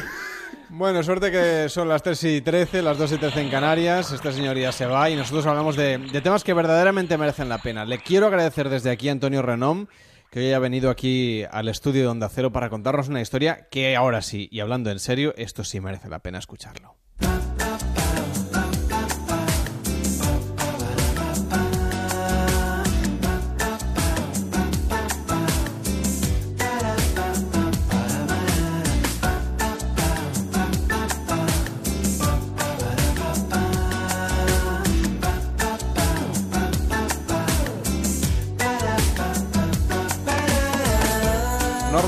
Bueno, suerte que son las 3 y 13, las 2 y 13 en Canarias. Esta señoría se va y nosotros hablamos de, de temas que verdaderamente merecen la pena. Le quiero agradecer desde aquí a Antonio Renom que hoy haya venido aquí al estudio de Onda Cero para contarnos una historia que ahora sí, y hablando en serio, esto sí merece la pena escucharlo.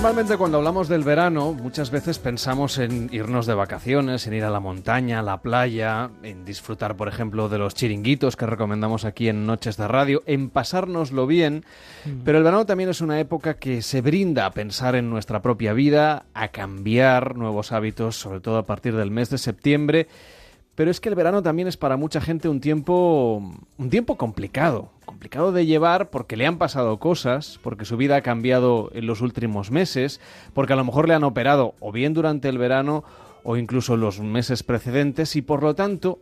Normalmente cuando hablamos del verano, muchas veces pensamos en irnos de vacaciones, en ir a la montaña, a la playa, en disfrutar, por ejemplo, de los chiringuitos que recomendamos aquí en Noches de Radio, en pasárnoslo bien. Pero el verano también es una época que se brinda a pensar en nuestra propia vida, a cambiar nuevos hábitos, sobre todo a partir del mes de septiembre. Pero es que el verano también es para mucha gente un tiempo un tiempo complicado, complicado de llevar porque le han pasado cosas, porque su vida ha cambiado en los últimos meses, porque a lo mejor le han operado o bien durante el verano o incluso los meses precedentes y por lo tanto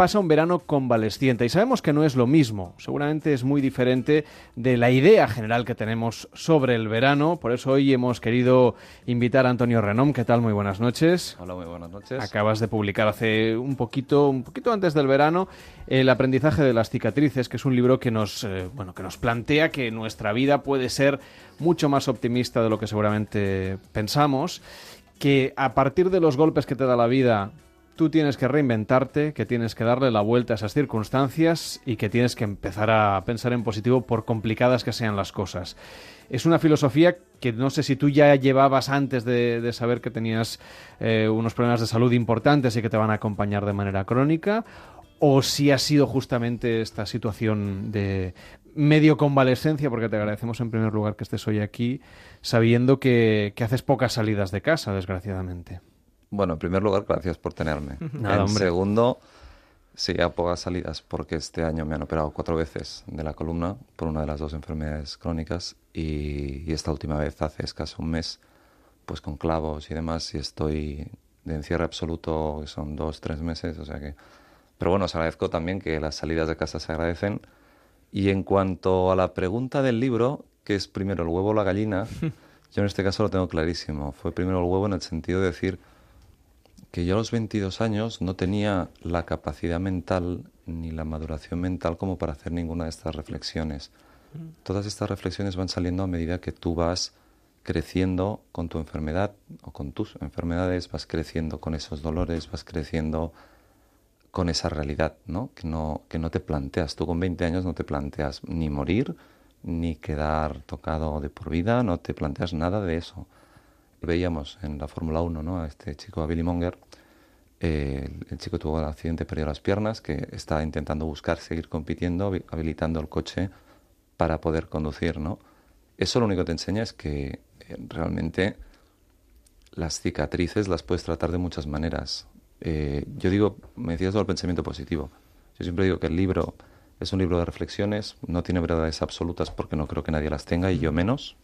pasa un verano convalesciente. Y sabemos que no es lo mismo, seguramente es muy diferente de la idea general que tenemos sobre el verano. Por eso hoy hemos querido invitar a Antonio Renom. ¿Qué tal? Muy buenas noches. Hola, muy buenas noches. Acabas de publicar hace un poquito, un poquito antes del verano, El aprendizaje de las cicatrices, que es un libro que nos, eh, bueno, que nos plantea que nuestra vida puede ser mucho más optimista de lo que seguramente pensamos, que a partir de los golpes que te da la vida tú tienes que reinventarte, que tienes que darle la vuelta a esas circunstancias y que tienes que empezar a pensar en positivo por complicadas que sean las cosas. Es una filosofía que no sé si tú ya llevabas antes de, saber que tenías eh, unos problemas de salud importantes y que te van a acompañar de manera crónica, o si ha sido justamente esta situación de medio convalescencia, porque te agradecemos en primer lugar que estés hoy aquí, sabiendo que haces pocas salidas de casa, desgraciadamente. Bueno, en primer lugar, gracias por tenerme. Nada, en hombre. segundo, sí, a pocas salidas porque este año me han operado cuatro veces de la columna por una de las dos enfermedades crónicas y, y esta última vez hace escaso un mes, pues con clavos y demás y estoy de encierro absoluto, que son dos, tres meses, o sea que... Pero bueno, os agradezco también que las salidas de casa se agradecen. Y en cuanto a la pregunta del libro, que es primero el huevo o la gallina, yo en este caso lo tengo clarísimo. Fue primero el huevo en el sentido de decir que yo a los 22 años no tenía la capacidad mental ni la maduración mental como para hacer ninguna de estas reflexiones. Todas estas reflexiones van saliendo a medida que tú vas creciendo con tu enfermedad o con tus enfermedades, vas creciendo con esos dolores, vas creciendo con esa realidad, ¿no? Que no, que no te planteas. Tú con 20 años no te planteas ni morir, ni quedar tocado de por vida, no te planteas nada de eso. Veíamos en la Fórmula 1 ¿no? a este chico, a Billy Monger, el, chico tuvo un accidente, perdió las piernas, que está intentando buscar seguir compitiendo, habi- habilitando el coche para poder conducir, ¿no? Eso lo único que te enseña es que eh, realmente las cicatrices las puedes tratar de muchas maneras. Eh, yo digo, me decías todo el pensamiento positivo. Yo siempre digo que el libro es un libro de reflexiones, no tiene verdades absolutas porque no creo que nadie las tenga y yo menos,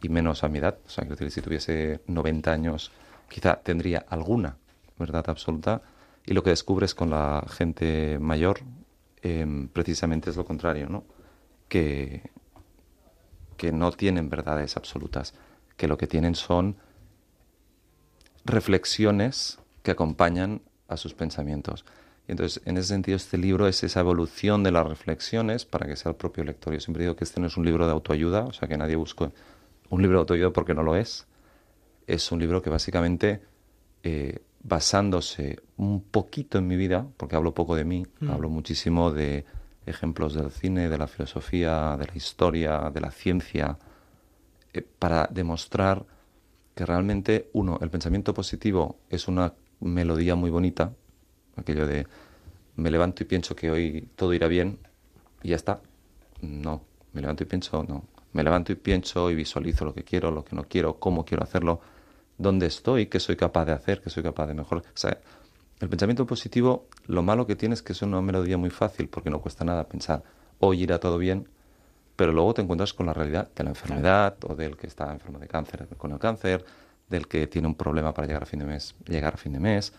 y menos a mi edad. O sea, decir, si tuviese 90 años, quizá tendría alguna verdad absoluta. Y lo que descubres con la gente mayor, em, precisamente es lo contrario, ¿no? Que, que no tienen verdades absolutas, que lo que tienen son reflexiones que acompañan a sus pensamientos. Y entonces, en ese sentido, este libro es esa evolución de las reflexiones para que sea el propio lector. Yo siempre digo que este no es un libro de autoayuda, o sea, que nadie busque un libro de autoayuda porque no lo es. Es un libro que básicamente, eh, basándose un poquito en mi vida, porque hablo poco de mí, Mm. hablo muchísimo de ejemplos del cine, de la filosofía, de la historia, de la ciencia, eh, para demostrar que realmente, uno, el pensamiento positivo es una melodía muy bonita, aquello de me levanto y pienso que hoy todo irá bien y ya está. No, me levanto y pienso, no. Me levanto y pienso y visualizo lo que quiero, lo que no quiero, cómo quiero hacerlo, dónde estoy, qué soy capaz de hacer, qué soy capaz de mejorar. O sea, el pensamiento positivo, lo malo que tiene es que es una melodía muy fácil porque no cuesta nada pensar, hoy irá todo bien, pero luego te encuentras con la realidad de la enfermedad o del que está enfermo de cáncer con el cáncer, del que tiene un problema para llegar a fin de mes, llegar a fin de mes.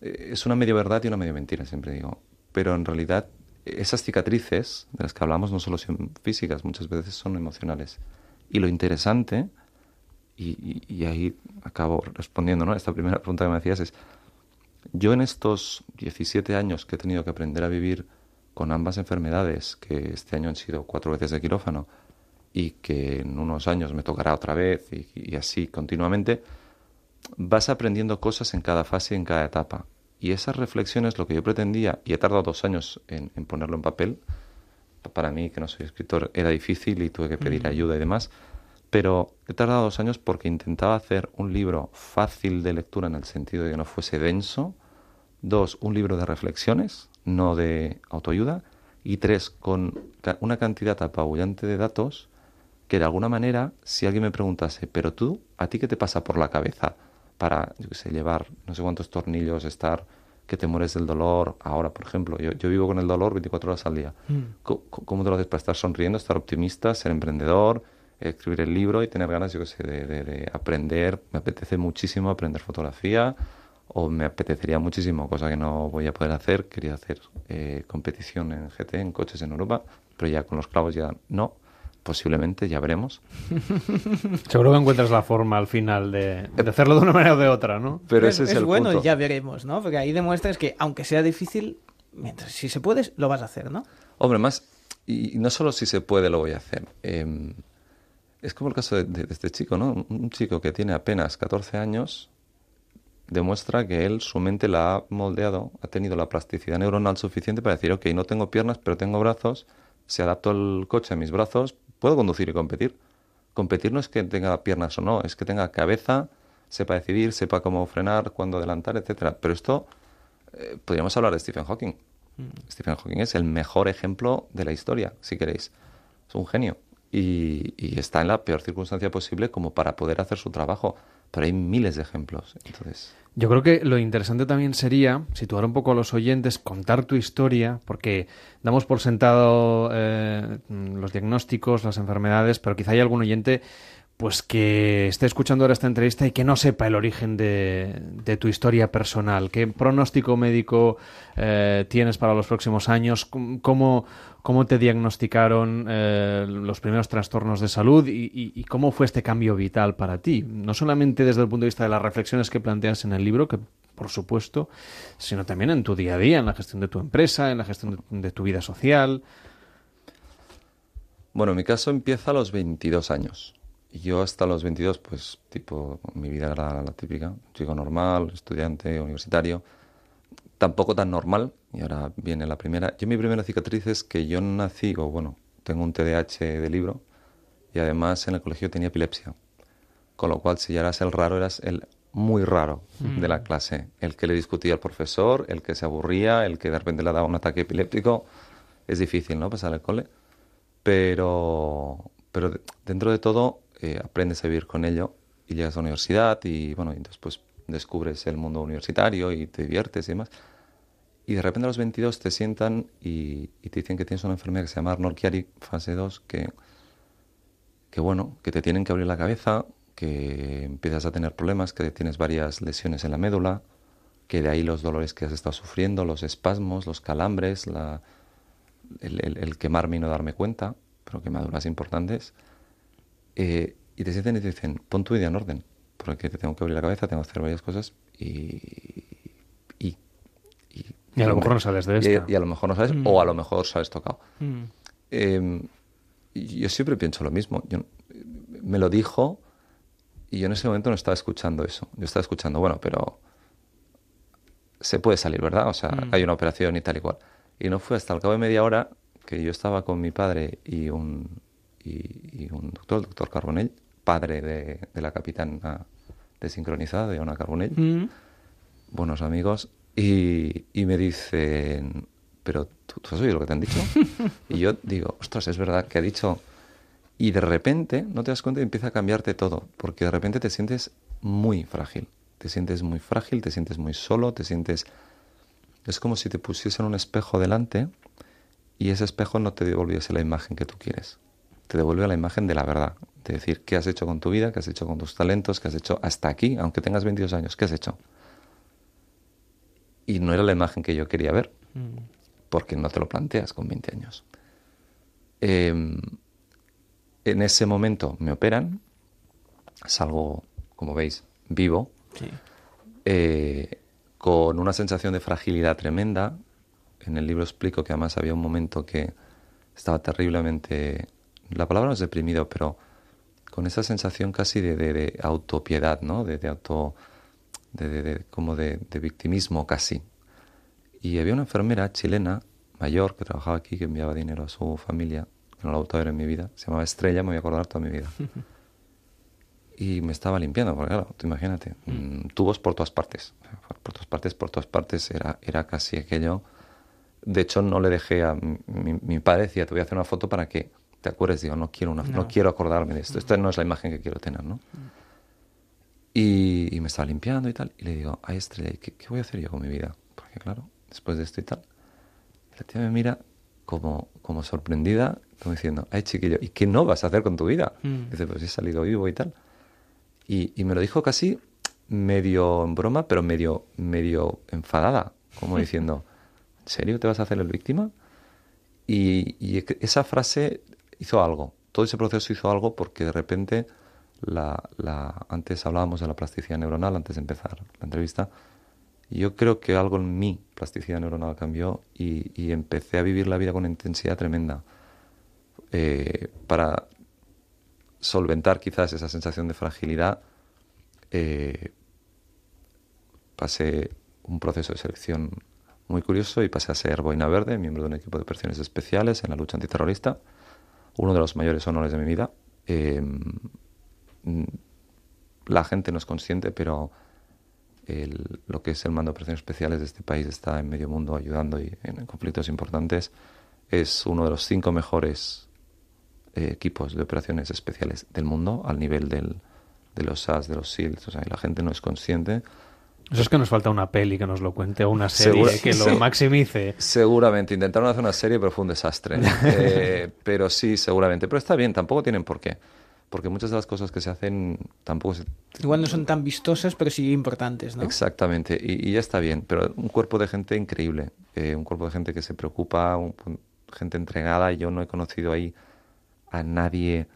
Eh, es una medio verdad y una medio mentira, siempre digo. Pero en realidad esas cicatrices de las que hablamos no solo son físicas, muchas veces son emocionales. Y lo interesante, y, ahí acabo respondiendo ¿no? esta primera pregunta que me hacías, es, yo en estos 17 años que he tenido que aprender a vivir con ambas enfermedades, que este año han sido cuatro veces de quirófano y que en unos años me tocará otra vez y, y así continuamente, vas aprendiendo cosas en cada fase y en cada etapa. Y esas reflexiones, lo que yo pretendía, y he tardado dos años en, en ponerlo en papel, para mí, que no soy escritor, era difícil y tuve que pedir Mm. ayuda y demás, pero he tardado dos años porque intentaba hacer un libro fácil de lectura en el sentido de que no fuese denso, dos, un libro de reflexiones, no de autoayuda, y tres, con una cantidad apabullante de datos que de alguna manera, si alguien me preguntase, pero tú, ¿a ti qué te pasa por la cabeza para, yo qué sé, llevar no sé cuántos tornillos, estar, que te mueres del dolor? Ahora, por ejemplo, yo, yo vivo con el dolor 24 horas al día. Mm. ¿Cómo te lo haces para estar sonriendo, estar optimista, ser emprendedor, escribir el libro y tener ganas, yo qué sé, de, de- de aprender? Me apetece muchísimo aprender fotografía o me apetecería muchísimo, cosa que no voy a poder hacer. Quería hacer eh, competición en GT, en coches en Europa, pero ya con los clavos ya no. Posiblemente, ya veremos. Seguro que encuentras la forma al final de, de hacerlo de una manera o de otra, ¿no? Pero ese es, el bueno, punto. ya veremos, ¿no? Porque ahí demuestras que, aunque sea difícil, mientras si se puede, lo vas a hacer, ¿no? Hombre, más, y, no solo si se puede lo voy a hacer. Eh, es como el caso de, de- de este chico, ¿no? Un, chico que tiene apenas 14 años demuestra que él, su mente la ha moldeado, ha tenido la plasticidad neuronal suficiente para decir, ok, no tengo piernas, pero tengo brazos, si adapto el coche a mis brazos, puedo conducir y competir. Competir no es que tenga piernas o no, es que tenga cabeza, sepa decidir, sepa cómo frenar, cuándo adelantar, etcétera. Pero esto, eh, podríamos hablar de Stephen Hawking. Stephen Hawking es el mejor ejemplo de la historia, si queréis. Es un genio. Y, y está en la peor circunstancia posible como para poder hacer su trabajo. Pero hay miles de ejemplos. Entonces, Yo creo que lo interesante también sería situar un poco a los oyentes, contar tu historia, porque damos por sentado eh, los diagnósticos, las enfermedades, pero quizá hay algún oyente pues que esté escuchando ahora esta entrevista y que no sepa el origen de, tu historia personal. ¿Qué pronóstico médico eh, tienes para los próximos años? ¿Cómo- ¿Cómo, cómo te diagnosticaron eh, los primeros trastornos de salud y cómo fue este cambio vital para ti? No solamente desde el punto de vista de las reflexiones que planteas en el libro, que por supuesto, sino también en tu día a día, en la gestión de tu empresa, en la gestión de, de tu vida social. Bueno, mi caso empieza a los 22 años. Y yo hasta los 22, pues, tipo, mi vida era la típica, chico normal, estudiante, universitario. Tampoco tan normal, y ahora viene la primera. Yo mi primera cicatriz es que yo nací, o bueno, tengo un TDAH de libro, y además en el colegio tenía epilepsia. Con lo cual, si ya eras el raro, eras el muy raro Mm. de la clase. El que le discutía al profesor, el que se aburría, el que de repente le daba un ataque epiléptico. Es difícil, ¿no? Pasar el cole pero, pero de- dentro de todo eh, aprendes a vivir con ello y llegas a la universidad y bueno, y después descubres el mundo universitario y te diviertes y demás. Y de repente a los 22 te sientan y, te dicen que tienes una enfermedad que se llama Arnold Chiari fase 2, que, que bueno, que te tienen que abrir la cabeza, que empiezas a tener problemas, que tienes varias lesiones en la médula, que de ahí los dolores que has estado sufriendo, los espasmos, los calambres, la, el, el- el quemarme y no darme cuenta, pero quemaduras importantes. Eh, y te sienten y te dicen, pon tu vida en orden, porque te tengo que abrir la cabeza, tengo que hacer varias cosas y... Y, Y a lo mejor no sales de y- esta. Y, a lo mejor no sales, Mm. o a lo mejor sales tocado. Mm. Eh, y yo siempre pienso lo mismo. Yo, me lo dijo y yo en ese momento no estaba escuchando eso. Yo estaba escuchando, bueno, pero se puede salir, ¿verdad? O sea, Mm. hay una operación y tal y cual. Y no fue hasta el cabo de media hora que yo estaba con mi padre y un, y, y un doctor, el doctor Carbonell, padre de, de la capitana desincronizada de Ona Carbonell, Mm. buenos amigos, y, y me dicen, pero ¿tú, tú has oído lo que te han dicho? y yo digo, ostras, es verdad que ha dicho... Y de repente, no te das cuenta y empieza a cambiarte todo, porque de repente te sientes muy frágil, te sientes muy frágil, te sientes muy solo, te sientes... Es como si te pusiesen un espejo delante y ese espejo no te devolviese la imagen que tú quieres. Te devuelve la imagen de la verdad. De decir, ¿qué has hecho con tu vida? ¿Qué has hecho con tus talentos? ¿Qué has hecho hasta aquí? Aunque tengas 22 años, ¿qué has hecho? Y no era la imagen que yo quería ver, Mm. porque no te lo planteas con 20 años. Em, en ese momento me operan, salgo, como veis, vivo, eh, con una sensación de fragilidad tremenda. En el libro explico que además había un momento que estaba terriblemente, la palabra no es deprimido, pero con esa sensación casi de, de- de autopiedad, ¿no? De, de auto, como de, victimismo casi. Y había una enfermera chilena mayor que trabajaba aquí, que enviaba dinero a su familia, que no la he ver en mi vida, se llamaba Estrella, me voy a acordar toda mi vida. y me estaba limpiando, porque claro, tú imagínate, mm, tubos por todas partes, por todas partes, por todas partes, era, era casi aquello. De hecho, no le dejé a mi- mi padre, decía, te voy a hacer una foto para que te acuerdes, digo, no quiero, una, no. No. quiero acordarme de esto, esta no es la imagen que quiero tener, ¿no? Y, y me estaba limpiando y tal, y le digo, ay Estrella, ¿y ¿qué, qué voy a hacer yo con mi vida? Porque claro, después de esto y tal, la tía me mira como, como sorprendida, como diciendo, ay chiquillo, ¿y qué no vas a hacer con tu vida? Mm. Dice, pues he salido vivo y tal. Y, y me lo dijo casi medio en broma, pero medio, medio enfadada, como diciendo, ¿en serio te vas a hacer el víctima? Y, y esa frase hizo algo, todo ese proceso hizo algo porque de repente, la, la, antes hablábamos de la plasticidad neuronal, antes de empezar la entrevista, yo creo que algo en mi plasticidad neuronal cambió y, y empecé a vivir la vida con intensidad tremenda. Eh, para solventar quizás esa sensación de fragilidad, eh, pasé un proceso de selección muy curioso y pasé a ser boina verde, miembro de un equipo de operaciones especiales en la lucha antiterrorista, uno de los mayores honores de mi vida. Mm, la gente no es consciente, pero el- lo que es el mando de operaciones especiales de este país está en medio mundo ayudando y en conflictos importantes. Es uno de los cinco mejores eh, equipos de operaciones especiales del mundo al nivel del, de los SAS, de los SEALs. O sea, la gente no es consciente. Eso es que nos falta una peli que nos lo cuente o una serie Segura- que lo maximice. Seguramente. Intentaron hacer una serie, pero fue un desastre. Eh, pero sí, seguramente. Pero está bien, tampoco tienen por qué. Porque muchas de las cosas que se hacen tampoco se... Igual no son tan vistosas, pero sí importantes, ¿no? Exactamente. Y, y ya está bien. Pero un cuerpo de gente increíble. eh, un cuerpo de gente que se preocupa, un- gente entregada. Yo no he conocido ahí a nadie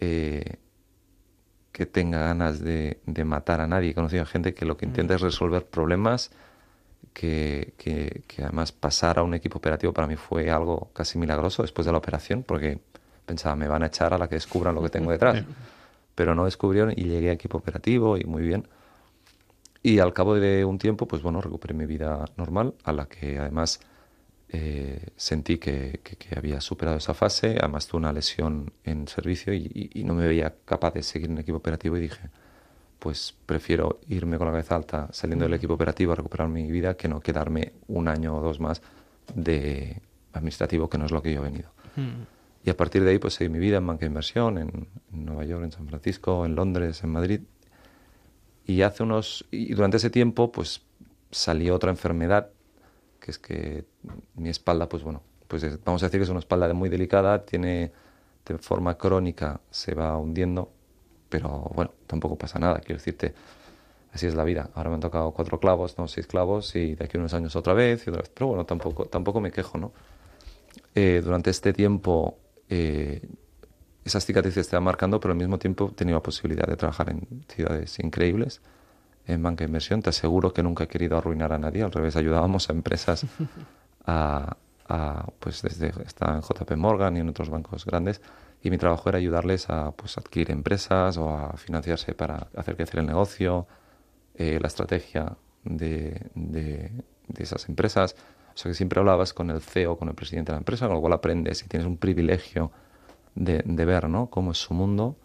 eh, que tenga ganas de, de matar a nadie. He conocido a gente que lo que intenta es resolver problemas, que, que, que además pasar a un equipo operativo para mí fue algo casi milagroso después de la operación, porque pensaba, me van a echar a la que descubran lo que tengo detrás. Pero no descubrieron y llegué a equipo operativo y muy bien. Y al cabo de un tiempo, pues bueno, recuperé mi vida normal, a la que además eh, sentí que, que- que había superado esa fase. Además tuve una lesión en servicio y, y- y no me veía capaz de seguir en equipo operativo y dije, pues prefiero irme con la cabeza alta saliendo del equipo operativo a recuperar mi vida que no quedarme un año o dos más de administrativo, que no es lo que yo he venido. Y a partir de ahí, pues seguí mi vida en banca de inversión, en, en Nueva York, en San Francisco, en Londres, en Madrid. Y hace unos. Y durante ese tiempo, pues salió otra enfermedad, es que mi espalda, pues bueno, pues es- vamos a decir que es una espalda muy delicada, tiene de forma crónica, se va hundiendo, pero bueno, tampoco pasa nada, quiero decirte. Así es la vida. Ahora me han tocado cuatro clavos, no seis clavos, y de aquí a unos años otra vez, y otra vez. Pero bueno, tampoco, tampoco me quejo, ¿no? Eh, durante este tiempo eh, esas cicatrices te van marcando, pero al mismo tiempo he tenido la posibilidad de trabajar en ciudades increíbles, en banca de inversión. Te aseguro que nunca he querido arruinar a nadie, al revés, ayudábamos a empresas a, a, pues desde estaba en JP Morgan y en otros bancos grandes y mi trabajo era ayudarles a pues adquirir empresas o a financiarse para hacer crecer el negocio, eh, la estrategia de, de, de esas empresas. O sea que siempre hablabas con el CEO, con el presidente de la empresa, con lo cual aprendes y tienes un privilegio de, de ver ¿no? cómo es su mundo.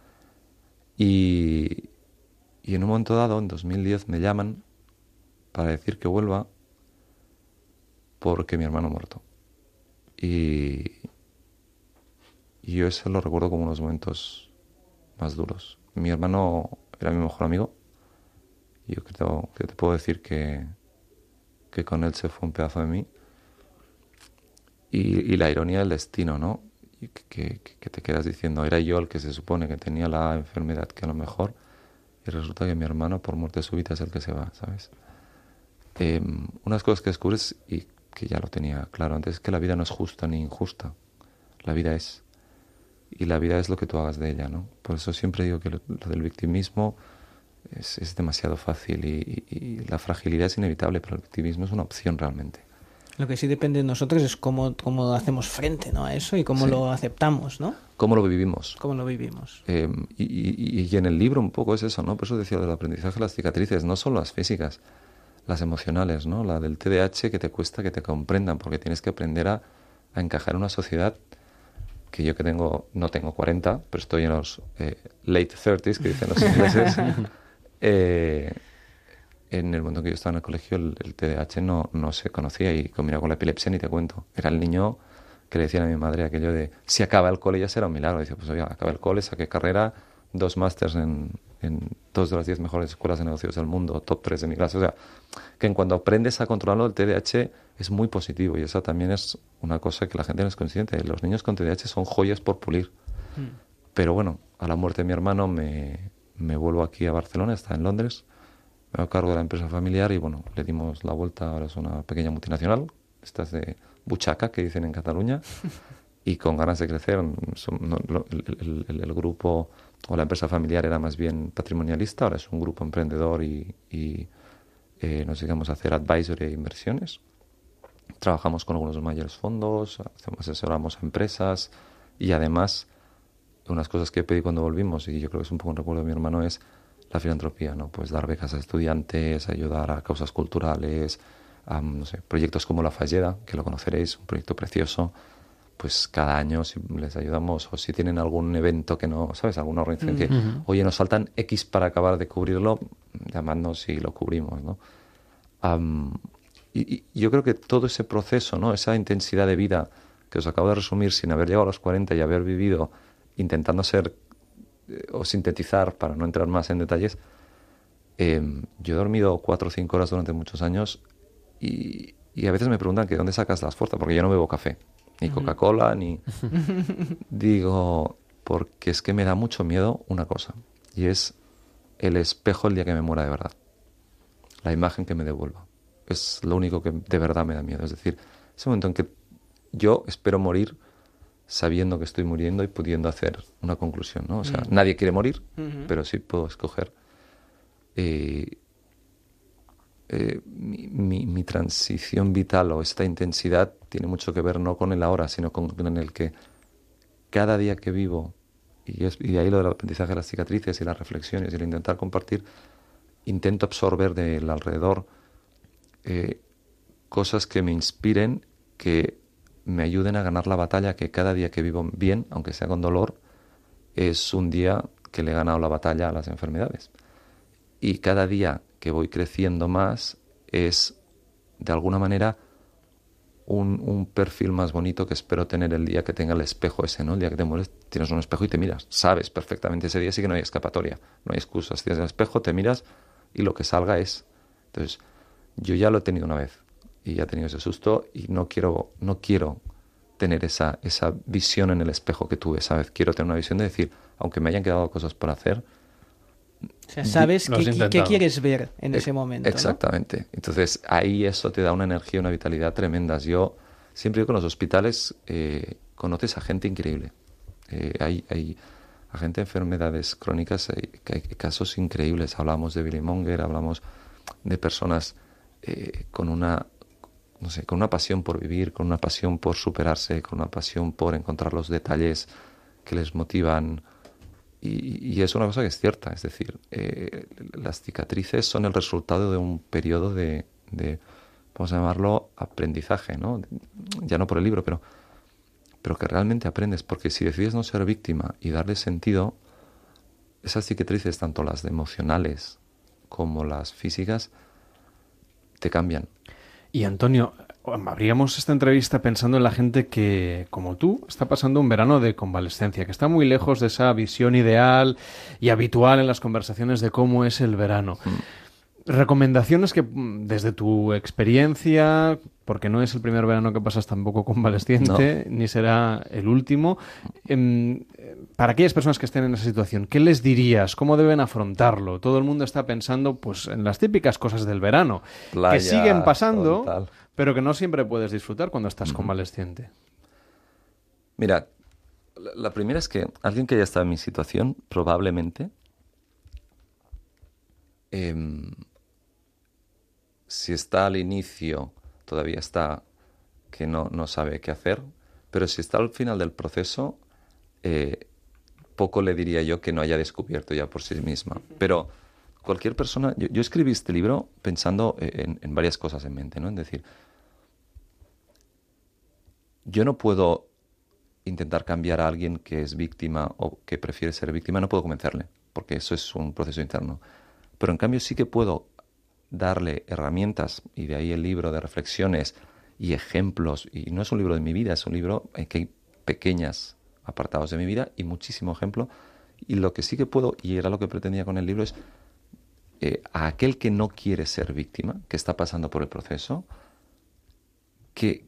Y, y en un momento dado, en 2010, me llaman para decir que vuelva porque mi hermano ha muerto. Y, yo eso lo recuerdo como unos momentos más duros. Mi hermano era mi mejor amigo. Yo creo que te puedo decir que, que con él se fue un pedazo de mí. Y, la ironía del destino, ¿no? que- que te quedas diciendo, era yo el que se supone que tenía la enfermedad que a lo mejor, y resulta que mi hermano por muerte súbita es el que se va, ¿sabes? Eh, unas cosas que descubres y que ya lo tenía claro antes es que la vida no es justa ni injusta, la vida es. Y la vida es lo que tú hagas de ella, ¿no? Por eso siempre digo que lo, del victimismo es, es demasiado fácil y la fragilidad es inevitable, pero el victimismo es una opción realmente. Lo que sí depende de nosotros es cómo, cómo hacemos frente ¿no? a eso y cómo Sí. lo aceptamos, ¿no? ¿Cómo lo vivimos? Cómo lo vivimos. Eh, y, y- y en el libro un poco es eso, ¿no? Por eso decía del aprendizaje de las cicatrices, no solo las físicas, las emocionales, ¿no? La del TDAH que te cuesta que te comprendan, porque tienes que aprender a, a encajar en una sociedad que yo que tengo, no tengo 40, pero estoy en los eh, late 30s, que dicen los ingleses. Eh, en el momento en que yo estaba en el colegio, el, el TDAH no, no se conocía y combinado con la epilepsia ni te cuento. Era el niño que le decían a mi madre aquello de si acaba el cole ya será un milagro. Dice, pues oye, acaba el cole, saqué carrera, dos másters en, en dos de las diez mejores escuelas de negocios del mundo, top tres de mi clase. O sea, que en cuanto aprendes a controlarlo, el TDAH es muy positivo y esa también es una cosa que la gente no es consciente. Los niños con TDAH son joyas por pulir. Pero bueno, a la muerte de mi hermano me, me vuelvo aquí a Barcelona, está en Londres, hago cargo de la empresa familiar y bueno, le dimos la vuelta, ahora es una pequeña multinacional, estas de buchaca que dicen en Cataluña, y con ganas de crecer. Son- no, lo- el, el- el grupo o la empresa familiar era más bien patrimonialista, ahora es un grupo emprendedor y, y, eh, nos dedicamos a hacer advisory e inversiones. Trabajamos con algunos mayores fondos, asesoramos a empresas y además unas cosas que pedí cuando volvimos y yo creo que es un poco un recuerdo de mi hermano es la filantropía, ¿no? Pues dar becas a estudiantes, ayudar a causas culturales, a, no sé, proyectos como La Falleda, que lo conoceréis, un proyecto precioso. Pues cada año si les ayudamos o si tienen algún evento que no, ¿sabes? Alguna organización que, Ujú. oye, nos faltan X para acabar de cubrirlo, llamadnos y lo cubrimos, ¿no? Y, y yo creo que todo ese proceso, ¿no? Esa intensidad de vida que os acabo de resumir sin haber llegado a los 40 y haber vivido intentando ser o sintetizar para no entrar más en detalles, eh, yo he dormido cuatro o cinco horas durante muchos años y, y a veces me preguntan que dónde sacas las fuerzas, porque yo no bebo café, ni. Coca-Cola, ni... Digo, porque es que me da mucho miedo una cosa, y es el espejo el día que me muera de verdad, la imagen que me devuelva. Es lo único que de verdad me da miedo, es decir, ese momento en que yo espero morir sabiendo que estoy muriendo y pudiendo hacer una conclusión, ¿no? O sea, Mm. nadie quiere morir, pero sí puedo escoger. Eh, eh, mi, mi- mi transición vital o esta intensidad tiene mucho que ver no con el ahora, sino con, el que cada día que vivo, y, es, y ahí lo del aprendizaje de las cicatrices y las reflexiones y el intentar compartir, intento absorber del alrededor eh, cosas que me inspiren, que me ayuden a ganar la batalla, que cada día que vivo bien, aunque sea con dolor, es un día que le he ganado la batalla a las enfermedades. Y cada día que voy creciendo más es, de alguna manera, un, un perfil más bonito que espero tener el día que tenga el espejo ese, ¿no? El día que te mueres, tienes un espejo y te miras. Sabes perfectamente ese día sí que no hay escapatoria, no hay excusas. Tienes el espejo, te miras y lo que salga es. Entonces, yo ya lo he tenido una vez y ya he tenido ese susto y no quiero, no quiero tener esa, esa visión en el espejo que tuve esa vez. Quiero tener una visión de decir, aunque me hayan quedado cosas por hacer, O sea, sabes qué, quieres ver en Eh, ese momento. ¿no? Exactamente. Entonces ahí eso te da una energía, una vitalidad tremendas. Yo siempre digo que en los hospitales eh, conoces a gente increíble. Eh, hay, hay a gente de enfermedades crónicas, hay, hay casos increíbles. Hablamos de Billy Monger, hablamos de personas eh, con una no sé, con una pasión por vivir, con una pasión por superarse, con una pasión por encontrar los detalles que les motivan. Y, es una cosa que es cierta, es decir, eh, las cicatrices son el resultado de un periodo de, de, vamos a llamarlo, aprendizaje, ¿no? Ya no por el libro, pero, pero que realmente aprendes, porque si decides no ser víctima y darle sentido, esas cicatrices, tanto las emocionales como las físicas, te cambian. Y Antonio, abríamos esta entrevista pensando en la gente que, como tú, está pasando un verano de convalescencia, que está muy lejos de esa visión ideal y habitual en las conversaciones de cómo es el verano. Recomendaciones que mm, desde tu experiencia, porque no es el primer verano que pasas tampoco convalesciente, ni será el último, em, para aquellas personas que estén en esa situación, ¿qué les dirías? ¿Cómo deben afrontarlo? Todo el mundo está pensando pues en las típicas cosas del verano, Playa, que siguen pasando, pero que no siempre puedes disfrutar cuando estás convalesciente. Mira, la, primera es que alguien que ya está en mi situación, probablemente, em, si está al inicio, todavía está que no, no sabe qué hacer, pero si está al final del proceso, eh, poco le diría yo que no haya descubierto ya por sí misma. Pero cualquier persona, yo, yo escribí este libro pensando en, en varias cosas en mente, ¿no? Es decir, yo no puedo intentar cambiar a alguien que es víctima o que prefiere ser víctima, no puedo convencerle, porque eso es un proceso interno. Pero en cambio sí que puedo darle herramientas, y de ahí el libro de reflexiones y ejemplos, y no es un libro de mi vida, es un libro en que hay pequeñas apartados de mi vida y muchísimo ejemplo, y lo que sí que puedo, y era lo que pretendía con el libro, es eh, a aquel que no quiere ser víctima, que está pasando por el proceso, que,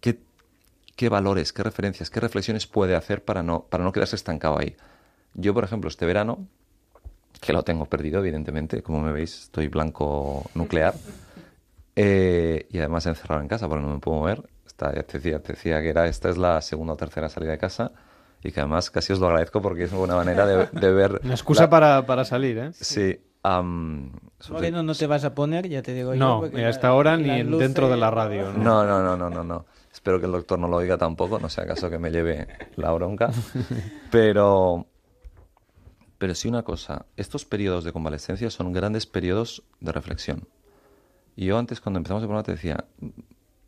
qué valores, qué referencias, qué reflexiones puede hacer para no, para no quedarse estancado ahí. Yo, por ejemplo, este verano, que lo tengo perdido, evidentemente, como me veis, estoy blanco nuclear, eh, y además encerrado en casa porque no me puedo mover. Esta, ya te decía, te decía que era, esta es la segunda o tercera salida de casa y que además casi os lo agradezco porque es una buena manera de, de ver... Una excusa la- para, para salir, ¿eh? Sí. am, Moreno, no te vas a poner, ya te digo yo. No, ni la- hasta ahora ni en- dentro de la radio. No, no, no, no, no, no. Espero que el doctor no lo oiga tampoco, no sea acaso que me lleve la bronca. Pero, pero sí una cosa, estos periodos de convalescencia son grandes periodos de reflexión. Y yo antes, cuando empezamos el programa, te decía,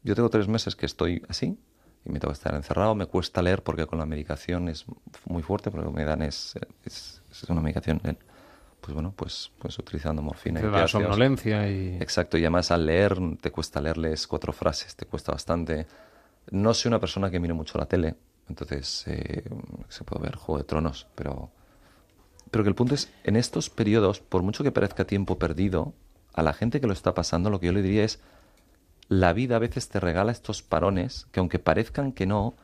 yo tengo tres meses que estoy así y me tengo que estar encerrado, me cuesta leer porque con la medicación es muy fuerte, porque lo que me dan es, es, es una medicación, eh, pues bueno, pues, pues utilizando morfina Te y da somnolencia y... Exacto, y además al leer te cuesta leerles cuatro frases, te cuesta bastante. No soy una persona que mire mucho la tele, entonces eh, se puede ver Juego de Tronos, pero, pero que el punto es, en estos periodos, por mucho que parezca tiempo perdido, a la gente que lo está pasando, lo que yo le diría es, la vida a veces te regala estos parones que aunque parezcan que no,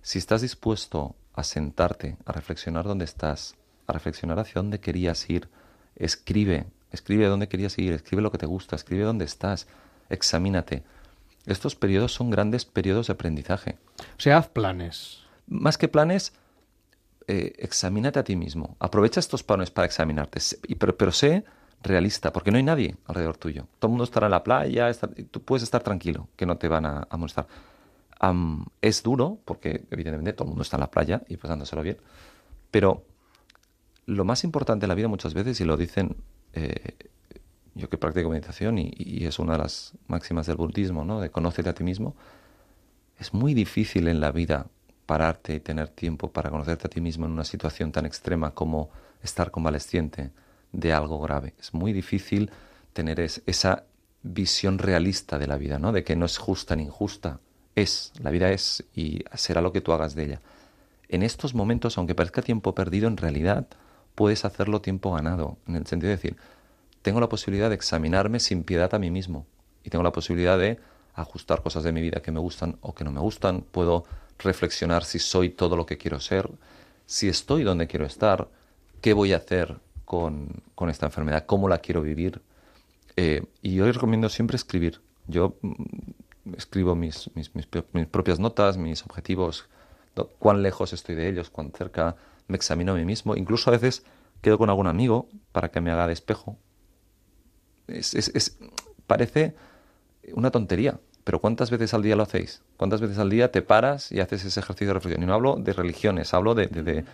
si estás dispuesto a sentarte, a reflexionar dónde estás, a reflexionar hacia dónde querías ir, escribe, escribe dónde querías ir, escribe lo que te gusta, escribe dónde estás, examínate. Estos periodos son grandes periodos de aprendizaje. O sea, haz planes. Más que planes, eh, examínate a ti mismo. Aprovecha estos parones para examinarte, pero, pero sé realista, porque no hay nadie alrededor tuyo. Todo el mundo estará en la playa, está- tú puedes estar tranquilo, que no te van a, a molestar. Am, es duro, porque evidentemente todo el mundo está en la playa y pasándoselo bien, pero lo más importante en la vida muchas veces, y lo dicen eh, yo que practico meditación y, y es una de las máximas del budismo, ¿no? de conócete a ti mismo, es muy difícil en la vida pararte y tener tiempo para conocerte a ti mismo en una situación tan extrema como estar convalesciente de algo grave. Es muy difícil tener es- esa visión realista de la vida, ¿no? De que no es justa ni injusta. Es, la vida es y será lo que tú hagas de ella. En estos momentos, aunque parezca tiempo perdido, en realidad puedes hacerlo tiempo ganado, en el sentido de decir, tengo la posibilidad de examinarme sin piedad a mí mismo y tengo la posibilidad de ajustar cosas de mi vida que me gustan o que no me gustan, puedo reflexionar si soy todo lo que quiero ser, si estoy donde quiero estar, qué voy a hacer con, con esta enfermedad, cómo la quiero vivir. Eh, y yo les recomiendo siempre escribir. Yo mm, escribo mis, mis, mis pro- mis propias notas, mis objetivos, cuán lejos estoy de ellos, cuán cerca me examino a mí mismo. Incluso a veces quedo con algún amigo para que me haga de espejo. Es, es- es- parece una tontería, pero ¿cuántas veces al día lo hacéis? ¿Cuántas veces al día te paras y haces ese ejercicio de reflexión? Y no hablo de religiones, hablo de, de- de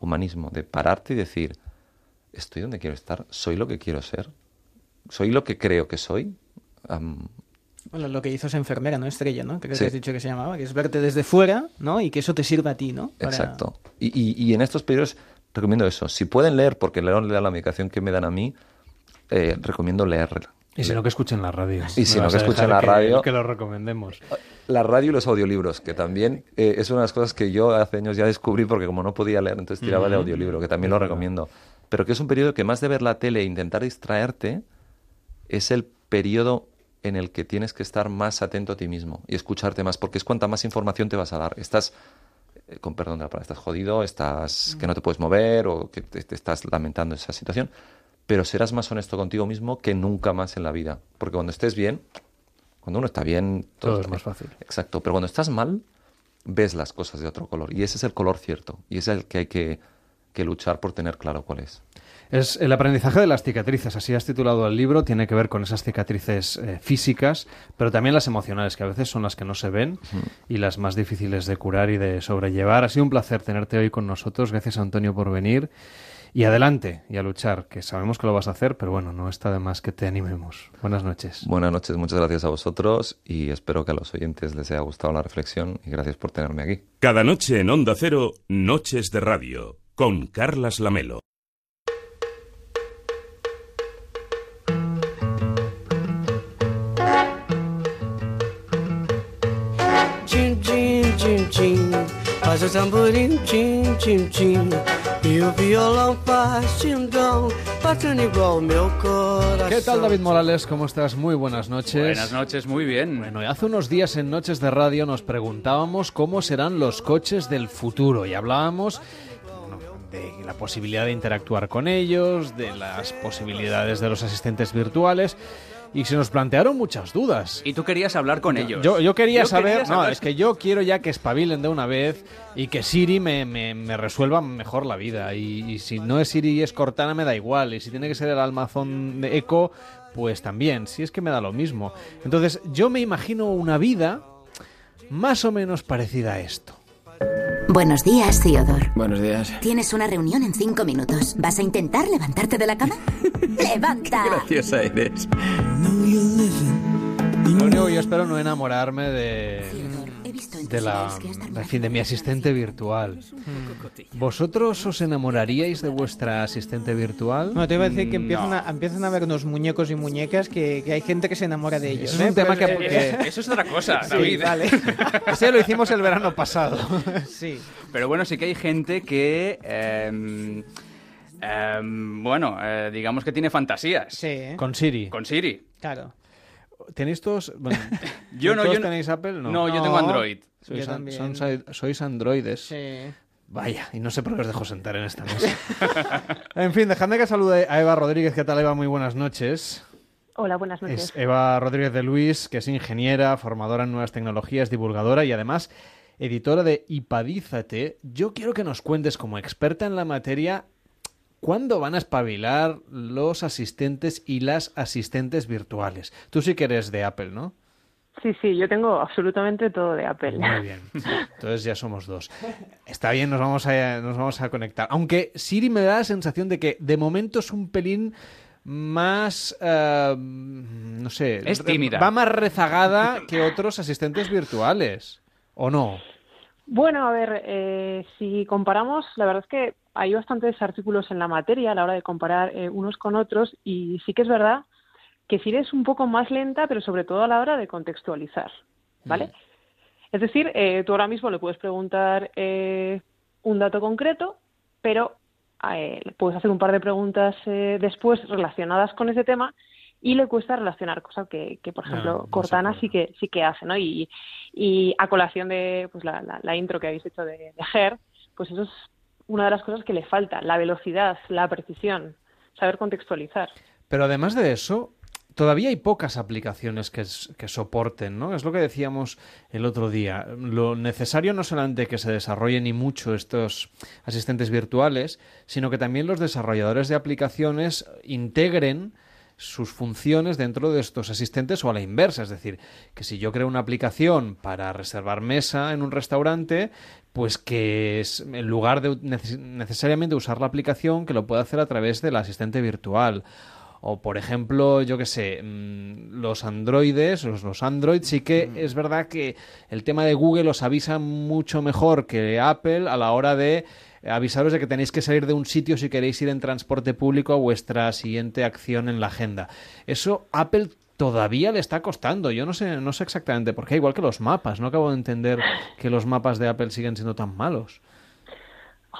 humanismo, de pararte y decir, estoy donde quiero estar, soy lo que quiero ser, soy lo que creo que soy. Bueno, lo que hizo esa enfermera, ¿no? Estrella, ¿no? Creo Sí. que has dicho que se llamaba, que es verte desde fuera, ¿no? Y que eso te sirva a ti, ¿no? Para- Exacto. Y, y- y en estos periodos recomiendo eso. Si pueden leer, porque leer le da la medicación que me dan a mí, eh, recomiendo leerla. Y si no, que escuchen la radio. Y no, vas que escuchen la radio. Que lo recomendemos. La radio y los audiolibros, que también eh, es una de las cosas que yo hace años ya descubrí porque como no podía leer, entonces tiraba de Ujú. audiolibro, que también lo recomiendo. Pero que es un periodo que más de ver la tele e intentar distraerte, es el periodo en el que tienes que estar más atento a ti mismo y escucharte más, porque es cuanta más información te vas a dar. Estás, eh, con perdón de la palabra, estás jodido, estás que no te puedes mover o que te, te estás lamentando esa situación, pero serás más honesto contigo mismo que nunca más en la vida. Porque cuando estés bien, cuando uno está bien, Todo es está más bien. fácil. Exacto, pero cuando estás mal, ves las cosas de otro color. Y ese es el color cierto. Y ese es el que hay que, que luchar por tener claro cuál es. Es el aprendizaje de las cicatrices, así has titulado el libro, tiene que ver con esas cicatrices eh, físicas, pero también las emocionales, que a veces son las que no se ven y las más difíciles de curar y de sobrellevar. Ha sido un placer tenerte hoy con nosotros, gracias Antonio por venir. Y adelante, y a luchar, que sabemos que lo vas a hacer, pero bueno, no está de más que te animemos. Buenas noches. Buenas noches, muchas gracias a vosotros y espero que a los oyentes les haya gustado la reflexión y gracias por tenerme aquí. Cada noche en Onda Cero, Noches de Radio, con Carlas Lamelo. Faz o tamborim, tchim, tchim, tchim. E o violão faz batendo igual meu coração. ¿Qué tal David Morales? ¿Cómo estás? Muy buenas noches. Buenas noches, muy bien. Bueno, y hace unos días en Noches de Radio nos preguntábamos cómo serán los coches del futuro y hablábamos de la posibilidad de interactuar con ellos, de las posibilidades de los asistentes virtuales y se nos plantearon muchas dudas. Y tú querías hablar con ellos. Yo, yo quería Yo saber, quería no, saber- es que yo quiero ya que espabilen de una vez y que Siri me, me- me resuelva mejor la vida. Y, y si no es Siri y es Cortana, me da igual. Y si tiene que ser el almazón de Echo, pues también. Si es que me da lo mismo. Entonces, yo me imagino una vida más o menos parecida a esto. Buenos días, Theodore. Buenos días. Tienes una reunión en cinco minutos. ¿Vas a intentar levantarte de la cama? ¡Levanta! Graciosa eres. Lo único que yo espero no enamorarme de, de la, en fin, de mi asistente virtual. ¿Vosotros os enamoraríais de vuestra asistente virtual? No, te iba a decir que Mm, empiezan, no. a, empiezan a ver unos muñecos y muñecas que, que hay gente que se enamora de ellos. Eso es ¿eh? un tema Pero- que- eh, que- Eso es otra cosa, Sí, David. vale. Ese lo hicimos el verano pasado. sí. Pero bueno, sí que hay gente que. em, em, bueno, eh, digamos que tiene fantasías. Sí. Con Siri. Con Siri. Claro. ¿Tenéis todos? Bueno, Yo no, ¿todos yo no- tenéis Apple? No, No, yo tengo Android. Sois, Yo an- también. son- sois- sois androides. Sí. Vaya, y no sé por qué os dejo sentar en esta mesa. en fin, dejadme que salude a Eva Rodríguez. ¿Qué tal, Eva? Muy buenas noches. Hola, buenas noches. Es Eva Rodríguez de Luis, que es ingeniera, formadora en nuevas tecnologías, divulgadora y además editora de Ipadízate. Yo quiero que nos cuentes, como experta en la materia, ¿cuándo van a espabilar los asistentes y las asistentes virtuales? Tú sí que eres de Apple, ¿no? Sí, sí, yo tengo absolutamente todo de Apple. Muy bien. Entonces ya somos dos. Está bien, nos vamos a, nos vamos a conectar. Aunque Siri me da la sensación de que de momento es un pelín más, eh, no sé, Es tímida. va más rezagada que otros asistentes virtuales, ¿o no? Bueno, a ver, eh, si comparamos, la verdad es que hay bastantes artículos en la materia a la hora de comparar eh, unos con otros y sí que es verdad que Siri es un poco más lenta, pero sobre todo a la hora de contextualizar, ¿vale? Es decir, eh, tú ahora mismo le puedes preguntar eh, un dato concreto, pero eh, le puedes hacer un par de preguntas después relacionadas con ese tema y le cuesta relacionar, cosa que, que, por Ah, ejemplo, no Cortana sí que sí que hace, ¿no? Y, y a colación de pues, la, la- la intro que habéis hecho de, de Ger, pues eso es una de las cosas que le falta, la velocidad, la precisión, saber contextualizar. Pero además de eso, todavía hay pocas aplicaciones que, que soporten, ¿no? Es lo que decíamos el otro día. Lo necesario no solamente que se desarrollen y mucho estos asistentes virtuales, sino que también los desarrolladores de aplicaciones integren sus funciones dentro de estos asistentes o a la inversa, es decir, que si yo creo una aplicación para reservar mesa en un restaurante, pues que es, en lugar de neces- necesariamente usar la aplicación, que lo pueda hacer a través del asistente virtual. O, por ejemplo, yo qué sé, mm, los androides, los, los Android, sí que es verdad que el tema de Google os avisa mucho mejor que Apple a la hora de avisaros de que tenéis que salir de un sitio si queréis ir en transporte público a vuestra siguiente acción en la agenda. Eso Apple todavía le está costando. Yo no sé, no sé exactamente por qué, igual que los mapas. No acabo de entender que los mapas de Apple siguen siendo tan malos.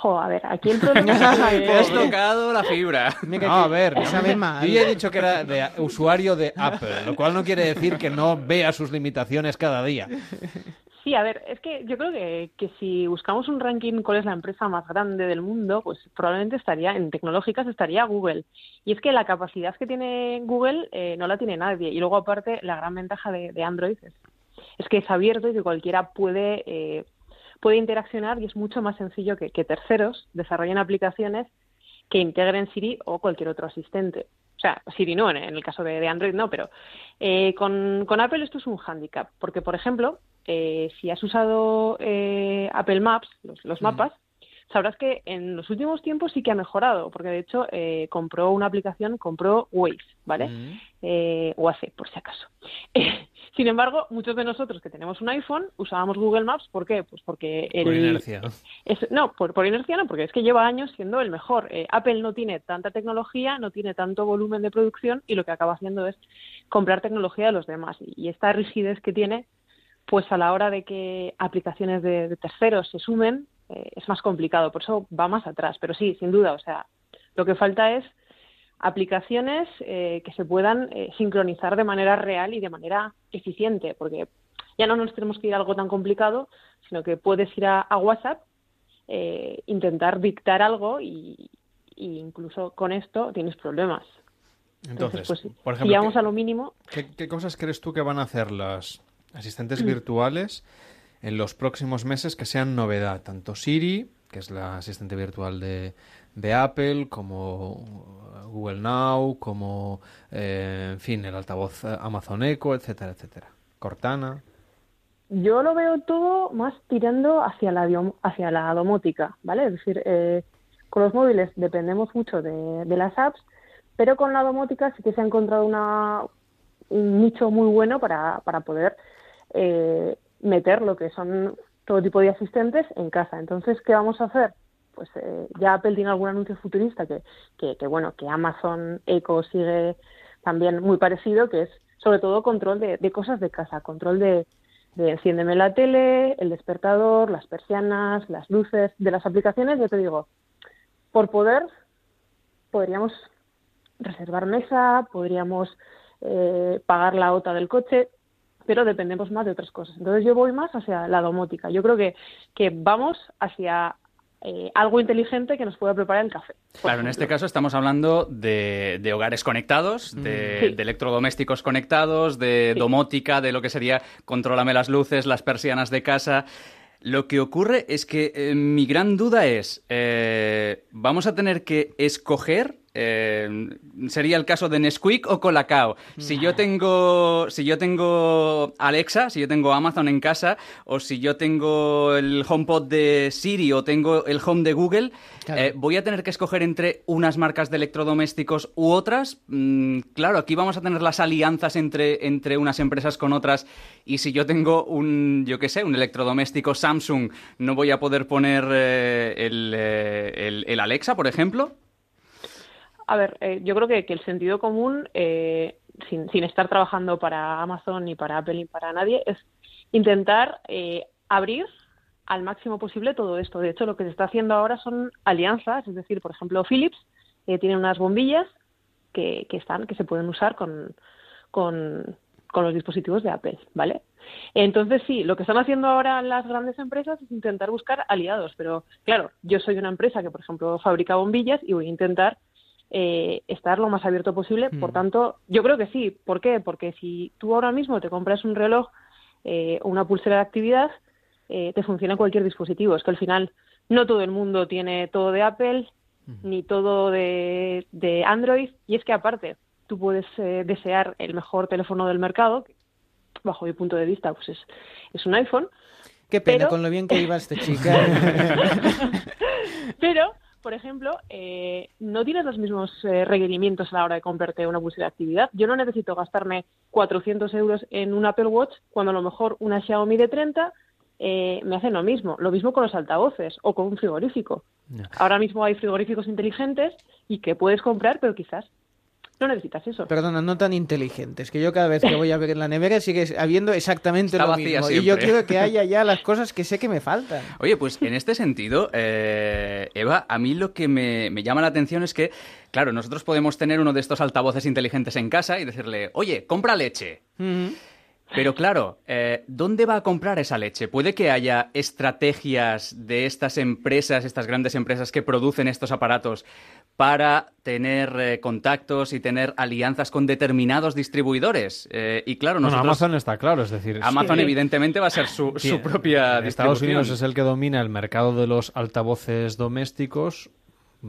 Jo, a ver, aquí el problema es que- Te has tocado la fibra. No, a ver, que sabe yo ya he dicho que era de usuario de Apple, lo cual no quiere decir que no vea sus limitaciones cada día. Sí, a ver, es que yo creo que, que si buscamos un ranking cuál es la empresa más grande del mundo, pues probablemente estaría, en tecnológicas estaría Google. Y es que la capacidad que tiene Google eh, no la tiene nadie. Y luego aparte, la gran ventaja de, de Android es, es que es abierto y que cualquiera puede, eh, puede interaccionar y es mucho más sencillo que, que terceros desarrollen aplicaciones que integren Siri o cualquier otro asistente. O sea, Siri no, en, el caso de, de Android no, pero eh, con, con Apple esto es un hándicap, porque, por ejemplo, eh, si has usado eh, Apple Maps, los, los mapas, sabrás que en los últimos tiempos sí que ha mejorado, porque de hecho eh, compró una aplicación, compró Waze, ¿vale? Eh, o hace, por si acaso. Sin embargo, muchos de nosotros que tenemos un iPhone usábamos Google Maps, ¿por qué? Pues porque el, Por inercia. es- no, por, por inercia no, porque es que lleva años siendo el mejor. Eh, Apple no tiene tanta tecnología, no tiene tanto volumen de producción y lo que acaba haciendo es comprar tecnología de los demás. Y, y esta rigidez que tiene, pues a la hora de que aplicaciones de, de terceros se sumen, eh, es más complicado. Por eso va más atrás. Pero sí, sin duda, o sea, lo que falta es aplicaciones eh, que se puedan eh, sincronizar de manera real y de manera eficiente, porque ya no nos tenemos que ir a algo tan complicado, sino que puedes ir a, a WhatsApp, eh, intentar dictar algo y, y incluso con esto tienes problemas. Entonces, pues, por ejemplo, vamos ¿qué- a lo mínimo, ¿Qué, qué cosas crees tú que van a hacer las asistentes Mm. virtuales en los próximos meses que sean novedad? Tanto Siri, que es la asistente virtual de, de Apple, como Google Now, como, eh, en fin, el altavoz eh, Amazon Echo, etcétera, etcétera. Cortana. yo lo veo todo más tirando hacia la, hacia la domótica, ¿vale? Es decir, eh, con los móviles dependemos mucho de, de las apps, pero con la domótica sí que se ha encontrado una, un nicho muy bueno para, para poder eh, meter lo que son todo tipo de asistentes en casa. Entonces, ¿qué vamos a hacer? Pues eh, ya Apple tiene algún anuncio futurista que, que, que, bueno, que Amazon Echo sigue también muy parecido, que es sobre todo control de, de cosas de casa, control de, de enciéndeme la tele, el despertador, las persianas, las luces, de las aplicaciones, yo te digo, por poder podríamos reservar mesa, podríamos eh, pagar la OTA del coche, pero dependemos más de otras cosas. Entonces yo voy más hacia la domótica. Yo creo que, que vamos hacia eh, algo inteligente que nos pueda preparar el café. Claro, en este caso estamos hablando de, de hogares conectados, de, Sí. de electrodomésticos conectados, de domótica, de lo que sería contrólame las luces, las persianas de casa. Lo que ocurre es que eh, mi gran duda es, eh, ¿vamos a tener que escoger? Eh, sería el caso de Nesquik o Colacao. Si yo tengo, si yo tengo Alexa, si yo tengo Amazon en casa, o si yo tengo el HomePod de Siri o tengo el Home de Google, Claro. eh, voy a tener que escoger entre unas marcas de electrodomésticos u otras. Mm, claro, aquí vamos a tener las alianzas entre, entre unas empresas con otras. Y si yo tengo un, yo qué sé, un electrodoméstico Samsung, no voy a poder poner eh, el, eh, el- el Alexa, por ejemplo. A ver, eh, yo creo que, que el sentido común, eh, sin, sin estar trabajando para Amazon ni para Apple ni para nadie, es intentar eh, abrir al máximo posible todo esto. De hecho, lo que se está haciendo ahora son alianzas, es decir, por ejemplo, Philips eh, tiene unas bombillas que, que están, que se pueden usar con, con, con los dispositivos de Apple, ¿vale? Entonces, sí, lo que están haciendo ahora las grandes empresas es intentar buscar aliados, pero claro, yo soy una empresa que, por ejemplo, fabrica bombillas y voy a intentar eh, estar lo más abierto posible. Por Mm. tanto, yo creo que sí. ¿Por qué? Porque si tú ahora mismo te compras un reloj eh, o una pulsera de actividad, eh, te funciona en cualquier dispositivo. Es que al final no todo el mundo tiene todo de Apple ni todo de, de Android. Y es que aparte, tú puedes eh, desear el mejor teléfono del mercado, que bajo mi punto de vista, pues es, es un iPhone. Qué pena Pero- con lo bien que iba esta chica. Pero, por ejemplo, eh, no tienes los mismos eh, requerimientos a la hora de comprarte una pulsera de actividad. Yo no necesito gastarme 400 euros en un Apple Watch cuando a lo mejor una Xiaomi de 30 eh, me hacen lo mismo. Lo mismo con los altavoces o con un frigorífico. Ahora mismo hay frigoríficos inteligentes y que puedes comprar, pero quizás no necesitas eso. Perdona, no tan inteligentes, que yo cada vez que voy a ver en la nevera sigue habiendo exactamente Está lo vacía mismo. Y yo quiero que haya ya las cosas que sé que me faltan. Oye, pues en este sentido, eh, Eva, a mí lo que me, me llama la atención es que, claro, nosotros podemos tener uno de estos altavoces inteligentes en casa y decirle, oye, compra leche. Pero claro, eh, ¿dónde va a comprar esa leche? ¿Puede que haya estrategias de estas empresas, estas grandes empresas que producen estos aparatos para tener eh, contactos y tener alianzas con determinados distribuidores? Eh, y claro, Bueno, nosotros... Amazon está claro, es decir... Amazon sí. evidentemente va a ser su, Sí, su propia en Estados distribución. Unidos es el que domina el mercado de los altavoces domésticos.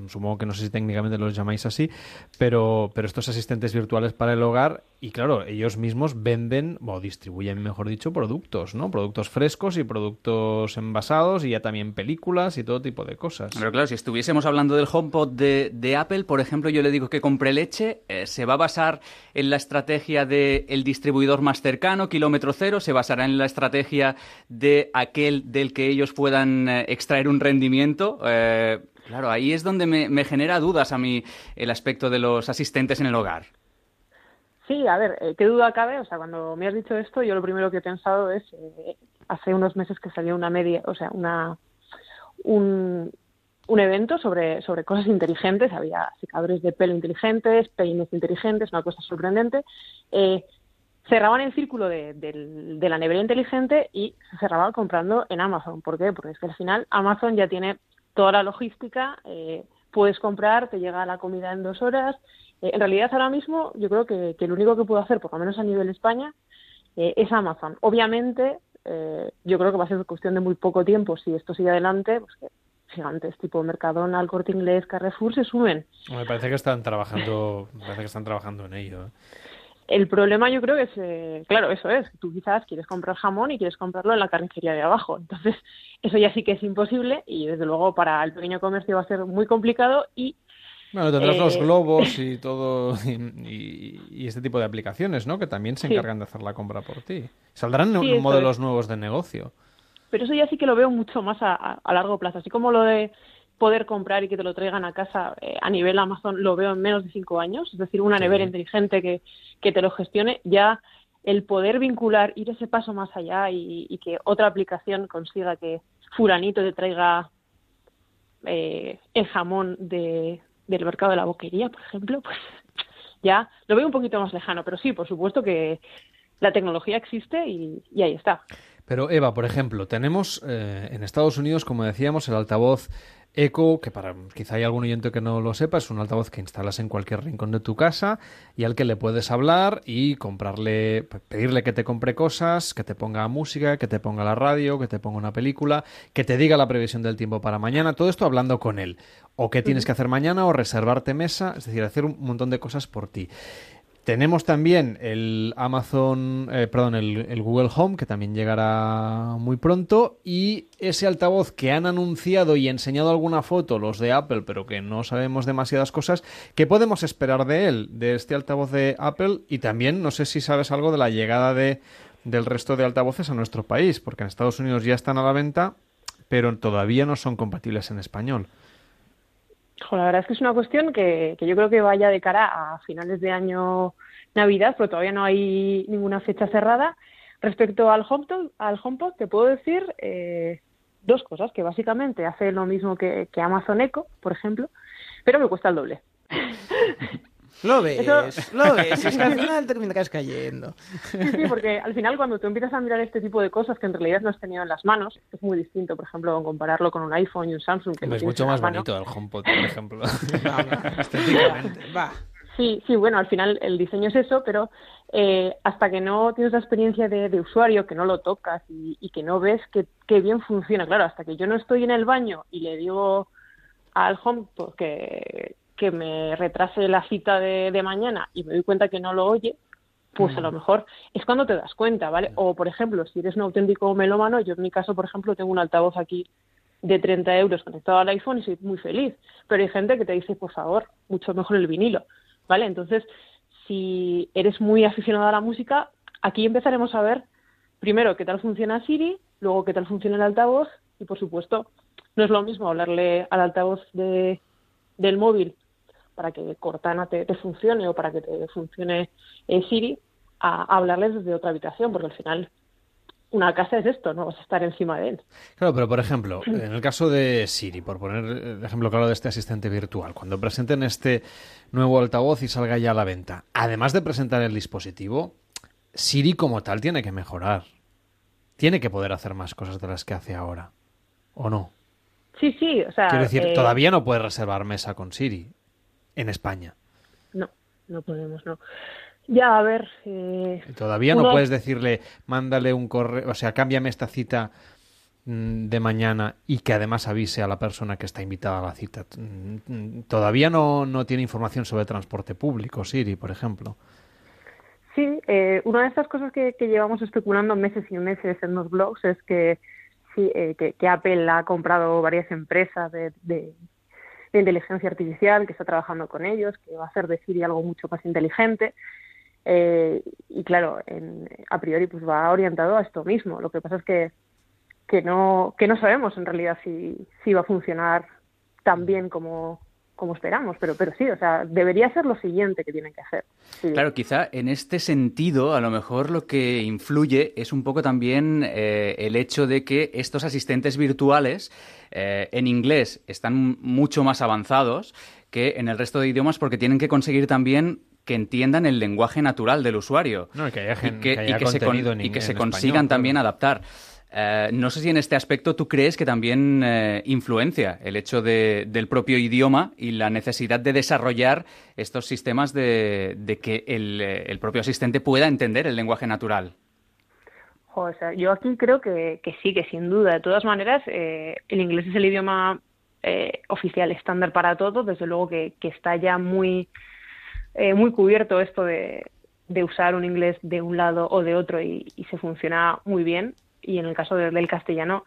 Supongo que no sé si técnicamente los llamáis así, pero, pero estos asistentes virtuales para el hogar, y claro, ellos mismos venden, o distribuyen, mejor dicho, productos, ¿no? Productos frescos y productos envasados, y ya también películas y todo tipo de cosas. Pero claro, si estuviésemos hablando del HomePod de, de Apple, por ejemplo, yo le digo que compre leche, eh, se va a basar en la estrategia del distribuidor más cercano, kilómetro cero, se basará en la estrategia de aquel del que ellos puedan eh, extraer un rendimiento. eh, claro, ahí es donde me, genera dudas a mí el aspecto de los asistentes en el hogar. Sí, a ver, eh, qué duda cabe. O sea, cuando me has dicho esto, yo lo primero que he pensado es eh, hace unos meses que salió una media, o sea, una un, un evento sobre, sobre cosas inteligentes. Había secadores de pelo inteligentes, peines inteligentes, una cosa sorprendente. Eh, cerraban el círculo de, de la nevera inteligente y se cerraban comprando en Amazon. ¿Por qué? Porque es que al final Amazon ya tiene toda la logística, eh, puedes comprar, te llega la comida en dos horas. Eh, en realidad ahora mismo yo creo que, que lo único que puedo hacer, por lo menos a nivel España, eh, es Amazon. Obviamente eh, yo creo que va a ser cuestión de muy poco tiempo si esto sigue adelante, pues que gigantes tipo Mercadona, Corte Inglés, Carrefour se sumen. Me parece que están trabajando, me parece que están trabajando en ello. El problema yo creo que es, eh, claro, eso es, tú quizás quieres comprar jamón y quieres comprarlo en la carnicería de abajo. Entonces, eso ya sí que es imposible y desde luego para el pequeño comercio va a ser muy complicado y Bueno, tendrás Eh, los globos y todo, y, y- y este tipo de aplicaciones, ¿no? Que también se Sí. encargan de hacer la compra por ti. Saldrán Sí, modelos es. nuevos de negocio. Pero eso ya sí que lo veo mucho más a, a- a largo plazo. Así como lo de poder comprar y que te lo traigan a casa eh, a nivel Amazon lo veo en menos de cinco años. Es decir, una nevera inteligente que, que te lo gestione. Ya el poder vincular, ir ese paso más allá y, y que otra aplicación consiga que fulanito te traiga eh, el jamón de, del mercado de la boquería, por ejemplo, pues ya lo veo un poquito más lejano. Pero sí, por supuesto que la tecnología existe y, y ahí está. Pero Eva, por ejemplo, tenemos eh, en Estados Unidos, como decíamos, el altavoz Echo, que para quizá hay algún oyente que no lo sepa, es un altavoz que instalas en cualquier rincón de tu casa y al que le puedes hablar y comprarle, pe- pedirle que te compre cosas, que te ponga música, que te ponga la radio, que te ponga una película, que te diga la previsión del tiempo para mañana, todo esto hablando con él. O qué tienes que hacer mañana o reservarte mesa, es decir, hacer un montón de cosas por ti. Tenemos también el Amazon, eh, perdón, el, el Google Home, que también llegará muy pronto, y ese altavoz que han anunciado y enseñado alguna foto los de Apple, pero que no sabemos demasiadas cosas, ¿qué podemos esperar de él, de este altavoz de Apple? Y también, no sé si sabes algo de la llegada de, del resto de altavoces a nuestro país, porque en Estados Unidos ya están a la venta, pero todavía no son compatibles en español. La verdad es que es una cuestión que, que yo creo que vaya de cara a finales de año Navidad, pero todavía no hay ninguna fecha cerrada. Respecto al HomePod, al HomePod te puedo decir eh, dos cosas, que básicamente hace lo mismo que, que Amazon Echo, por ejemplo, pero me cuesta el doble. Lo ves, Eso- lo ves, es que al final terminarás cayendo. Sí, sí, porque al final cuando tú empiezas a mirar este tipo de cosas que en realidad no has tenido en las manos, es muy distinto, por ejemplo, compararlo con un iPhone y un Samsung. Que Es mucho más mano. bonito el HomePod, por ejemplo. Estéticamente. Va. Sí, sí, bueno, al final el diseño es eso, pero eh, hasta que no tienes la experiencia de, de usuario, que no lo tocas y, y que no ves que, que bien funciona, claro, hasta que yo no estoy en el baño y le digo al HomePod que, que me retrase la cita de, de mañana y me doy cuenta que no lo oye, pues a lo mejor es cuando te das cuenta, ¿vale? O, por ejemplo, si eres un auténtico melómano, yo en mi caso, por ejemplo, tengo un altavoz aquí de 30 euros conectado al iPhone y soy muy feliz. Pero hay gente que te dice, por favor, mucho mejor el vinilo, ¿vale? Entonces, si eres muy aficionado a la música, aquí empezaremos a ver, primero, qué tal funciona Siri, luego qué tal funciona el altavoz y, por supuesto, no es lo mismo hablarle al altavoz de, del móvil para que Cortana te, te funcione o para que te funcione eh, Siri, a, a hablarles desde otra habitación, porque al final una casa es esto, no vas a estar encima de él. Claro, pero por ejemplo, en el caso de Siri, por poner el ejemplo claro de este asistente virtual, cuando presenten este nuevo altavoz y salga ya a la venta, además de presentar el dispositivo, Siri como tal tiene que mejorar. Tiene que poder hacer más cosas de las que hace ahora. ¿O no? Sí, sí, o sea... Quiero decir, eh, todavía no puedes reservar mesa con Siri en España. No, no podemos, no. Ya, a ver... eh, Todavía no uno- puedes decirle, mándale un correo, o sea, cámbiame esta cita mm, de mañana y que además avise a la persona que está invitada a la cita. Mm, mm, Todavía no, no tiene información sobre transporte público, Siri, por ejemplo. Sí, eh, una de estas cosas que, que llevamos especulando meses y meses en los blogs es que, sí, eh, que, que Apple ha comprado varias empresas de, de- de inteligencia artificial, que está trabajando con ellos, que va a hacer de algo mucho más inteligente. Eh, y claro, en- a priori pues va orientado a esto mismo. Lo que pasa es que, que, no, que no sabemos en realidad si, si va a funcionar tan bien como, como esperamos, pero, pero sí, o sea, debería ser lo siguiente que tienen que hacer. Sí. Claro, quizá en este sentido, a lo mejor lo que influye es un poco también eh, el hecho de que estos asistentes virtuales eh, en inglés están mucho más avanzados que en el resto de idiomas porque tienen que conseguir también que entiendan el lenguaje natural del usuario No, y que haya gen- y que haya y se, contenido en y que ing- se en consigan español, también adaptar. Eh, no sé si en este aspecto tú crees que también eh, influencia el hecho de- del propio idioma y la necesidad de desarrollar estos sistemas de, de que el, eh, el propio asistente pueda entender el lenguaje natural. O yo aquí creo que, sí, que sin duda. De todas maneras, eh, el inglés es el idioma eh, oficial estándar para todo. Desde luego que, está ya muy, muy cubierto esto de, usar un inglés de un lado o de otro y se funciona muy bien. Y en el caso de- del castellano,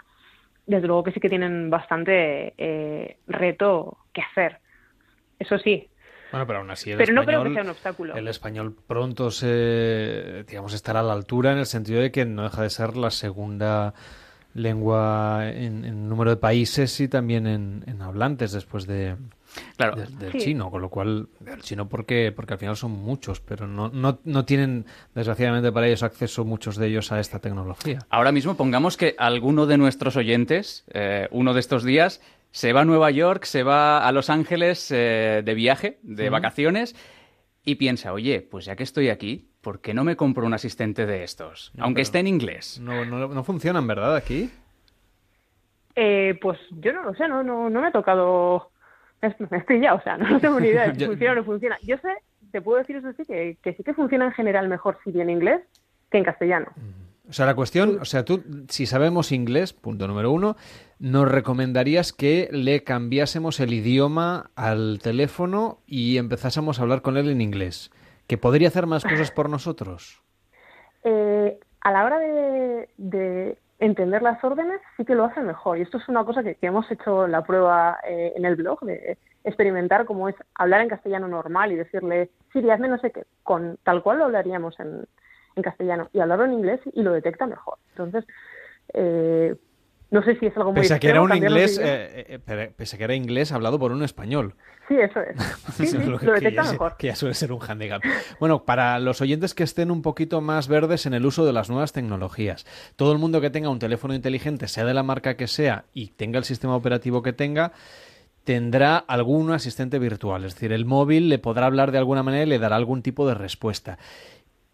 desde luego que sí que tienen bastante eh, reto que hacer. Eso sí, Bueno, pero aún así el pero no creo español, que sea un obstáculo. el español pronto se, digamos, estará a la altura en el sentido de que no deja de ser la segunda lengua en, en número de países y también en, en hablantes después de, Claro. de- del Sí. chino, con lo cual el chino porque porque al final son muchos, pero no, no, no tienen desgraciadamente para ellos acceso muchos de ellos a esta tecnología. Ahora mismo pongamos que alguno de nuestros oyentes, eh, uno de estos días, se va a Nueva York, se va a Los Ángeles eh, de viaje, de vacaciones, y piensa, oye, pues ya que estoy aquí, ¿por qué no me compro un asistente de estos? No, Aunque esté en inglés. No, no, no funcionan, ¿verdad? Aquí. Eh, pues yo no lo sé, no, no, no me ha tocado. Me estoy ya, o sea, no tengo ni idea de si funciona o no funciona. Yo sé, te puedo decir eso sí, que, que sí que funciona en general mejor Siri en inglés que en castellano. O sea, la cuestión, o sea, tú, si sabemos inglés, punto número uno, nos recomendarías que le cambiásemos el idioma al teléfono y empezásemos a hablar con él en inglés. ¿Que podría hacer más cosas por nosotros? Eh, a la hora de, de entender las órdenes, sí que lo hace mejor. Y esto es una cosa que, hemos hecho la prueba eh, en el blog, de experimentar cómo es hablar en castellano normal y decirle, Siri, hazme no sé qué, con tal cual lo hablaríamos en, en castellano, y hablarlo en inglés y lo detecta mejor. Entonces, eh, no sé si es algo muy Pese a que era extremo, un inglés, eh, eh, pese a que era inglés hablado por un español. Sí, eso es. Sí, sí, Lo lo que- ya mejor. que ya suele ser un handicap. Bueno, para los oyentes que estén un poquito más verdes en el uso de las nuevas tecnologías, todo el mundo que tenga un teléfono inteligente, sea de la marca que sea y tenga el sistema operativo que tenga, tendrá algún asistente virtual. Es decir, el móvil le podrá hablar de alguna manera y le dará algún tipo de respuesta.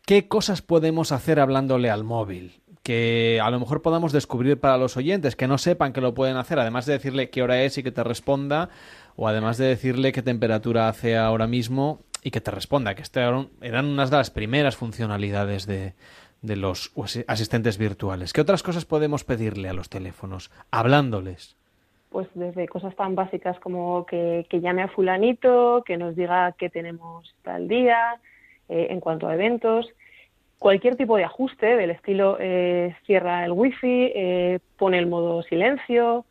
¿Qué cosas podemos hacer hablándole al móvil? Que a lo mejor podamos descubrir para los oyentes, que no sepan que lo pueden hacer, además de decirle qué hora es y que te responda, o además de decirle qué temperatura hace ahora mismo y que te responda, que este eran unas de las primeras funcionalidades de, de los asi- asistentes virtuales. ¿Qué otras cosas podemos pedirle a los teléfonos? Hablándoles. pues desde cosas tan básicas como que, que llame a fulanito, que nos diga qué tenemos tal día, eh, en cuanto a eventos, cualquier tipo de ajuste del estilo eh, cierra el wifi, eh, pone el modo silencio,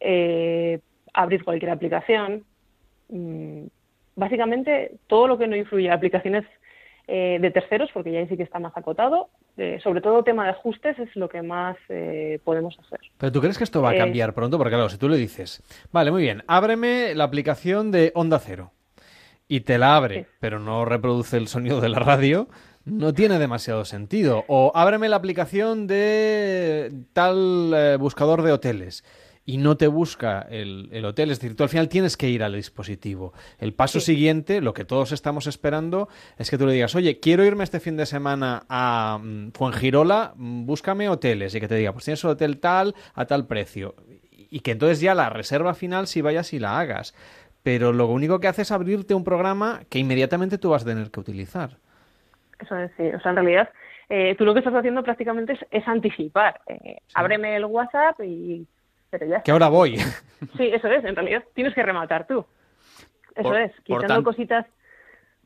eh, abrir cualquier aplicación. Mm, básicamente todo lo que no influye a aplicaciones eh, de terceros, porque ya ahí sí que está más acotado, eh, sobre todo tema de ajustes es lo que más eh, podemos hacer. Pero ¿tú crees que esto va a cambiar pronto? Porque claro, si tú le dices, vale, muy bien, ábreme la aplicación de Onda Cero y te la abre, pero no reproduce el sonido de la radio, no tiene demasiado sentido. O ábreme la aplicación de tal eh, buscador de hoteles y no te busca el, el, hotel. Es decir, tú al final tienes que ir al dispositivo. El paso siguiente, lo que todos estamos esperando, es que tú le digas, oye, quiero irme este fin de semana a mm, Fuengirola, mm, búscame hoteles. Y que te diga, pues tienes un hotel tal, a tal precio. Y que entonces ya la reserva final, si vayas y la hagas. Pero lo único que hace es abrirte un programa que inmediatamente tú vas a tener que utilizar. Eso es, sí. O sea, en realidad, eh, tú lo que estás haciendo prácticamente es, es anticipar. Eh, Ábreme el WhatsApp y pero ya que ahora voy. Sí, eso es, en realidad tienes que rematar tú. Eso Por- es, quitando tan- cositas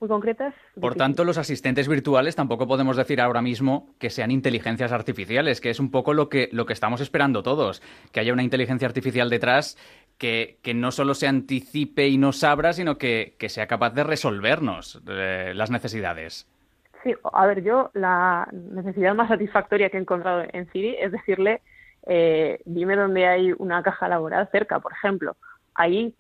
muy concretas. Por difícil. tanto, los asistentes virtuales tampoco podemos decir ahora mismo que sean inteligencias artificiales, que es un poco lo que, lo que estamos esperando todos, que haya una inteligencia artificial detrás que, que no solo se anticipe y nos abra, sino que, que sea capaz de resolvernos eh, las necesidades. Sí, a ver, yo la necesidad más satisfactoria que he encontrado en Siri es decirle, eh, dime dónde hay una caja laboral cerca, por ejemplo. Ahí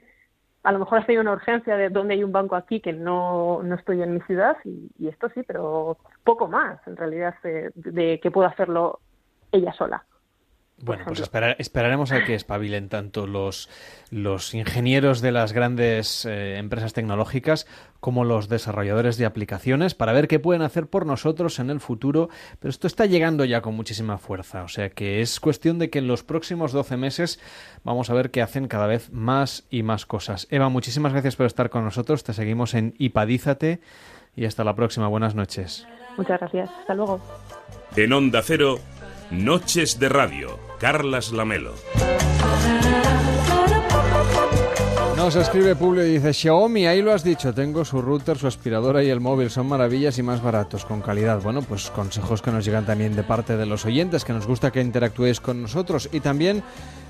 a lo mejor has tenido una urgencia de dónde hay un banco aquí que no, no estoy en mi ciudad y, esto sí, pero poco más en realidad de, de que pueda hacerlo ella sola. Bueno, pues esperar- esperaremos a que espabilen tanto los, los ingenieros de las grandes eh, empresas tecnológicas como los desarrolladores de aplicaciones para ver qué pueden hacer por nosotros en el futuro. Pero esto está llegando ya con muchísima fuerza. O sea que es cuestión de que en los próximos 12 meses vamos a ver que hacen cada vez más y más cosas. Eva, muchísimas gracias por estar con nosotros. Te seguimos en Ipadízate y hasta la próxima. Buenas noches. Muchas gracias. Hasta luego. En Onda Cero, Noches de Radio, Carlas Lamelo. Nos escribe Publio y dice, Xiaomi, ahí lo has dicho, tengo su router, su aspiradora y el móvil, son maravillas y más baratos, con calidad. Bueno, pues consejos que nos llegan también de parte de los oyentes, que nos gusta que interactuéis con nosotros. Y también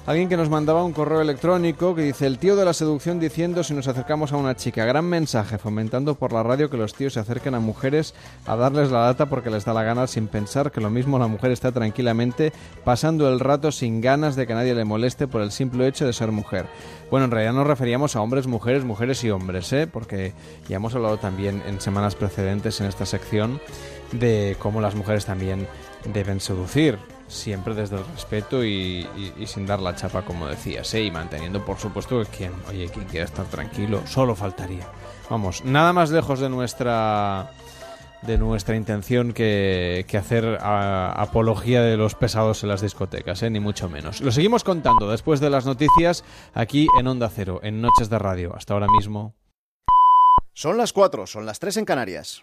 alguien que nos mandaba un correo electrónico que dice, el tío de la seducción diciendo si nos acercamos a una chica. Gran mensaje, fomentando por la radio que los tíos se acerquen a mujeres a darles la data porque les da la gana sin pensar que lo mismo la mujer está tranquilamente pasando el rato sin ganas de que nadie le moleste por el simple hecho de ser mujer. Bueno, en realidad nos referíamos a hombres, mujeres, mujeres y hombres, ¿eh? porque ya hemos hablado también en semanas precedentes en esta sección de cómo las mujeres también deben seducir, siempre desde el respeto y, sin dar la chapa, como decías, ¿eh? y manteniendo, por supuesto, que quien, oye, quien quiera estar tranquilo, solo faltaría. Vamos, nada más lejos de nuestra de nuestra intención que, que hacer apología de los pesados en las discotecas, ¿eh? ni mucho menos. Lo seguimos contando después de las noticias aquí en Onda Cero, en Noches de Radio. Hasta ahora mismo. Son las 4, son las 3 en Canarias.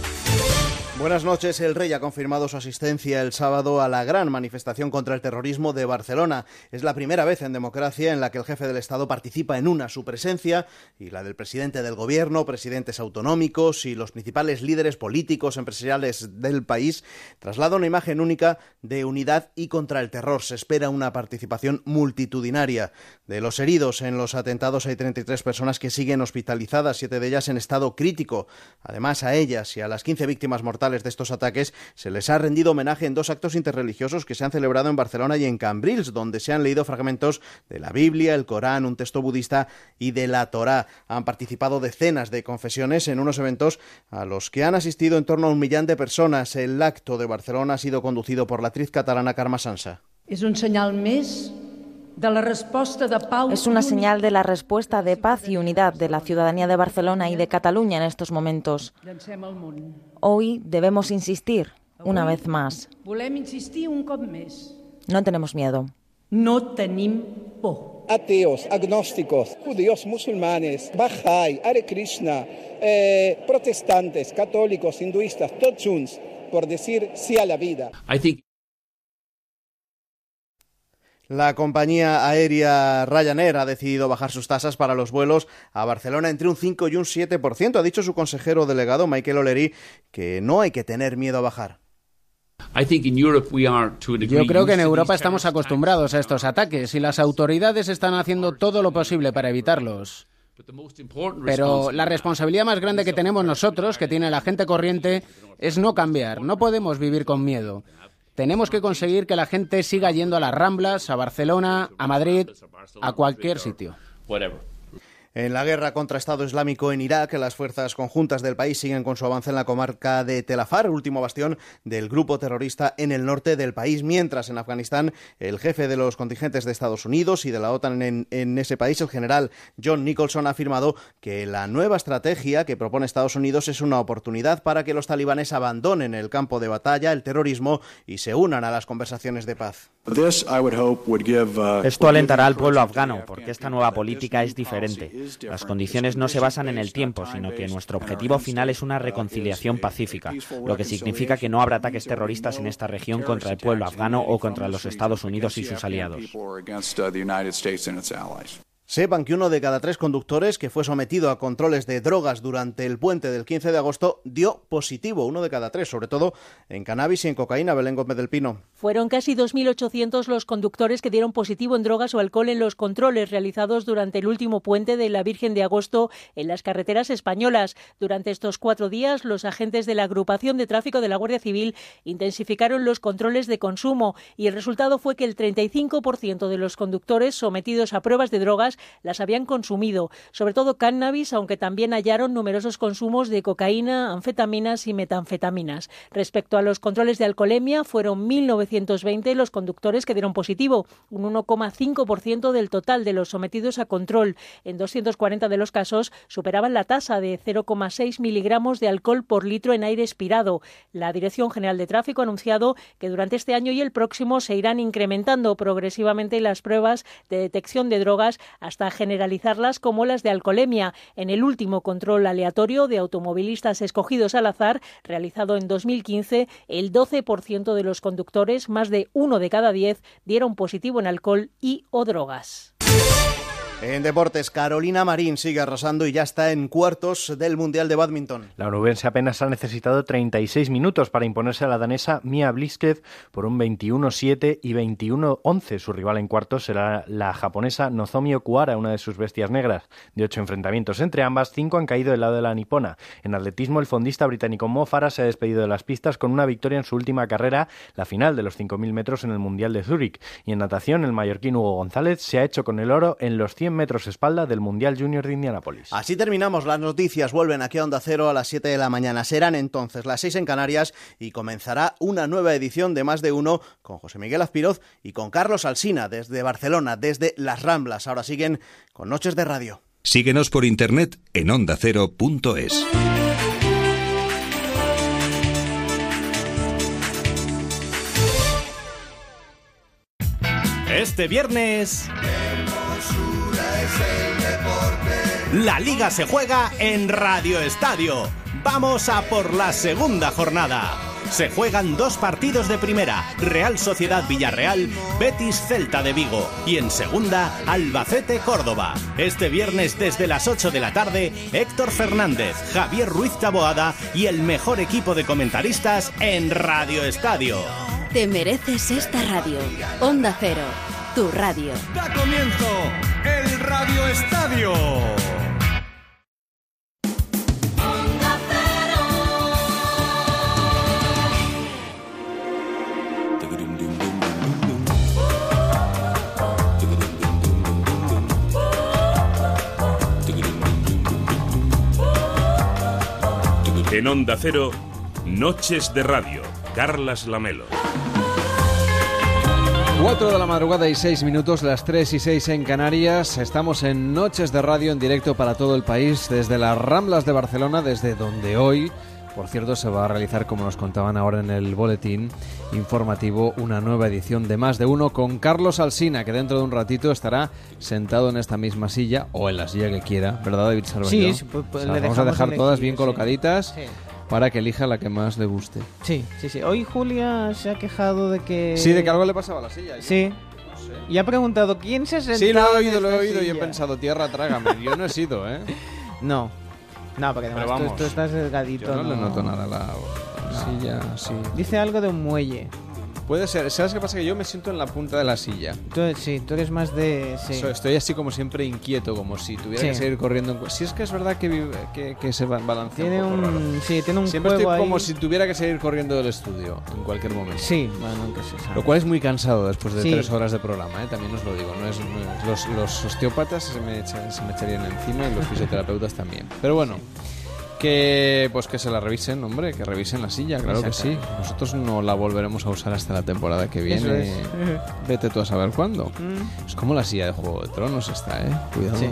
Buenas noches. El rey ha confirmado su asistencia el sábado a la gran manifestación contra el terrorismo de Barcelona. Es la primera vez en democracia en la que el jefe del Estado participa en una su presencia y la del presidente del gobierno, presidentes autonómicos y los principales líderes políticos, empresariales del país traslada una imagen única de unidad y contra el terror. Se espera una participación multitudinaria. De los heridos en los atentados hay 33 personas que siguen hospitalizadas, siete de ellas en estado crítico. Además, a ellas y a las 15 víctimas mortales de estos ataques se les ha rendido homenaje en dos actos interreligiosos que se han celebrado en Barcelona y en Cambrils, donde se han leído fragmentos de la Biblia, el Corán, un texto budista y de la Torá. Han participado decenas de confesiones en unos eventos a los que han asistido en torno a un millón de personas. El acto de Barcelona ha sido conducido por la actriz catalana Carme Sansa. És un senyal més de la resposta de pau Es una señal de la respuesta de paz y unidad de la ciudadanía de Barcelona y de Cataluña en estos momentos. Hoy debemos insistir, una vez más. No tenemos miedo. No tenim por. Ateos, agnósticos, judíos, musulmanes, Bahá'í, Hare Krishna, eh, protestantes, católicos, hinduistas, tots junts, por decir sí a la vida. La compañía aérea Ryanair ha decidido bajar sus tasas para los vuelos a Barcelona entre un 5 y un 7%. Ha dicho su consejero delegado, Michael O'Leary, que no hay que tener miedo a bajar. Yo creo que en Europa estamos acostumbrados a estos ataques y las autoridades están haciendo todo lo posible para evitarlos. Pero la responsabilidad más grande que tenemos nosotros, que tiene la gente corriente, es no cambiar. No podemos vivir con miedo. Tenemos que conseguir que la gente siga yendo a las Ramblas, a Barcelona, a Madrid, a cualquier sitio. En la guerra contra Estado Islámico en Irak, las fuerzas conjuntas del país siguen con su avance en la comarca de Tel Afar, último bastión del grupo terrorista en el norte del país, mientras en Afganistán el jefe de los contingentes de Estados Unidos y de la OTAN en, en ese país, el general John Nicholson, ha afirmado que la nueva estrategia que propone Estados Unidos es una oportunidad para que los talibanes abandonen el campo de batalla, el terrorismo y se unan a las conversaciones de paz. Esto alentará al pueblo afgano, porque esta nueva política es diferente. Las condiciones no se basan en el tiempo, sino que nuestro objetivo final es una reconciliación pacífica, lo que significa que no habrá ataques terroristas en esta región contra el pueblo afgano o contra los Estados Unidos y sus aliados. Sepan que uno de cada tres conductores que fue sometido a controles de drogas durante el puente del 15 de agosto dio positivo, uno de cada tres, sobre todo en cannabis y en cocaína, Belén Gómez del Pino. Fueron casi 2.800 los conductores que dieron positivo en drogas o alcohol en los controles realizados durante el último puente de la Virgen de Agosto en las carreteras españolas. Durante estos cuatro días, los agentes de la agrupación de tráfico de la Guardia Civil intensificaron los controles de consumo y el resultado fue que el 35% de los conductores sometidos a pruebas de drogas las habían consumido, sobre todo cannabis, aunque también hallaron numerosos consumos de cocaína, anfetaminas y metanfetaminas. Respecto a los controles de alcoholemia, fueron 1.920 los conductores que dieron positivo, un 1,5% del total de los sometidos a control. En 240 de los casos superaban la tasa de 0,6 miligramos de alcohol por litro en aire expirado. La Dirección General de Tráfico ha anunciado que durante este año y el próximo se irán incrementando progresivamente las pruebas de detección de drogas generalizarlas como las de alcoholemia. En el último control aleatorio de automovilistas escogidos al azar, realizado en 2015, el 12% de los conductores, más de uno de cada diez, dieron positivo en alcohol y o drogas. En deportes, Carolina Marín sigue arrasando y ya está en cuartos del Mundial de Badminton. La onubense apenas ha necesitado 36 minutos para imponerse a la danesa Mia Bliskev por un 21-7 y 21-11. Su rival en cuartos será la japonesa Nozomi Okuara, una de sus bestias negras. De ocho enfrentamientos entre ambas, cinco han caído del lado de la nipona. En atletismo, el fondista británico Mo Farah se ha despedido de las pistas con una victoria en su última carrera, la final de los 5.000 metros en el Mundial de Zúrich. Y en natación, el mallorquín Hugo González se ha hecho con el oro en los 100 metros espalda del Mundial Junior de Indianápolis. Así terminamos. Las noticias vuelven aquí a Onda Cero a las 7 de la mañana. Serán entonces las 6 en Canarias y comenzará una nueva edición de Más de Uno con José Miguel Azpiroz y con Carlos Alsina desde Barcelona, desde Las Ramblas. Ahora siguen con Noches de Radio. Síguenos por internet en ondacero.es. Este viernes... La liga se juega en Radio Estadio. Vamos a por la segunda jornada. Se juegan dos partidos de primera, Real Sociedad Villarreal, Betis Celta de Vigo y en segunda, Albacete Córdoba. Este viernes desde las 8 de la tarde, Héctor Fernández, Javier Ruiz Taboada y el mejor equipo de comentaristas en Radio Estadio. Te mereces esta radio. Onda Cero, tu radio. Da comienzo el Radio Estadio. En Onda Cero, Noches de Radio, Carlas Lamelo. 4 de la madrugada y 6 minutos, las 3 y 6 en Canarias. Estamos en Noches de Radio en directo para todo el país, desde las Ramblas de Barcelona, desde donde hoy, por cierto, se va a realizar, como nos contaban ahora en el boletín informativo, una nueva edición de Más de Uno con Carlos Alsina, que dentro de un ratito estará sentado en esta misma silla o en la silla que quiera, ¿verdad, David Salvador? Sí, sí, pues, pues, le vamos a dejar todas bien sí. colocaditas. Sí. Para que elija la que más le guste. Sí, sí, sí. Hoy Julia se ha quejado de que... Sí, de que algo le pasaba a la silla. yo Sí. Y ha preguntado, ¿quién se ha sentado Sí, lo he en oído, lo he esta oído y he silla? pensado, tierra, trágame. Yo no he sido, ¿eh? No. No, porque además Pero tú- vamos, tú, estás delgadito. Yo no, le noto nada a la, a la silla, sí. Dice algo de un muelle. Puede ser. ¿Sabes qué pasa? Que yo me siento en la punta de la silla. Tú, sí, tú eres más de... Sí. So- Estoy así como siempre inquieto, como si tuviera Sí. que seguir corriendo. en- Si es que es verdad que, vive- que, que se ba- balancea Tiene un poco un- raro. sí, tiene un Siempre estoy como ahí. si tuviera que seguir corriendo del estudio en cualquier momento. Sí, bueno, nunca se sabe. Lo cual es muy cansado después de Sí. tres horas de programa, ¿eh? también os lo digo. No es, los, los osteópatas se me, echa- se me echarían encima y los fisioterapeutas también. Pero bueno, que pues que se la revisen, hombre, que revisen la silla, claro que sí. Nosotros no la volveremos a usar hasta la temporada que viene. es. Vete tú a saber cuándo. Mm. Es como la silla de Juego de Tronos está, ¿eh? Cuidado. Sí.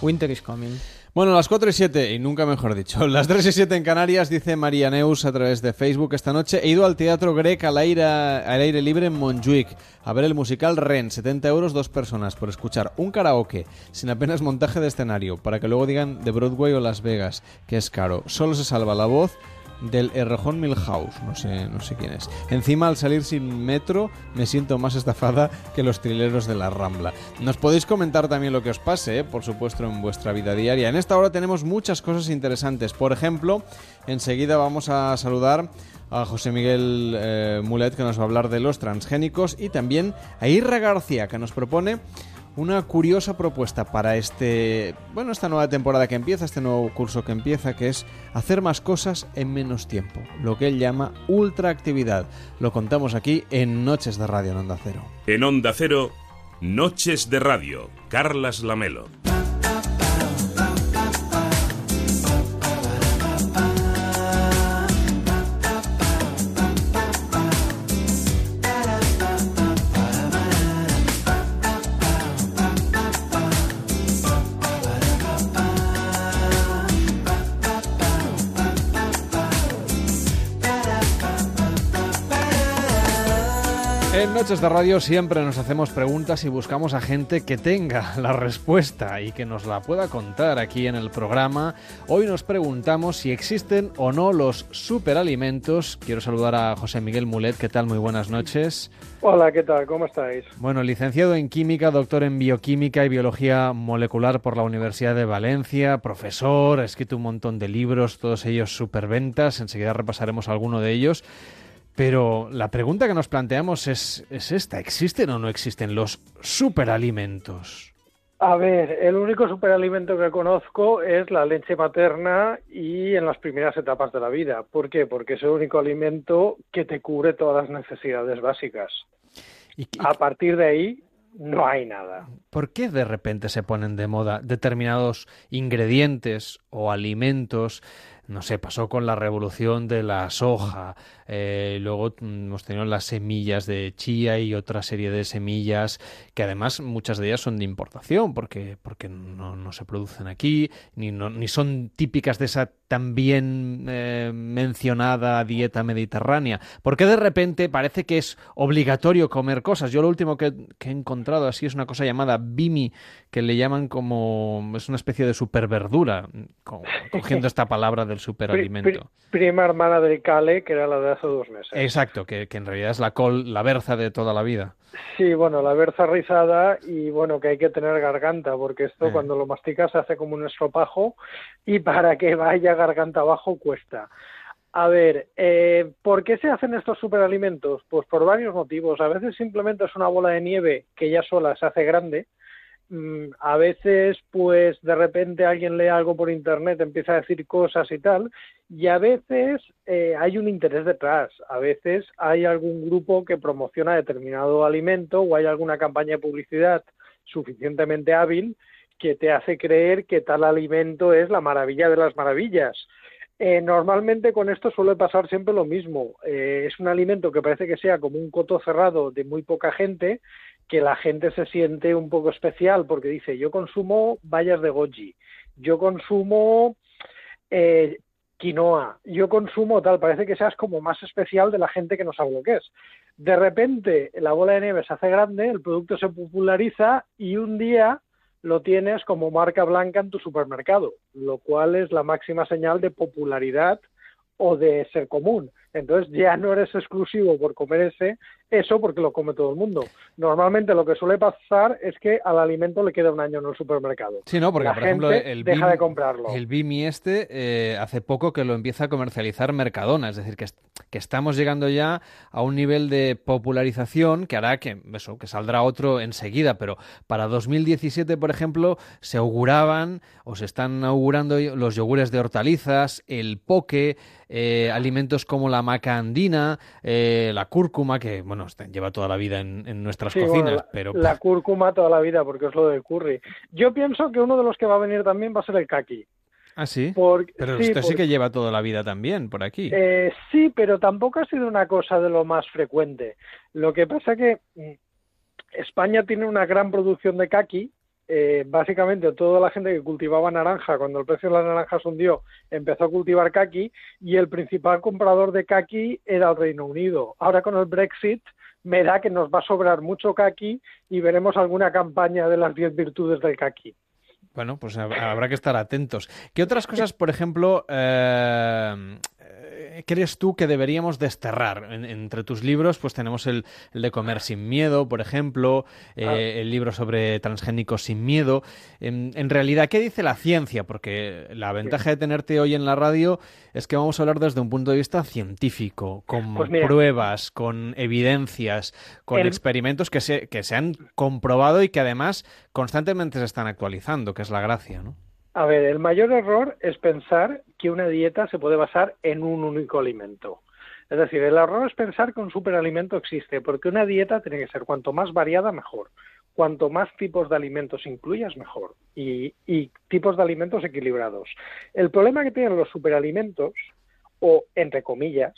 Winter is coming. Bueno, las 4 y 7, y nunca mejor dicho. Las 3 y 7 en Canarias, dice María Neus a través de Facebook esta noche. He ido al Teatro Grec al aire, al aire libre en Montjuic a ver el musical Ren, 70 euros dos personas por escuchar un karaoke sin apenas montaje de escenario, para que luego digan de Broadway o Las Vegas, que es caro. Solo se salva la voz del Errejón Milhouse, no sé, no sé quién es. Encima, al salir sin metro, me siento más estafada que los trileros de la Rambla. Nos podéis comentar también lo que os pase, ¿eh? por supuesto, en vuestra vida diaria. En esta hora tenemos muchas cosas interesantes. Por ejemplo, enseguida vamos a saludar a José Miguel eh, Mulet, que nos va a hablar de los transgénicos, y también a Irra García, que nos propone una curiosa propuesta para este, bueno, esta nueva temporada que empieza, este nuevo curso que empieza, que es hacer más cosas en menos tiempo, lo que él llama ultraactividad. Lo contamos aquí en Noches de Radio en Onda Cero. En Onda Cero, Noches de Radio, Carlas Lamelo. Noches de Radio siempre nos hacemos preguntas y buscamos a gente que tenga la respuesta y que nos la pueda contar aquí en el programa. Hoy nos preguntamos si existen o no los superalimentos. Quiero saludar a José Miguel Mulet. ¿Qué tal? Muy buenas noches. Hola, ¿qué tal? ¿Cómo estáis? Bueno, licenciado en Química, doctor en Bioquímica y Biología Molecular por la Universidad de Valencia, profesor, ha escrito un montón de libros, todos ellos superventas. Enseguida repasaremos alguno de ellos. Pero la pregunta que nos planteamos es, es esta, ¿existen o no existen los superalimentos? A ver, el único superalimento que conozco es la leche materna y en las primeras etapas de la vida. ¿Por qué? Porque es el único alimento que te cubre todas las necesidades básicas. A partir de ahí no hay nada. ¿Por qué de repente se ponen de moda determinados ingredientes o alimentos? No sé, pasó con la revolución de la soja, eh, luego mm, hemos tenido las semillas de chía y otra serie de semillas que además muchas de ellas son de importación porque, porque no, no se producen aquí, ni, no- ni son típicas de esa tan bien eh, mencionada dieta mediterránea. ¿Por qué de repente parece que es obligatorio comer cosas? Yo lo último que, que he encontrado así es una cosa llamada bimi, que le llaman como... es una especie de superverdura, co- cogiendo esta palabra del superalimento. pri- prima hermana del cale, que era la de hace dos meses. Exacto, que, que en realidad es la col, la berza de toda la vida. Sí, bueno, la berza rizada y bueno, que hay que tener garganta, porque esto Eh. cuando lo masticas se hace como un estropajo y para que vaya garganta abajo cuesta. A ver, eh, ¿por qué se hacen estos superalimentos? Pues por varios motivos. A veces simplemente es una bola de nieve que ya sola se hace grande. Mm, A veces, pues de repente alguien lee algo por internet, empieza a decir cosas y tal, y a veces eh, hay un interés detrás. A veces hay algún grupo que promociona determinado alimento o hay alguna campaña de publicidad suficientemente hábil que te hace creer que tal alimento es la maravilla de las maravillas. Eh, normalmente con esto suele pasar siempre lo mismo. Eh, es un alimento que parece que sea como un coto cerrado de muy poca gente, que la gente se siente un poco especial porque dice, yo consumo bayas de goji, yo consumo eh, quinoa, yo consumo tal, parece que seas como más especial de la gente que no sabe lo que es. De repente la bola de nieve se hace grande, el producto se populariza y un día lo tienes como marca blanca en tu supermercado, lo cual es la máxima señal de popularidad o de ser común. Entonces ya no eres exclusivo por comer ese, eso porque lo come todo el mundo. Normalmente lo que suele pasar es que al alimento le queda un año en el supermercado. Sí, no, porque La por ejemplo el deja Bim- de comprarlo. El Bimi este eh, hace poco que lo empieza a comercializar Mercadona, es decir, que, que estamos llegando ya a un nivel de popularización que hará que eso, que saldrá otro enseguida, pero para 2017, por ejemplo, se auguraban o se están augurando los yogures de hortalizas, el poke, eh, alimentos como la maca andina, eh, la cúrcuma, que bueno, lleva toda la vida en, en nuestras Sí, bueno, cocinas, la, pero la cúrcuma toda la vida, porque es lo del curry. Yo pienso que uno de los que va a venir también va a ser el kaki. Ah, sí. Porque- Pero sí, esto sí que lleva toda la vida también por aquí. Eh, sí, pero tampoco ha sido una cosa de lo más frecuente. Lo que pasa que mm, España tiene una gran producción de kaki. Eh, básicamente toda la gente que cultivaba naranja, cuando el precio de las naranjas hundió, empezó a cultivar kaki y el principal comprador de kaki era el Reino Unido. Ahora con el Brexit me da que nos va a sobrar mucho kaki y veremos alguna campaña de las 10 virtudes del kaki. Bueno, pues hab- habrá que estar atentos. ¿Qué otras cosas, por ejemplo, eh, crees tú que deberíamos desterrar? En- entre tus libros, pues tenemos el, el de Comer sin miedo, por ejemplo, eh, Ah. el libro sobre transgénicos sin miedo. En, en realidad, ¿qué dice la ciencia? Porque la ventaja de tenerte hoy en la radio es que vamos a hablar desde un punto de vista científico, con Pues mira. pruebas, con evidencias, con El- experimentos que se, que se han comprobado y que además constantemente se están actualizando, que es la gracia, ¿no? A ver, el mayor error es pensar que una dieta se puede basar en un único alimento. Es decir, el error es pensar que un superalimento existe, porque una dieta tiene que ser cuanto más variada, mejor. Cuanto más tipos de alimentos incluyas, mejor. Y, tipos de alimentos equilibrados. El problema que tienen los superalimentos, o entre comillas,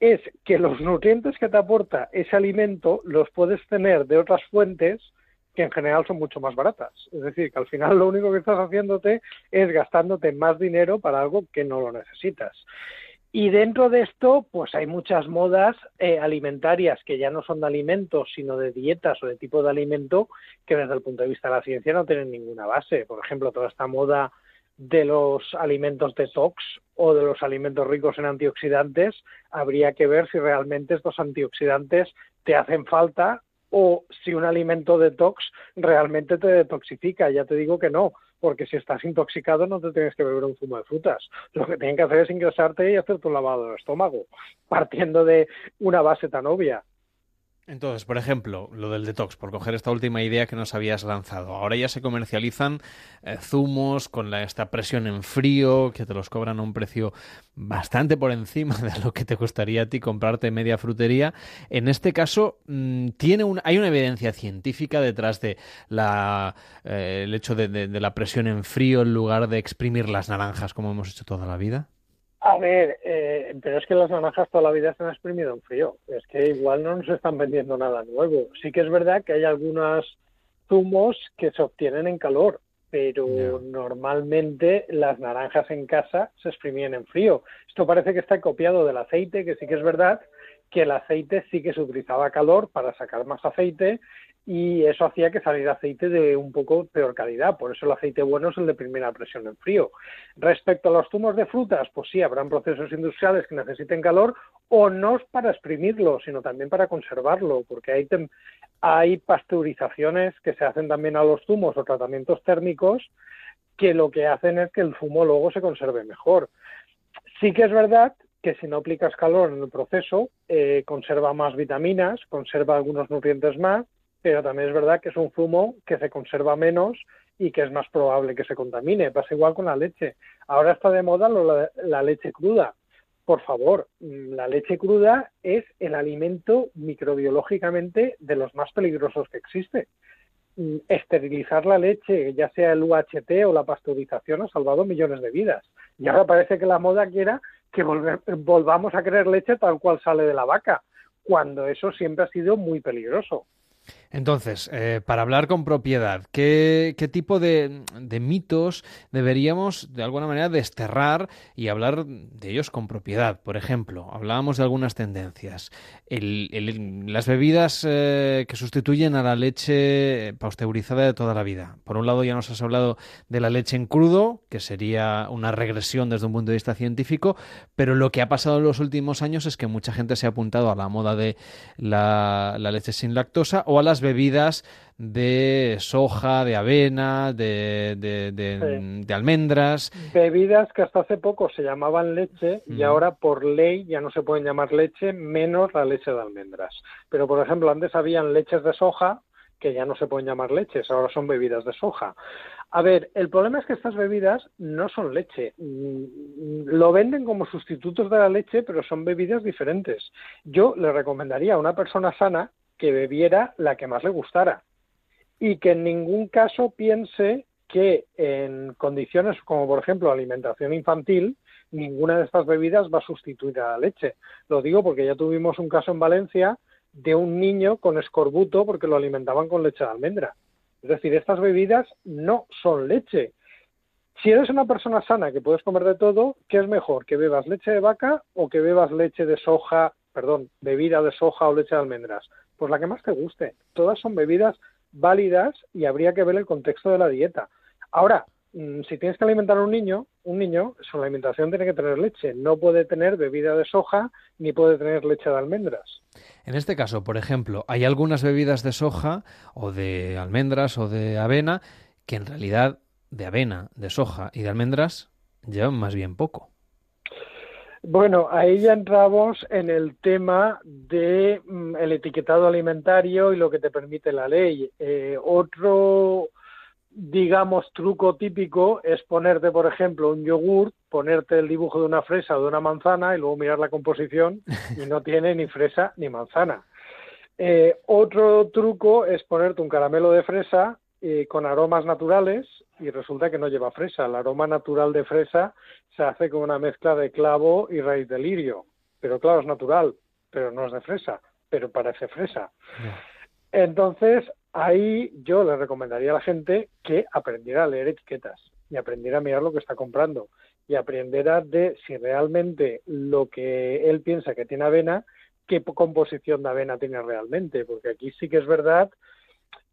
es que los nutrientes que te aporta ese alimento los puedes tener de otras fuentes que en general son mucho más baratas. Es decir, que al final lo único que estás haciéndote es gastándote más dinero para algo que no lo necesitas. Y dentro de esto, pues hay muchas modas eh, alimentarias que ya no son de alimentos, sino de dietas o de tipo de alimento que desde el punto de vista de la ciencia no tienen ninguna base. Por ejemplo, toda esta moda de los alimentos detox o de los alimentos ricos en antioxidantes, habría que ver si realmente estos antioxidantes te hacen falta o si un alimento detox realmente te detoxifica. Ya te digo que no, porque si estás intoxicado no te tienes que beber un zumo de frutas. Lo que tienen que hacer es ingresarte y hacerte un lavado del estómago, partiendo de una base tan obvia. Entonces, por ejemplo, lo del detox, por coger esta última idea que nos habías lanzado. Ahora ya se comercializan eh, zumos con la, esta presión en frío, que te los cobran a un precio bastante por encima de lo que te costaría a ti comprarte media frutería. En este caso, mm, tiene un, hay una evidencia científica detrás de la, eh, el hecho de, de- de la presión en frío en lugar de exprimir las naranjas como hemos hecho toda la vida. A ver, eh, pero es que las naranjas toda la vida se han exprimido en frío. Es que igual no nos están vendiendo nada nuevo. Sí que es verdad que hay algunos zumos que se obtienen en calor, pero normalmente las naranjas en casa se exprimían en frío. Esto parece que está copiado del aceite, que sí que es verdad que el aceite sí que se utilizaba a calor para sacar más aceite y eso hacía que saliera aceite de un poco peor calidad. Por eso el aceite bueno es el de primera presión en frío. Respecto a los zumos de frutas, pues sí, habrán procesos industriales que necesiten calor o no para exprimirlo, sino también para conservarlo, porque hay, hay pasteurizaciones que se hacen también a los zumos o tratamientos térmicos que lo que hacen es que el zumo luego se conserve mejor. Sí que es verdad que si no aplicas calor en el proceso, eh, conserva más vitaminas, conserva algunos nutrientes más, pero también es verdad que es un zumo que se conserva menos y que es más probable que se contamine. Pasa igual con la leche. Ahora está de moda lo- la, la leche cruda. Por favor, mm, la leche cruda es el alimento microbiológicamente de los más peligrosos que existe. Mm, Esterilizar la leche, ya sea el UHT o la pasteurización, ha salvado millones de vidas. Y ahora parece que la moda quiera que volvamos a querer leche tal cual sale de la vaca, cuando eso siempre ha sido muy peligroso. Entonces, eh, para hablar con propiedad, ¿qué, qué tipo de, de, mitos deberíamos de alguna manera desterrar y hablar de ellos con propiedad? Por ejemplo, hablábamos de algunas tendencias. Las bebidas eh, que sustituyen a la leche pasteurizada de toda la vida. Por un lado, ya nos has hablado de la leche en crudo, que sería una regresión desde un punto de vista científico, pero lo que ha pasado en los últimos años es que mucha gente se ha apuntado a la moda de la, la leche sin lactosa o a las bebidas de soja, de avena, de, de, de, Sí. de almendras. Bebidas que hasta hace poco se llamaban leche y ahora por ley ya no se pueden llamar leche menos la leche de almendras. Pero por ejemplo, antes habían leches de soja que ya no se pueden llamar leches, ahora son bebidas de soja. A ver, el problema es que estas bebidas no son leche. Mm, Lo venden como sustitutos de la leche, pero son bebidas diferentes. Yo le recomendaría a una persona sana que bebiera la que más le gustara y que en ningún caso piense que en condiciones como por ejemplo alimentación infantil ninguna de estas bebidas va a sustituir a la leche. Lo digo porque ya tuvimos un caso en Valencia de un niño con escorbuto porque lo alimentaban con leche de almendra. Es decir, estas bebidas no son leche. Si eres una persona sana que puedes comer de todo, ¿qué es mejor? ¿Que bebas leche de vaca o que bebas leche de soja, perdón, bebida de soja o leche de almendras? Pues la que más te guste. Todas son bebidas válidas y habría que ver el contexto de la dieta. Ahora, mm, si tienes que alimentar a un niño, un niño, su alimentación tiene que tener leche. No puede tener bebida de soja ni puede tener leche de almendras. En este caso, por ejemplo, hay algunas bebidas de soja o de almendras o de avena que en realidad de avena, de soja y de almendras llevan más bien poco. Bueno, ahí ya entramos en el tema de mm, el etiquetado alimentario y lo que te permite la ley. Eh, otro, digamos, truco típico es ponerte, por ejemplo, un yogur, ponerte el dibujo de una fresa o de una manzana y luego mirar la composición y no tiene ni fresa ni manzana. Eh, otro truco es ponerte un caramelo de fresa eh, con aromas naturales y resulta que no lleva fresa. El aroma natural de fresa se hace con una mezcla de clavo y raíz de lirio. Pero claro, es natural, pero no es de fresa, pero parece fresa. Entonces, ahí yo le recomendaría a la gente que aprendiera a leer etiquetas y aprendiera a mirar lo que está comprando y aprendiera de si realmente lo que él piensa que tiene avena, qué composición de avena tiene realmente, porque aquí sí que es verdad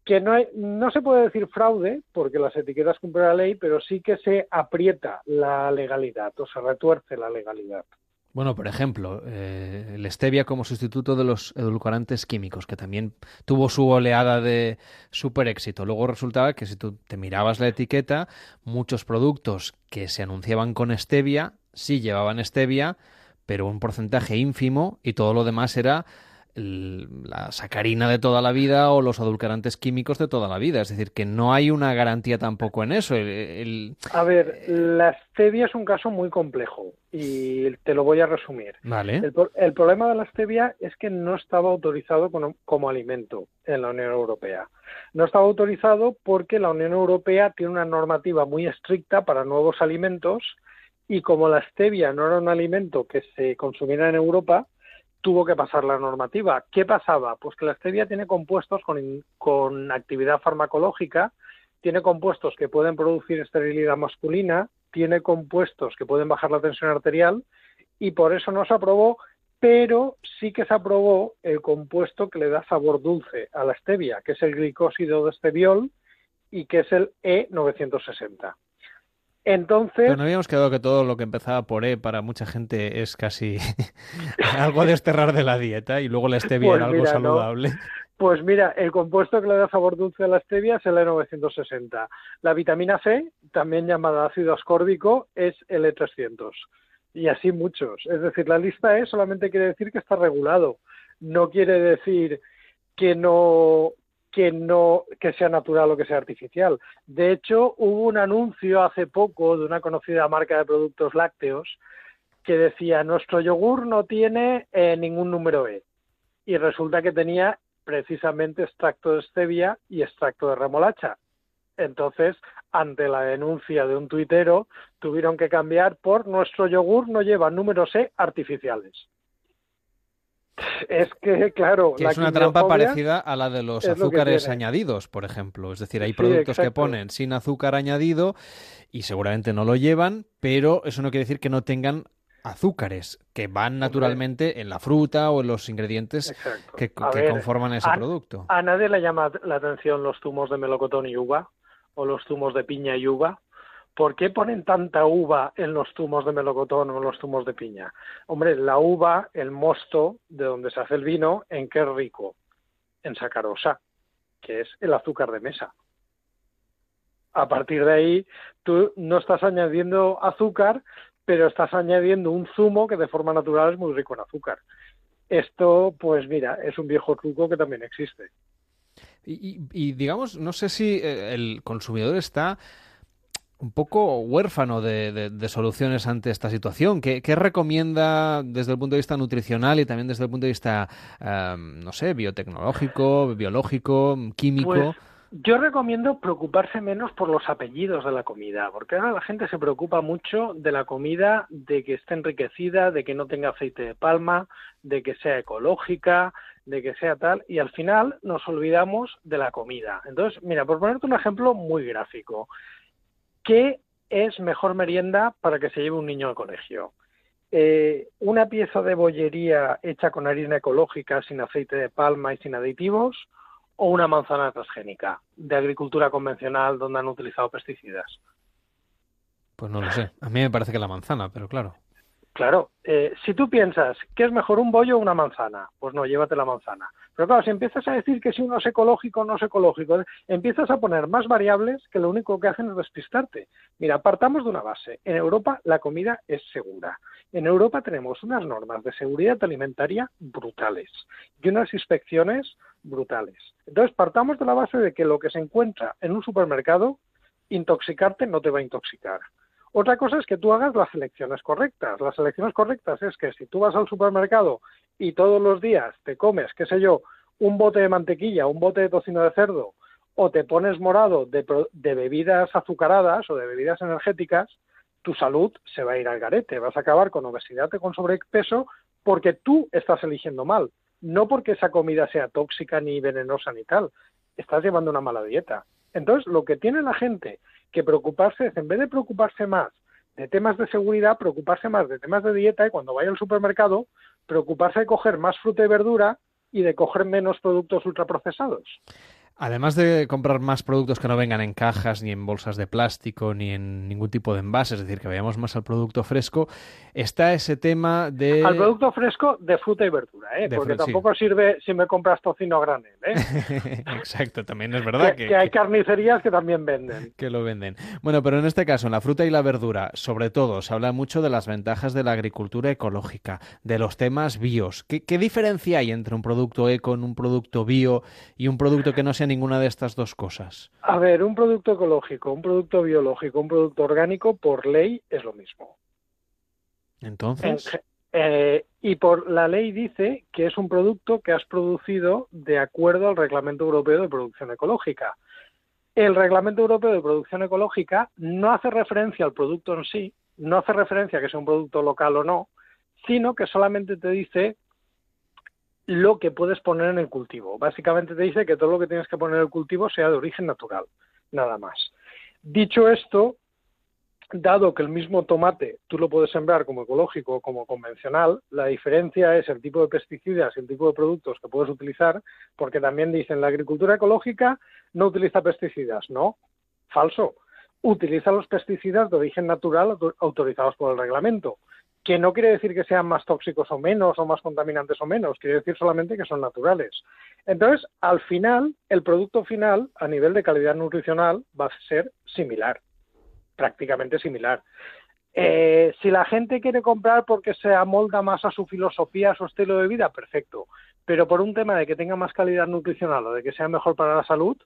que no, hay, no se puede decir fraude, porque las etiquetas cumplen la ley, pero sí que se aprieta la legalidad o se retuerce la legalidad. Bueno, por ejemplo, eh, el stevia como sustituto de los edulcorantes químicos, que también tuvo su oleada de super éxito. Luego resultaba que si tú te mirabas la etiqueta, muchos productos que se anunciaban con stevia sí llevaban stevia, pero un porcentaje ínfimo y todo lo demás era la sacarina de toda la vida o los adulcorantes químicos de toda la vida. Es decir, que no hay una garantía tampoco en eso. El, el... A ver, la stevia es un caso muy complejo y te lo voy a resumir. Vale. El, el problema de la stevia es que no estaba autorizado como, como alimento en la Unión Europea. No estaba autorizado porque la Unión Europea tiene una normativa muy estricta para nuevos alimentos y como la stevia no era un alimento que se consumiera en Europa, tuvo que pasar la normativa. ¿Qué pasaba? Pues que la stevia tiene compuestos con, actividad farmacológica, tiene compuestos que pueden producir esterilidad masculina, tiene compuestos que pueden bajar la tensión arterial y por eso no se aprobó, pero sí que se aprobó el compuesto que le da sabor dulce a la stevia, que es el glicósido de esteviol y que es el E960. Entonces. Pero no habíamos quedado que todo lo que empezaba por E para mucha gente es casi algo a desterrar de la dieta y luego la stevia pues era algo mira, saludable. ¿no? Pues mira, el compuesto que le da sabor dulce a la stevia es el E960. La vitamina C, también llamada ácido ascórbico, es el E300. Y así muchos. Es decir, la lista E solamente quiere decir que está regulado. No quiere decir que no que no que sea natural o que sea artificial. De hecho, hubo un anuncio hace poco de una conocida marca de productos lácteos que decía nuestro yogur no tiene eh, ningún número E y resulta que tenía precisamente extracto de stevia y extracto de remolacha. Entonces, ante la denuncia de un tuitero, tuvieron que cambiar por nuestro yogur no lleva números E artificiales. Es que, claro, que la es una trampa parecida a la de los lo azúcares añadidos, por ejemplo. Es decir, hay Sí, productos que ponen sin azúcar añadido y seguramente no lo llevan, pero eso no quiere decir que no tengan azúcares que van naturalmente en la fruta o en los ingredientes que, A que ver, conforman ese a- producto. A nadie le llama la atención los zumos de melocotón y uva o los zumos de piña y uva. ¿Por qué ponen tanta uva en los zumos de melocotón o en los zumos de piña? Hombre, la uva, el mosto de donde se hace el vino, ¿en qué es rico? En sacarosa, que es el azúcar de mesa. A partir de ahí, tú no estás añadiendo azúcar, pero estás añadiendo un zumo que de forma natural es muy rico en azúcar. Esto, pues mira, es un viejo truco que también existe. Y, y- digamos, no sé si eh, el consumidor está un poco huérfano de, soluciones ante esta situación. ¿Qué, recomienda desde el punto de vista nutricional y también desde el punto de vista, eh, no sé, biotecnológico, biológico, químico? Pues yo recomiendo preocuparse menos por los apellidos de la comida, porque ahora la gente se preocupa mucho de la comida, de que esté enriquecida, de que no tenga aceite de palma, de que sea ecológica, de que sea tal, y al final nos olvidamos de la comida. Entonces, mira, por ponerte un ejemplo muy gráfico, ¿qué es mejor merienda para que se lleve un niño al colegio? Eh, una pieza de bollería hecha con harina ecológica, sin aceite de palma y sin aditivos, o una manzana transgénica de agricultura convencional donde han utilizado pesticidas. Pues no lo sé. A mí me parece que la manzana, pero claro. Claro, eh, si tú piensas que es mejor un bollo o una manzana, pues no, llévate la manzana. Pero claro, si empiezas a decir que si uno es ecológico o no es ecológico, empiezas a poner más variables que lo único que hacen es despistarte. Mira, partamos de una base. En Europa la comida es segura. En Europa tenemos unas normas de seguridad alimentaria brutales y unas inspecciones brutales. Entonces, partamos de la base de que lo que se encuentra en un supermercado, intoxicarte no te va a intoxicar. Otra cosa es que tú hagas las elecciones correctas. Las elecciones correctas es que si tú vas al supermercado y todos los días te comes, qué sé yo, un bote de mantequilla, un bote de tocino de cerdo, o te pones morado de, de bebidas azucaradas o de bebidas energéticas, tu salud se va a ir al garete. Vas a acabar con obesidad o con sobrepeso porque tú estás eligiendo mal, no porque esa comida sea tóxica ni venenosa ni tal. Estás llevando una mala dieta. Entonces, lo que tiene la gente que preocuparse es, en vez de preocuparse más de temas de seguridad, preocuparse más de temas de dieta y cuando vaya al supermercado, preocuparse de coger más fruta y verdura y de coger menos productos ultraprocesados. Además de comprar más productos que no vengan en cajas, ni en bolsas de plástico, ni en ningún tipo de envase, es decir, que vayamos más al producto fresco, está ese tema de... Al producto fresco de fruta y verdura, ¿eh? De porque sí. tampoco sirve si me compras tocino granel. ¿eh? Exacto, también es verdad que, que, que hay carnicerías que también venden. que lo venden. Bueno, pero en este caso, en la fruta y la verdura, sobre todo, se habla mucho de las ventajas de la agricultura ecológica, de los temas bios. ¿Qué, qué diferencia hay entre un producto eco, un producto bio y un producto que no sea ninguna de estas dos cosas? A ver, un producto ecológico, un producto biológico, un producto orgánico, por ley es lo mismo. En Entonces, eh, y por la ley dice que es un producto que has producido de acuerdo al Reglamento Europeo de Producción Ecológica. El Reglamento Europeo de Producción Ecológica no hace referencia al producto en sí, no hace referencia a que sea un producto local o no, sino que solamente te dice lo que puedes poner en el cultivo. Básicamente te dice que todo lo que tienes que poner en el cultivo sea de origen natural, nada más. Dicho esto, dado que el mismo tomate tú lo puedes sembrar como ecológico o como convencional, la diferencia es el tipo de pesticidas y el tipo de productos que puedes utilizar, porque también dicen la agricultura ecológica no utiliza pesticidas, no, falso, utiliza los pesticidas de origen natural autor- autorizados por el reglamento, que no quiere decir que sean más tóxicos o menos, o más contaminantes o menos, quiere decir solamente que son naturales. Entonces, al final, el producto final, a nivel de calidad nutricional, va a ser similar prácticamente similar. Eh, si la gente quiere comprar porque se amolda más a su filosofía, a su estilo de vida, perfecto. Pero por un tema de que tenga más calidad nutricional o de que sea mejor para la salud,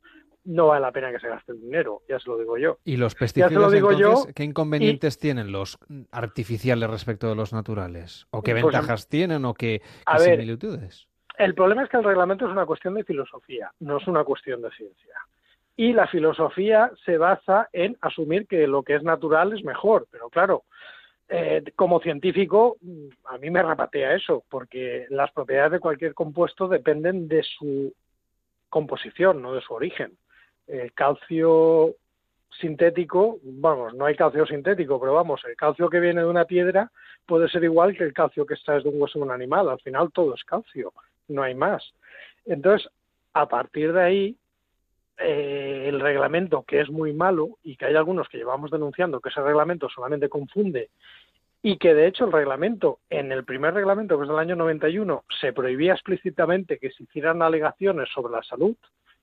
no vale la pena que se gaste el dinero, ya se lo digo yo. ¿y los pesticidas lo digo entonces, yo. qué inconvenientes tienen los artificiales respecto de los naturales? ¿O qué Pues, ventajas tienen o qué, qué ver, similitudes? El problema es que el reglamento es una cuestión de filosofía, no es una cuestión de ciencia. Y la filosofía se basa en asumir que lo que es natural es mejor, pero claro, Eh, como científico, a mí me rapatea eso, porque las propiedades de cualquier compuesto dependen de su composición, no de su origen. El calcio sintético, vamos, no hay calcio sintético, pero vamos, el calcio que viene de una piedra puede ser igual que el calcio que extraes de un hueso de un animal. Al final todo es calcio, no hay más. Entonces, a partir de ahí, eh, el reglamento, que es muy malo y que hay algunos que llevamos denunciando que ese reglamento solamente confunde y que de hecho el reglamento, en el primer reglamento, que es del año 91, se prohibía explícitamente que se hicieran alegaciones sobre la salud,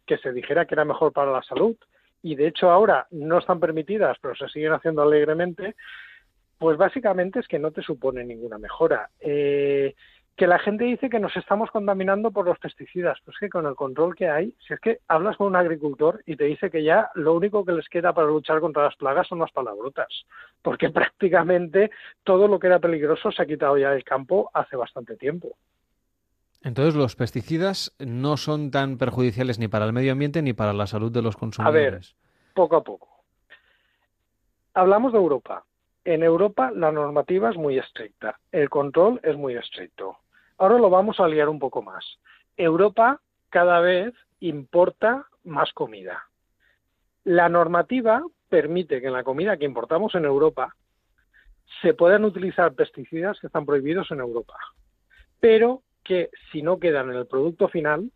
que se dijera que era mejor para la salud, y de hecho ahora no están permitidas, pero se siguen haciendo alegremente, pues básicamente es que no te supone ninguna mejora. Eh, que la gente dice que nos estamos contaminando por los pesticidas, pues que con el control que hay, si es que hablas con un agricultor y te dice que ya lo único que les queda para luchar contra las plagas son las palabrotas, porque prácticamente todo lo que era peligroso se ha quitado ya del campo hace bastante tiempo. Entonces, los pesticidas no son tan perjudiciales ni para el medio ambiente ni para la salud de los consumidores. A ver, poco a poco. Hablamos de Europa. En Europa la normativa es muy estricta, el control es muy estricto. Ahora lo vamos a liar un poco más. Europa cada vez importa más comida. La normativa permite que en la comida que importamos en Europa se puedan utilizar pesticidas que están prohibidos en Europa, pero que si no quedan en el producto final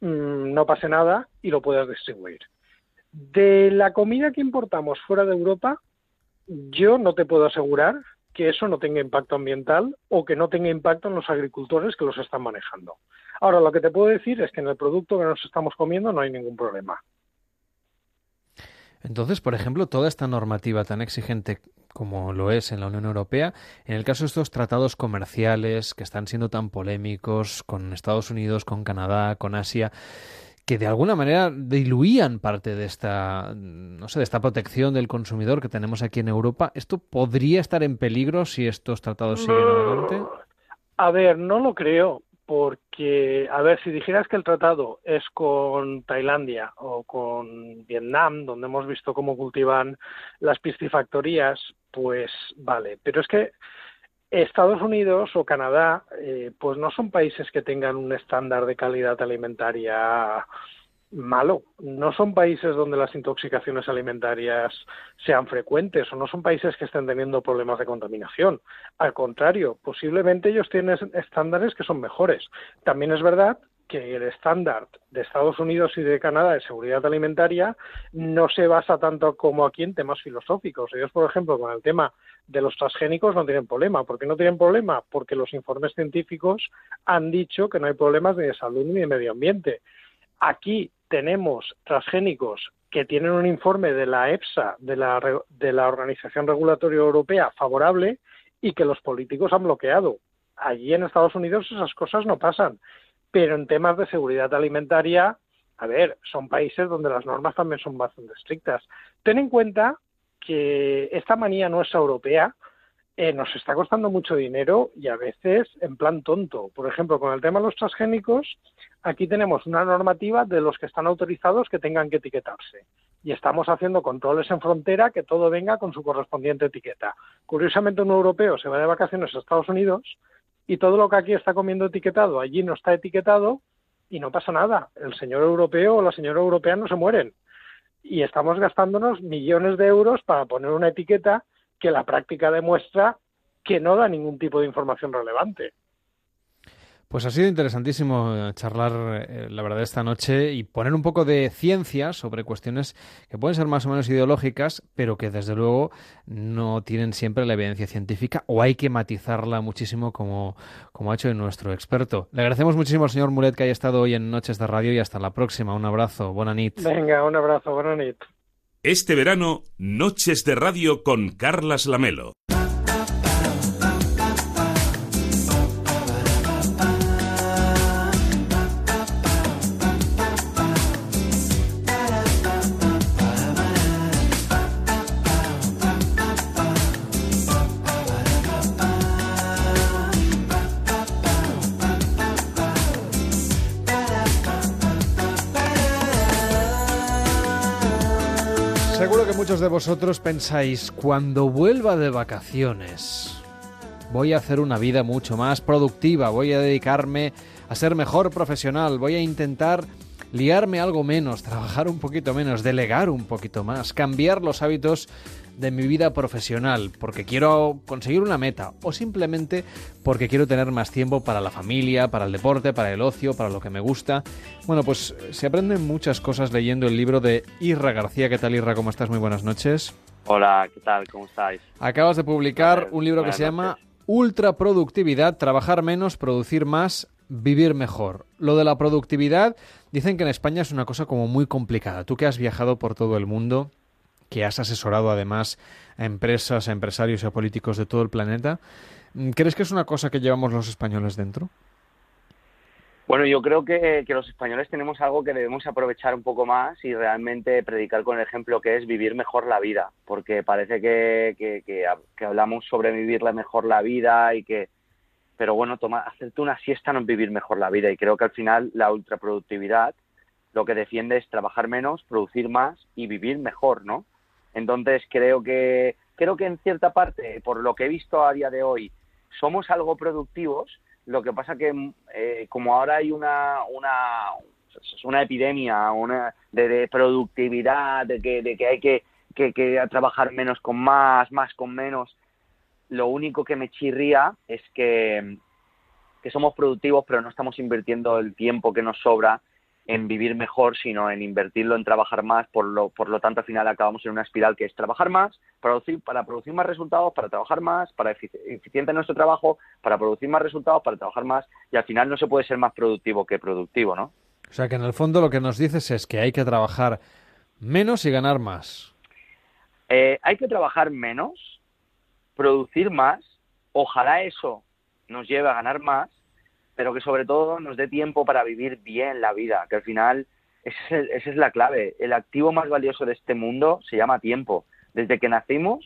mm, no pase nada y lo puedas distribuir. De la comida que importamos fuera de Europa, yo no te puedo asegurar que eso no tenga impacto ambiental o que no tenga impacto en los agricultores que los están manejando. Ahora, lo que te puedo decir es que en el producto que nos estamos comiendo no hay ningún problema. Entonces, por ejemplo, toda esta normativa tan exigente como lo es en la Unión Europea, en el caso de estos tratados comerciales que están siendo tan polémicos con Estados Unidos, con Canadá, con Asia, que de alguna manera diluían parte de esta, no sé, de esta protección del consumidor que tenemos aquí en Europa. ¿Esto podría estar en peligro si estos tratados siguen adelante? A ver, no lo creo, porque, a ver, si dijeras que el tratado es con Tailandia o con Vietnam, donde hemos visto cómo cultivan las piscifactorías, pues vale, pero es que Estados Unidos o Canadá, eh, pues no son países que tengan un estándar de calidad alimentaria malo. No son países donde las intoxicaciones alimentarias sean frecuentes o no son países que estén teniendo problemas de contaminación. Al contrario, posiblemente ellos tienen estándares que son mejores. También es verdad que el estándar de Estados Unidos y de Canadá de seguridad alimentaria no se basa tanto como aquí en temas filosóficos. Ellos, por ejemplo, con el tema de los transgénicos no tienen problema. ¿Por qué no tienen problema? Porque los informes científicos han dicho que no hay problemas ni de salud ni de medio ambiente. Aquí tenemos transgénicos que tienen un informe de la EFSA, de la, de la Organización Regulatoria Europea, favorable y que los políticos han bloqueado. Allí en Estados Unidos esas cosas no pasan. Pero en temas de seguridad alimentaria, a ver, son países donde las normas también son bastante estrictas. Ten en cuenta que esta manía nuestra europea eh, nos está costando mucho dinero y a veces en plan tonto. Por ejemplo, con el tema de los transgénicos, aquí tenemos una normativa de los que están autorizados que tengan que etiquetarse. Y estamos haciendo controles en frontera que todo venga con su correspondiente etiqueta. Curiosamente, un europeo se va de vacaciones a Estados Unidos y todo lo que aquí está comiendo etiquetado allí no está etiquetado y no pasa nada. El señor europeo o la señora europea no se mueren y estamos gastándonos millones de euros para poner una etiqueta que la práctica demuestra que no da ningún tipo de información relevante. Pues ha sido interesantísimo eh, charlar, eh, la verdad, esta noche y poner un poco de ciencia sobre cuestiones que pueden ser más o menos ideológicas, pero que desde luego no tienen siempre la evidencia científica o hay que matizarla muchísimo como, como ha hecho nuestro experto. Le agradecemos muchísimo al señor Mulet que haya estado hoy en Noches de Radio y hasta la próxima. Un abrazo, buena nit. Venga, un abrazo, buena nit. Este verano, Noches de Radio con Carlas Lamelo. De vosotros pensáis, cuando vuelva de vacaciones, voy a hacer una vida mucho más productiva, voy a dedicarme a ser mejor profesional, voy a intentar liarme algo menos, trabajar un poquito menos, delegar un poquito más, cambiar los hábitos de mi vida profesional, porque quiero conseguir una meta o simplemente porque quiero tener más tiempo para la familia, para el deporte, para el ocio, para lo que me gusta. Bueno, pues se aprenden muchas cosas leyendo el libro de Irra García. ¿Qué tal Irra? ¿Cómo estás? Muy buenas noches. Hola, ¿qué tal? ¿Cómo estáis? Acabas de publicar un libro que se llama Ultra Productividad, trabajar menos, producir más, vivir mejor. Lo de la productividad, dicen que en España es una cosa como muy complicada. Tú que has viajado por todo el mundo, que has asesorado además a empresas, a empresarios y a políticos de todo el planeta. ¿Crees que es una cosa que llevamos los españoles dentro? Bueno, yo creo que, los españoles tenemos algo que debemos aprovechar un poco más y realmente predicar con el ejemplo que es vivir mejor la vida, porque parece que, que, hablamos sobre vivir mejor la vida y que, pero bueno, toma, hacerte una siesta no es vivir mejor la vida y creo que al final la ultraproductividad lo que defiende es trabajar menos, producir más y vivir mejor, ¿no? Entonces creo que creo que en cierta parte, por lo que he visto a día de hoy, somos algo productivos. Lo que pasa que eh, como ahora hay una una una epidemia una de, productividad, de que, de que hay que, que, que trabajar menos con más, más con menos, lo único que me chirría es que, que somos productivos pero no estamos invirtiendo el tiempo que nos sobra en vivir mejor, sino en invertirlo en trabajar más. Por lo, por lo tanto, al final acabamos en una espiral que es trabajar más, producir, para producir más resultados, para trabajar más, para eficiente nuestro trabajo, para producir más resultados, para trabajar más, y al final no se puede ser más productivo que productivo, ¿no? O sea que en el fondo lo que nos dices es que hay que trabajar menos y ganar más. Eh, hay que trabajar menos, producir más, ojalá eso nos lleve a ganar más, pero que sobre todo nos dé tiempo para vivir bien la vida, que al final esa es, la clave. El activo más valioso de este mundo se llama tiempo. Desde que nacimos,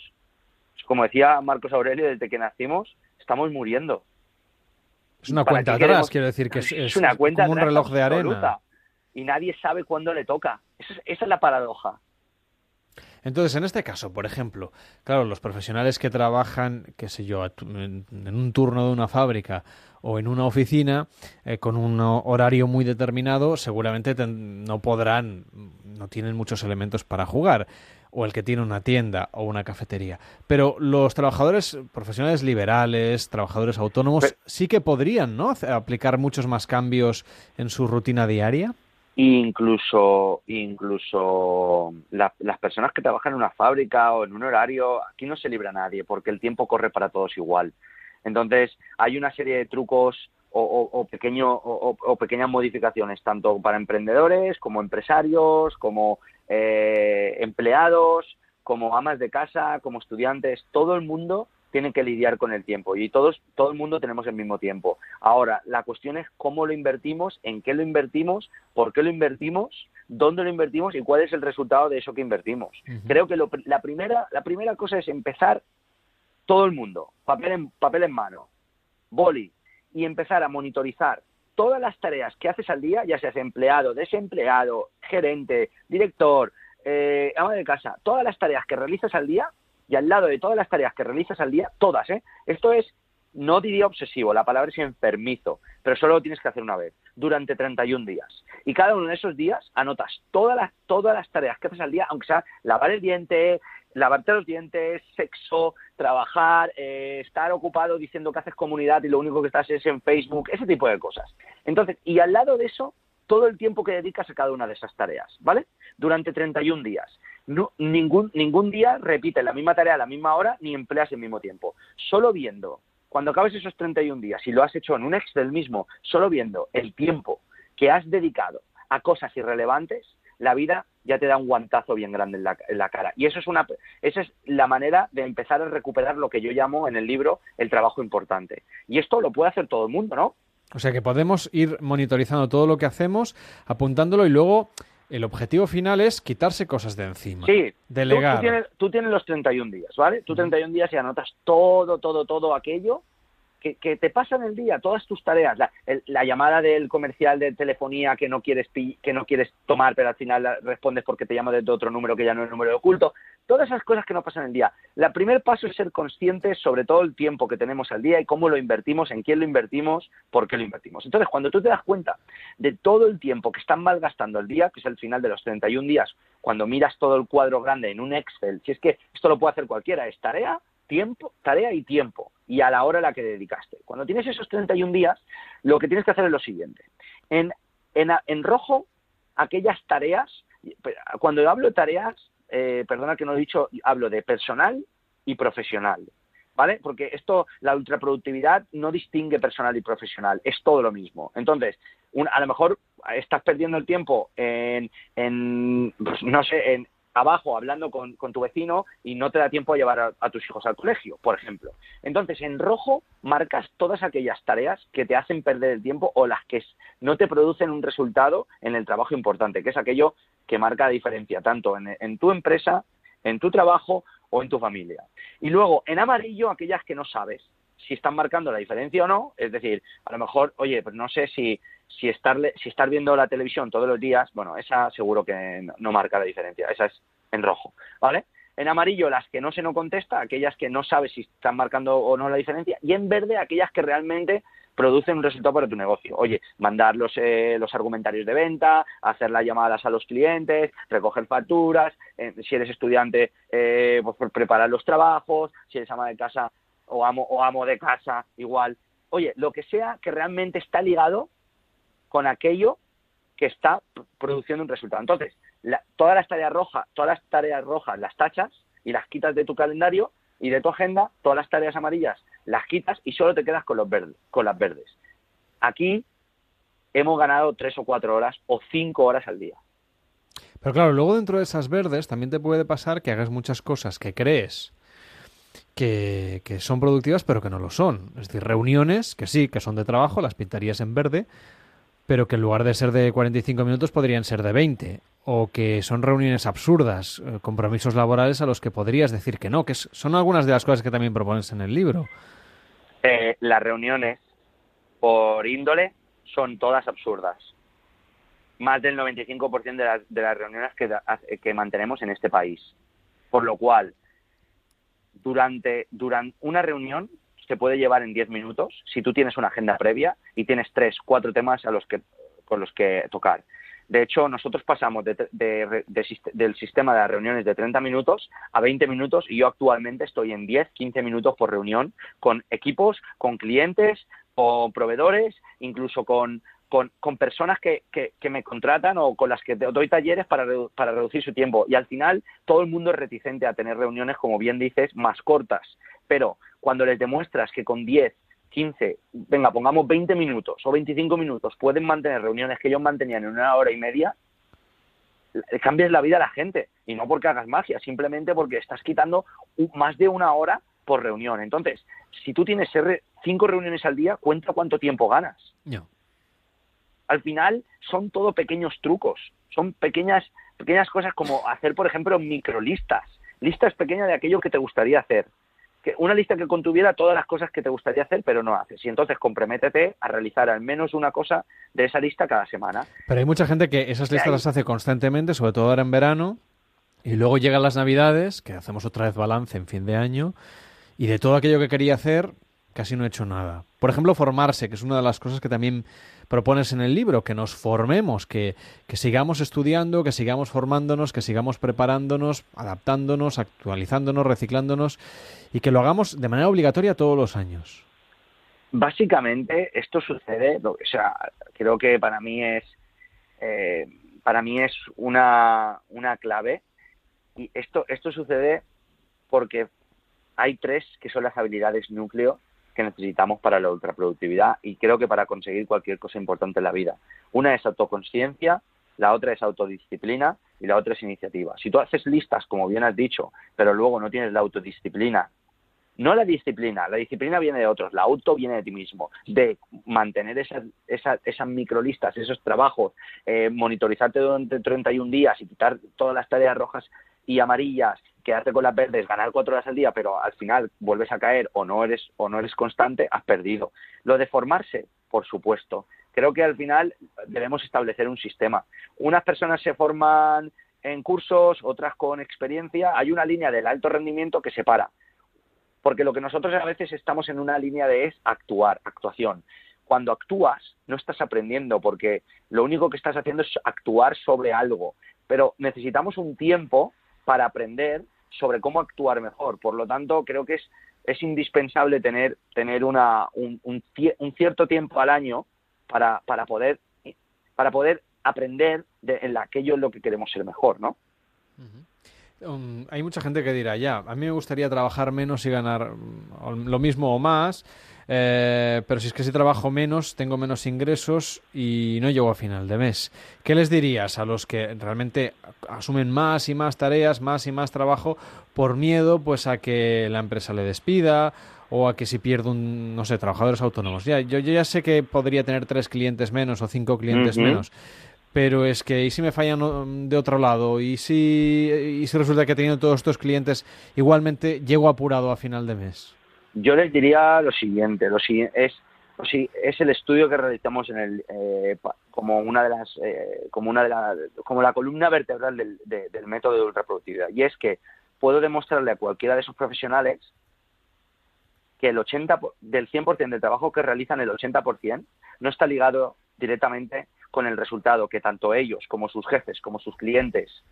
como decía Marcos Aurelio, desde que nacimos estamos muriendo. Es una cuenta atrás, quiero decir que es, una cuenta como un reloj de arena. Y nadie sabe cuándo le toca. esa es la paradoja. Entonces, en este caso, por ejemplo, claro, los profesionales que trabajan, qué sé yo, en un turno de una fábrica o en una oficina eh, con un horario muy determinado, seguramente no podrán, no tienen muchos elementos para jugar o el que tiene una tienda o una cafetería. Pero los trabajadores profesionales liberales, trabajadores autónomos, sí que podrían, ¿no? Aplicar muchos más cambios en su rutina diaria. Incluso, incluso las personas que trabajan en una fábrica o en un horario, aquí no se libra nadie porque el tiempo corre para todos igual. Entonces, hay una serie de trucos o, pequeño, o, pequeñas modificaciones, tanto para emprendedores como empresarios, como eh, empleados, como amas de casa, como estudiantes. Todo el mundo tienen que lidiar con el tiempo y todos, todo el mundo tenemos el mismo tiempo. Ahora, la cuestión es cómo lo invertimos, en qué lo invertimos, por qué lo invertimos, dónde lo invertimos y cuál es el resultado de eso que invertimos. Creo que la, primera, la primera cosa es empezar todo el mundo, papel en, papel en mano, boli, y empezar a monitorizar todas las tareas que haces al día, ya seas empleado, desempleado, gerente, director, eh, ama de casa, todas las tareas que realizas al día, y al lado de todas las tareas que realizas al día, todas, ¿eh? Esto es, no diría obsesivo, la palabra es enfermizo, pero solo lo tienes que hacer una vez, durante 31 días. Y cada uno de esos días anotas todas las, todas las tareas que haces al día, aunque sea lavar el diente, lavarte los dientes, sexo, trabajar, eh, estar ocupado diciendo que haces comunidad y lo único que estás es en Facebook, ese tipo de cosas. Entonces, y al lado de eso, todo el tiempo que dedicas a cada una de esas tareas, ¿vale? Durante 31 días no, ningún, ningún día repite la misma tarea a la misma hora ni empleas el mismo tiempo. Solo viendo, cuando acabes esos 31 días, y lo has hecho en un Excel mismo, solo viendo el tiempo que has dedicado a cosas irrelevantes, la vida ya te da un guantazo bien grande en la, en la, cara. Y eso es una, esa es la manera de empezar a recuperar lo que yo llamo en el libro el trabajo importante. Y esto lo puede hacer todo el mundo, ¿no? O sea que podemos ir monitorizando todo lo que hacemos, apuntándolo y luego el objetivo final es quitarse cosas de encima. Sí, delegar. Tú, tienes, tú tienes los 31 días, ¿vale? Tú 31 días y anotas todo, todo, todo aquello que, te pasan el día, todas tus tareas, la, llamada del comercial de telefonía que no quieres que no quieres tomar, pero al final respondes porque te llama desde otro número que ya no es número de oculto, todas esas cosas que no pasan el día. El primer paso es ser conscientes sobre todo el tiempo que tenemos al día y cómo lo invertimos, en quién lo invertimos, por qué lo invertimos. Entonces, cuando tú te das cuenta de todo el tiempo que están malgastando el día, que es el final de los 31 días, cuando miras todo el cuadro grande en un Excel, si es que esto lo puede hacer cualquiera, es tarea, tiempo, tarea y tiempo, y a la hora a la que dedicaste. Cuando tienes esos 31 días, lo que tienes que hacer es lo siguiente. En, en, en rojo, aquellas tareas, cuando hablo de tareas, eh, perdona que no he dicho, hablo de personal y profesional. ¿Vale? Porque esto, la ultraproductividad no distingue personal y profesional, es todo lo mismo. Entonces, un- a lo mejor estás perdiendo el tiempo en, en pues, no sé, en abajo hablando con, tu vecino y no te da tiempo a llevar a, tus hijos al colegio, por ejemplo. Entonces, en rojo marcas todas aquellas tareas que te hacen perder el tiempo o las que no te producen un resultado en el trabajo importante, que es aquello que marca la diferencia, tanto en, en tu empresa, en tu trabajo o en tu familia. Y luego, en amarillo, aquellas que no sabes si están marcando la diferencia o no, es decir, a lo mejor, oye, pues no sé si, si, estar, si estar viendo la televisión todos los días, bueno, esa seguro que no, marca la diferencia, esa es en rojo, ¿vale? En amarillo, las que no se no contesta, aquellas que no sabes si están marcando o no la diferencia, y en verde, aquellas que realmente producen un resultado para tu negocio. Oye, mandar los, eh, los argumentarios de venta, hacer las llamadas a los clientes, recoger facturas, eh, si eres estudiante, eh, pues por preparar los trabajos, si eres ama de casa o amo, o amo de casa, igual. Oye, lo que sea que realmente está ligado con aquello que está produciendo un resultado. Entonces, la- todas las tareas rojas, todas las tareas rojas las tachas y las quitas de tu calendario y de tu agenda, todas las tareas amarillas las quitas y solo te quedas con los verdes, con las verdes. Aquí hemos ganado tres o cuatro horas o cinco horas al día. Pero claro, luego dentro de esas verdes también te puede pasar que hagas muchas cosas que crees que, que son productivas pero que no lo son. Es decir, reuniones que sí, que son de trabajo, las pintarías en verde, pero que en lugar de ser de 45 minutos podrían ser de 20. O que son reuniones absurdas, eh, compromisos laborales a los que podrías decir que no, que son algunas de las cosas que también propones en el libro. Eh, las reuniones por índole son todas absurdas. Más del 95% de las, de las reuniones que, que mantenemos en este país. Por lo cual, durante, durante una reunión se puede llevar en 10 minutos si tú tienes una agenda previa y tienes tres, cuatro temas a los que, con los que tocar. De hecho, nosotros pasamos de- de- del sistema de reuniones de 30 minutos a 20 minutos y yo actualmente estoy en 10, 15 minutos por reunión con equipos, con clientes, con proveedores, incluso con, con, personas que, que- que me contratan o con las que doy talleres para, para reducir su tiempo. Y al final todo el mundo es reticente a tener reuniones, como bien dices, más cortas. Pero cuando les demuestras que con 10, 15, venga, pongamos 20 minutos o 25 minutos, pueden mantener reuniones que ellos mantenían en una hora y media, cambias la vida a la gente. Y no porque hagas magia, simplemente porque estás quitando más de una hora por reunión. Entonces, si tú tienes cinco reuniones al día, cuenta cuánto tiempo ganas. Al final son todo pequeños trucos, son pequeñas, pequeñas cosas como hacer, por ejemplo, microlistas, listas pequeñas de aquello que te gustaría hacer. Que una lista que contuviera todas las cosas que te gustaría hacer, pero no haces. Y entonces comprométete a realizar al menos una cosa de esa lista cada semana. Pero hay mucha gente que esas listas las hace constantemente, sobre todo ahora en verano, y luego llegan las navidades, que hacemos otra vez balance en fin de año, y de todo aquello que quería hacer, casi no he hecho nada. Por ejemplo, formarse, que es una de las cosas que también propones en el libro, que nos formemos, que, que sigamos estudiando, que sigamos formándonos, que sigamos preparándonos, adaptándonos, actualizándonos, reciclándonos, y que lo hagamos de manera obligatoria todos los años. Básicamente esto sucede, o sea, creo que para mí es, eh, para mí es una, una clave y esto, esto sucede porque hay tres que son las habilidades núcleo que necesitamos para la ultraproductividad y creo que para conseguir cualquier cosa importante en la vida. Una es autoconsciencia, la otra es autodisciplina y la otra es iniciativa. Si tú haces listas, como bien has dicho, pero luego no tienes la autodisciplina, no la disciplina, la disciplina viene de otros, la auto viene de ti mismo, de mantener esas, esas, esas microlistas, esos trabajos, eh, monitorizarte durante 31 días y quitar todas las tareas rojas y amarillas quedarte con las verdes, ganar cuatro horas al día, pero al final vuelves a caer o no eres o no eres constante, has perdido. Lo de formarse, por supuesto. Creo que al final debemos establecer un sistema. Unas personas se forman en cursos, otras con experiencia. Hay una línea del alto rendimiento que separa. Porque lo que nosotros a veces estamos en una línea de es actuar, actuación. Cuando actúas, no estás aprendiendo, porque lo único que estás haciendo es actuar sobre algo. Pero necesitamos un tiempo para aprender sobre cómo actuar mejor. Por lo tanto, creo que es, es indispensable tener, tener una, un, un, cierto tiempo al año para, para, poder, para poder aprender de, en aquello en lo que queremos ser mejor, ¿no? Um, hay mucha gente que dirá, ya, a mí me gustaría trabajar menos y ganar mm, lo mismo o más, eh, pero si es que si trabajo menos, tengo menos ingresos y no llego a final de mes. ¿Qué les dirías a los que realmente asumen más y más tareas, más y más trabajo por miedo pues a que la empresa le despida o a que si pierdo un, no sé, trabajadores autónomos? Ya, yo, ya sé que podría tener tres clientes menos o cinco clientes menos, pero es que y si me fallan de otro lado y si y si resulta que teniendo todos estos clientes igualmente llego apurado a final de mes yo les diría lo siguiente lo es es el estudio que realizamos en el eh, como una de las eh, como una de la, como la columna vertebral del, del método de ultraproductividad. Y es que puedo demostrarle a cualquiera de esos profesionales que el 80 del 100% del trabajo que realizan el 80% no está ligado directamente con el resultado que tanto ellos como sus jefes, como sus clientes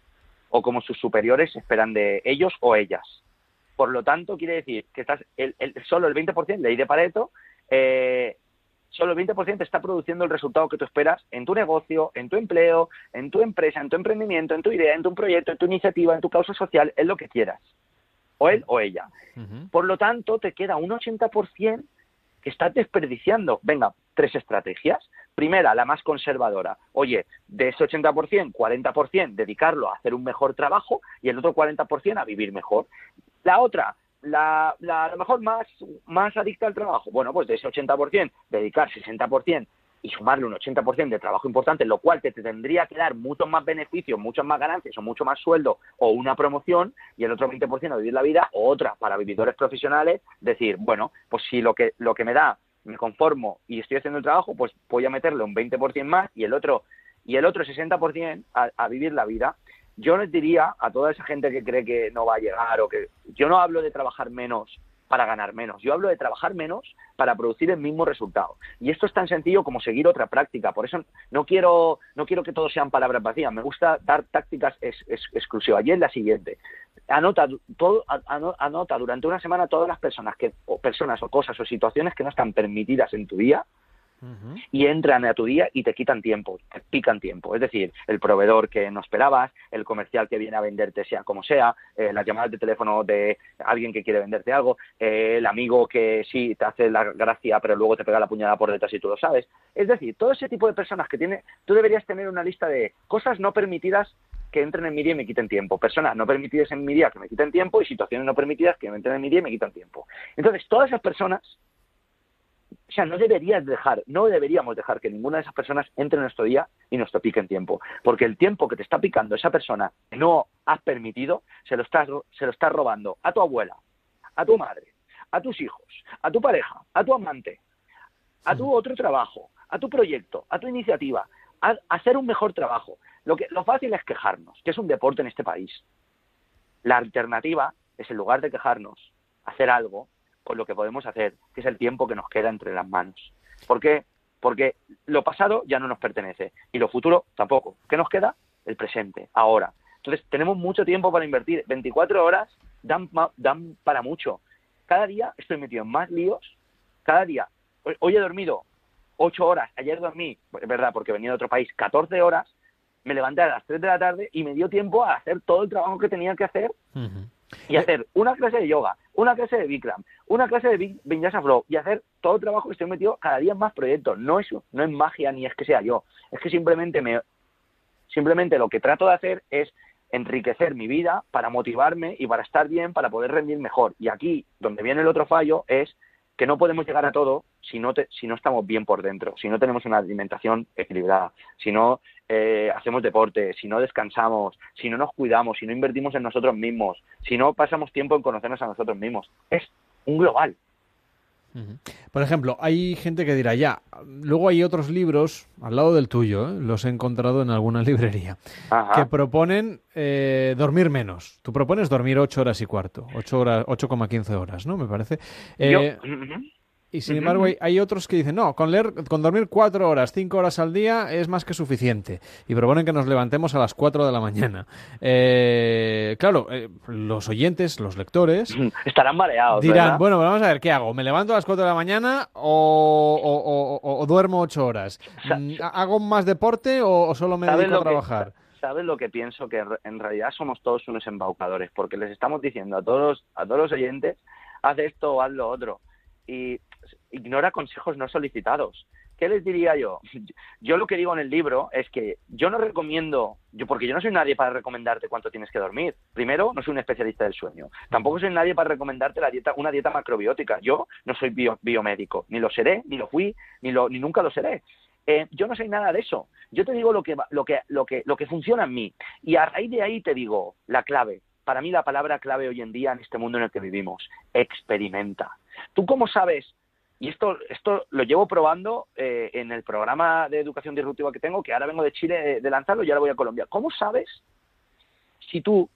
o como sus superiores esperan de ellos o ellas. Por lo tanto, quiere decir que estás el, solo el 20%, ley de Pareto, eh, solo el 20% está produciendo el resultado que tú esperas en tu negocio, en tu empleo, en tu empresa, en tu emprendimiento, en tu idea, en tu proyecto, en tu iniciativa, en tu causa social, en lo que quieras. O él o ella. Por lo tanto, te queda un 80% que estás desperdiciando. Venga, tres estrategias. Primera, la más conservadora. Oye, de ese 80%, 40% dedicarlo a hacer un mejor trabajo y el otro 40% a vivir mejor. La otra, la, la, a lo mejor más, más adicta al trabajo. Bueno, pues de ese 80%, dedicar 60% y sumarle un 80% de trabajo importante, lo cual te, tendría que dar muchos más beneficios, muchas más ganancias o mucho más sueldo o una promoción y el otro 20% a vivir la vida o otra para vividores profesionales, decir, bueno, pues si lo que, lo que me da me conformo y estoy haciendo el trabajo, pues voy a meterle un 20% más y el otro y el otro 60% a, a vivir la vida. Yo les diría a toda esa gente que cree que no va a llegar o que yo no hablo de trabajar menos para ganar menos. Yo hablo de trabajar menos para producir el mismo resultado. Y esto es tan sencillo como seguir otra práctica. Por eso no quiero, no quiero que todo sean palabras vacías. Me gusta dar tácticas exclusivas. Y es la siguiente. Anota, todo, anota durante una semana todas las personas, que, o personas o cosas o situaciones que no están permitidas en tu día y entran a tu día y te quitan tiempo, te pican tiempo. Es decir, el proveedor que no esperabas, el comercial que viene a venderte sea como sea, eh, las llamadas de teléfono de alguien que quiere venderte algo, eh, el amigo que sí te hace la gracia pero luego te pega la puñalada por detrás y tú lo sabes. Es decir, todo ese tipo de personas que tiene, tú deberías tener una lista de cosas no permitidas que entren en mi día y me quiten tiempo. Personas no permitidas en mi día que me quiten tiempo y situaciones no permitidas que me entren en mi día y me quitan tiempo. Entonces, todas esas personas o sea, no deberías dejar, no deberíamos dejar que ninguna de esas personas entre en nuestro día y nos pique en tiempo. Porque el tiempo que te está picando esa persona que no has permitido, se lo estás, se lo estás robando a tu abuela, a tu madre, a tus hijos, a tu pareja, a tu amante, a tu otro trabajo, a tu proyecto, a tu iniciativa, a, hacer un mejor trabajo. Lo, que, lo fácil es quejarnos, que es un deporte en este país. La alternativa es, en lugar de quejarnos, hacer algo con lo que podemos hacer, que es el tiempo que nos queda entre las manos. ¿Por qué? Porque lo pasado ya no nos pertenece y lo futuro tampoco. ¿Qué nos queda? El presente, ahora. Entonces, tenemos mucho tiempo para invertir. 24 horas dan, dan para mucho. Cada día estoy metido en más líos. Cada día. Hoy, he dormido 8 horas. Ayer dormí, es verdad, porque venía de otro país, 14 horas. Me levanté a las 3 de la tarde y me dio tiempo a hacer todo el trabajo que tenía que hacer y hacer una clase de yoga, una clase de Bikram, una clase de Vinyasa Flow y hacer todo el trabajo que estoy metido cada día en más proyectos. No es, no es magia ni es que sea yo, es que simplemente me simplemente lo que trato de hacer es enriquecer mi vida para motivarme y para estar bien, para poder rendir mejor. Y aquí, donde viene el otro fallo, es que no podemos llegar a todo si no, si no estamos bien por dentro, si no tenemos una alimentación equilibrada, si no eh, hacemos deporte, si no descansamos, si no nos cuidamos, si no invertimos en nosotros mismos, si no pasamos tiempo en conocernos a nosotros mismos. Es un global. Por ejemplo, hay gente que dirá, ya, luego hay otros libros al lado del tuyo, ¿eh? los he encontrado en alguna librería, que proponen eh, dormir menos. Tú propones dormir 8 horas y cuarto, 8 horas, 8,15 horas, ¿no? Me parece. Eh, y sin embargo, hay, otros que dicen, no, con, leer, con dormir cuatro horas, cinco horas al día es más que suficiente. Y proponen que nos levantemos a las cuatro de la mañana. Eh, claro, eh, los oyentes, los lectores... Estarán mareados. Dirán, bueno, vamos a ver, ¿qué hago? ¿Me levanto a las cuatro de la mañana o, duermo ocho horas? Mm, ¿Hago más deporte o, solo me dedico a trabajar? ¿Sabes lo que pienso? Que en realidad somos todos unos embaucadores, porque les estamos diciendo a todos, a todos los oyentes, haz esto o haz lo otro. Y ignora consejos no solicitados. ¿Qué les diría yo? Yo lo que digo en el libro es que yo no recomiendo, yo porque yo no soy nadie para recomendarte cuánto tienes que dormir. Primero, no soy un especialista del sueño. Tampoco soy nadie para recomendarte la dieta, una dieta macrobiótica. Yo no soy biomédico, ni lo seré, ni lo fui, ni, lo, ni nunca lo seré. Eh, yo no soy nada de eso. Yo te digo lo que, lo, que, lo, que, lo que funciona en mí. Y a raíz de ahí te digo la clave. Para mí la palabra clave hoy en día en este mundo en el que vivimos, experimenta. ¿Tú cómo sabes y esto, esto lo llevo probando eh, en el programa de educación disruptiva que tengo, que ahora vengo de Chile de, lanzarlo y ahora voy a Colombia. ¿Cómo sabes si tú,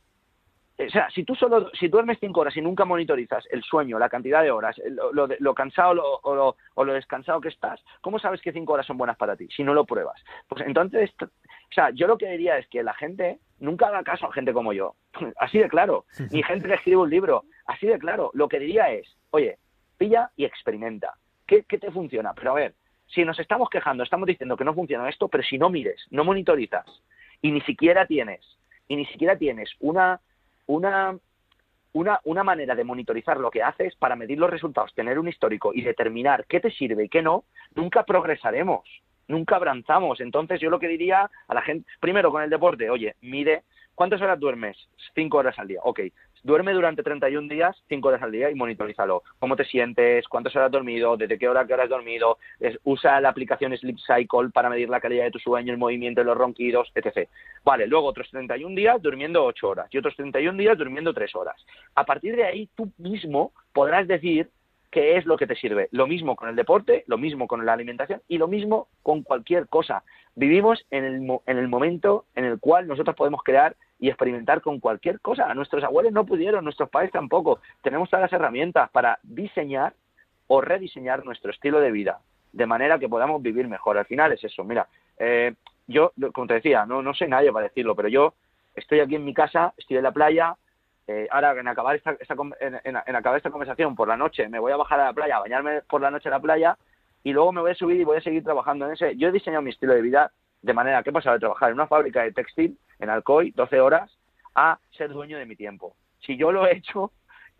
o sea, si tú solo, si duermes cinco horas y nunca monitorizas el sueño, la cantidad de horas, lo, lo, cansado o, lo, o lo descansado que estás, ¿cómo sabes que cinco horas son buenas para ti si no lo pruebas? Pues entonces, o sea, yo lo que diría es que la gente nunca haga caso a gente como yo, así de claro, ni gente que escribe un libro, así de claro. Lo que diría es, oye, pilla y experimenta. ¿Qué, te funciona? Pero a ver, si nos estamos quejando, estamos diciendo que no funciona esto, pero si no mires, no monitorizas y ni siquiera tienes, y ni siquiera tienes una, una, una, una manera de monitorizar lo que haces para medir los resultados, tener un histórico y determinar qué te sirve y qué no, nunca progresaremos, nunca avanzamos. Entonces yo lo que diría a la gente, primero con el deporte, oye, mide, ¿cuántas horas duermes? Cinco horas al día. Ok, Duerme durante 31 días, 5 horas al día y monitorízalo. ¿Cómo te sientes? ¿Cuántas horas has dormido? ¿Desde qué hora qué hora has dormido? usa la aplicación Sleep Cycle para medir la calidad de tu sueño, el movimiento los ronquidos, etc. Vale, luego otros 31 días durmiendo 8 horas y otros 31 días durmiendo 3 horas. A partir de ahí tú mismo podrás decir qué es lo que te sirve. Lo mismo con el deporte, lo mismo con la alimentación y lo mismo con cualquier cosa. Vivimos en el, en el momento en el cual nosotros podemos crear y experimentar con cualquier cosa. Nuestros abuelos no pudieron, nuestros padres tampoco. Tenemos todas las herramientas para diseñar o rediseñar nuestro estilo de vida de manera que podamos vivir mejor. Al final es eso. Mira, eh, yo, como te decía, no, no sé nadie para decirlo, pero yo estoy aquí en mi casa, estoy en la playa. Eh, ahora, en acabar esta, en, acabar esta conversación por la noche, me voy a bajar a la playa, a bañarme por la noche a la playa y luego me voy a subir y voy a seguir trabajando en ese. Yo he diseñado mi estilo de vida de manera que he pasado de trabajar en una fábrica de textil en Alcoy 12 horas a ser dueño de mi tiempo. Si yo lo he hecho,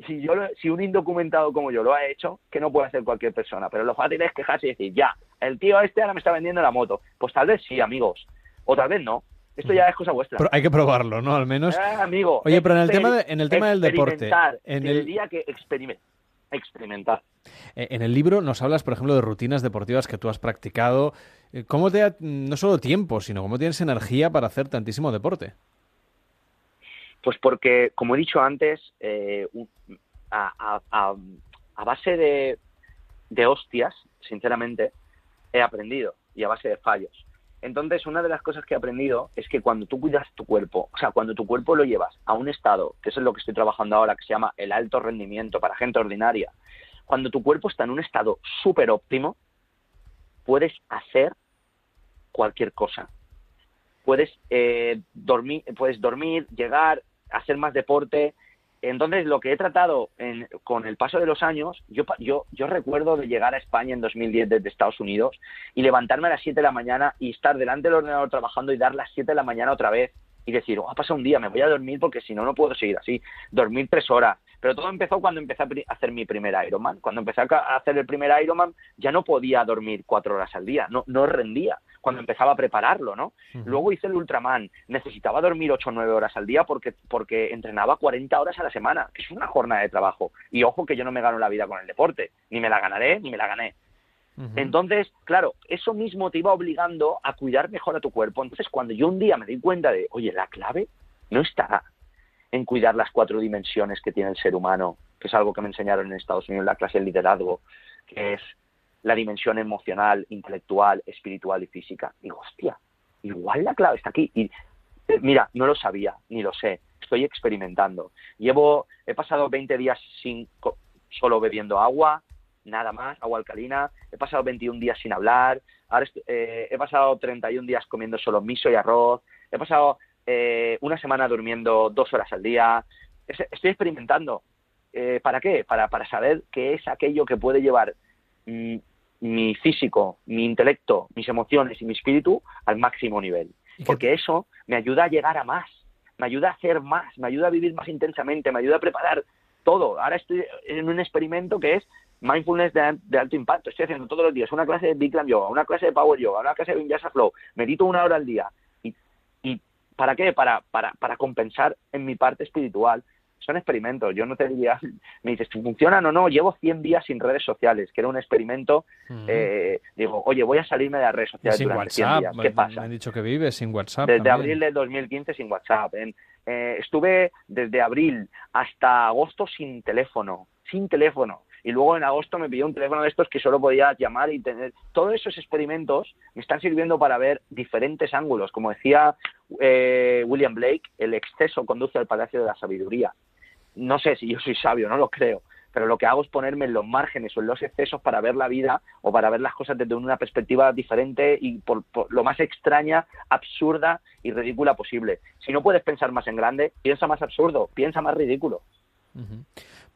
si yo si un indocumentado como yo lo ha hecho, que no puede hacer cualquier persona, pero lo fácil es quejarse y decir, ya, el tío este ahora me está vendiendo la moto. Pues tal vez sí, amigos, o tal vez no. Esto ya es cosa vuestra. Pero hay que probarlo, ¿no? Al menos. Eh, amigo. Oye, pero en el tema, en el tema del deporte. En el día que experimentar experimentar. Eh, en el libro nos hablas, por ejemplo, de rutinas deportivas que tú has practicado. Eh, ¿Cómo te da no solo tiempo, sino cómo tienes energía para hacer tantísimo deporte? Pues porque, como he dicho antes, eh, a, base de, de hostias, sinceramente, he aprendido y a base de fallos. Entonces, una de las cosas que he aprendido es que cuando tú cuidas tu cuerpo, o sea, cuando tu cuerpo lo llevas a un estado, que es lo que estoy trabajando ahora, que se llama el alto rendimiento para gente ordinaria, cuando tu cuerpo está en un estado súper óptimo, puedes hacer cualquier cosa. Puedes, eh, dormir, puedes dormir, llegar, hacer más deporte, entonces, lo que he tratado con el paso de los años, yo, yo, yo recuerdo de llegar a España en 2010 desde Estados Unidos y levantarme a las 7 de la mañana y estar delante del ordenador trabajando y dar las 7 de la mañana otra vez y decir, oh, ha pasado un día, me voy a dormir porque si no, no puedo seguir así. Dormir tres horas. Pero todo empezó cuando empecé a hacer mi primer Ironman. Cuando empecé a hacer el primer Ironman, ya no podía dormir cuatro horas al día, no, no rendía cuando empezaba a prepararlo, ¿no? Luego hice el Ultraman, necesitaba dormir ocho o nueve horas al día porque, porque entrenaba 40 horas a la semana, que es una jornada de trabajo. Y ojo que yo no me gano la vida con el deporte, ni me la ganaré, ni me la gané. Entonces, claro, eso mismo te iba obligando a cuidar mejor a tu cuerpo. Entonces, cuando yo un día me di cuenta de, oye, la clave no está en cuidar las cuatro dimensiones que tiene el ser humano, que es algo que me enseñaron en Estados Unidos en la clase de liderazgo, que es la dimensión emocional, intelectual, espiritual y física. Digo, hostia, igual la clave está aquí. Y eh, mira, no lo sabía, ni lo sé, estoy experimentando. Llevo, he pasado 20 días sin solo bebiendo agua, nada más, agua alcalina. He pasado 21 días sin hablar. Ahora eh, he pasado 31 días comiendo solo miso y arroz. He pasado eh, una semana durmiendo dos horas al día. Estoy experimentando. Eh, ¿Para qué? Para, para saber qué es aquello que puede llevar mm, mi físico, mi intelecto, mis emociones y mi espíritu al máximo nivel. Porque eso me ayuda a llegar a más, me ayuda a hacer más, me ayuda a vivir más intensamente, me ayuda a preparar todo. Ahora estoy en un experimento que es mindfulness de, alto impacto. Estoy haciendo todos los días una clase de Bikram Yoga, una clase de Power Yoga, una clase de Vinyasa Flow. Medito una hora al día. ¿Y, y para qué? Para, para, para compensar en mi parte espiritual. Son experimentos. Yo no te diría, me dices, ¿funcionan o no? Llevo 100 días sin redes sociales, que era un experimento. Eh, digo, oye, voy a salirme de las redes sociales sin durante WhatsApp. 100 días. ¿Qué pasa? Me han dicho que vives sin WhatsApp. Desde también. abril del 2015 sin WhatsApp. En, eh, estuve desde abril hasta agosto sin teléfono, sin teléfono. Y luego en agosto me pidió un teléfono de estos que solo podía llamar y tener. Todos esos experimentos me están sirviendo para ver diferentes ángulos. Como decía eh, William Blake, el exceso conduce al palacio de la sabiduría. No sé si yo soy sabio, no lo creo, pero lo que hago es ponerme en los márgenes o en los excesos para ver la vida o para ver las cosas desde una perspectiva diferente y por, por lo más extraña, absurda y ridícula posible. Si no puedes pensar más en grande, piensa más absurdo, piensa más ridículo.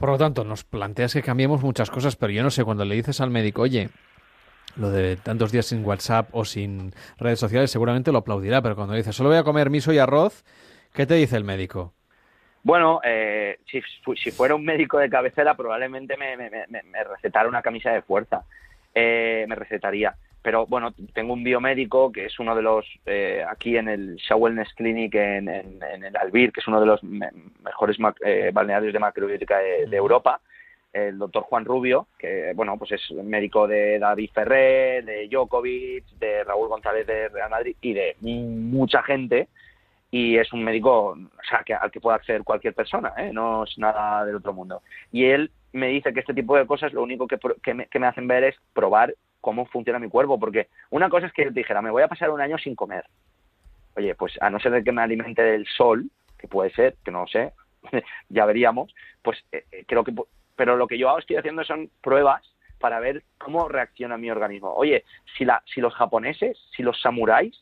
Por lo tanto, nos planteas que cambiemos muchas cosas, pero yo no sé, cuando le dices al médico, oye, lo de tantos días sin WhatsApp o sin redes sociales, seguramente lo aplaudirá, pero cuando le dices, solo voy a comer miso y arroz, ¿qué te dice el médico? Bueno, eh, si, fuera un médico de cabecera, probablemente me, me, me, me recetara una camisa de fuerza. Eh, me recetaría. Pero bueno, tengo un biomédico que es uno de los, eh, aquí en el Shaw Wellness Clinic en, en, en, el Albir, que es uno de los me mejores eh, balnearios de macrobiótica de, de, Europa, el doctor Juan Rubio, que bueno, pues es médico de David Ferrer, de Djokovic, de Raúl González de Real Madrid y de mucha gente y es un médico o sea, que, al que puede acceder cualquier persona, ¿eh? no es nada del otro mundo. Y él me dice que este tipo de cosas lo único que, que, me, que me hacen ver es probar cómo funciona mi cuerpo, porque una cosa es que yo te dijera, me voy a pasar un año sin comer. Oye, pues a no ser que me alimente del sol, que puede ser, que no lo sé, ya veríamos, pues eh, creo que... Pero lo que yo estoy haciendo son pruebas para ver cómo reacciona mi organismo. Oye, si, la, si los japoneses, si los samuráis,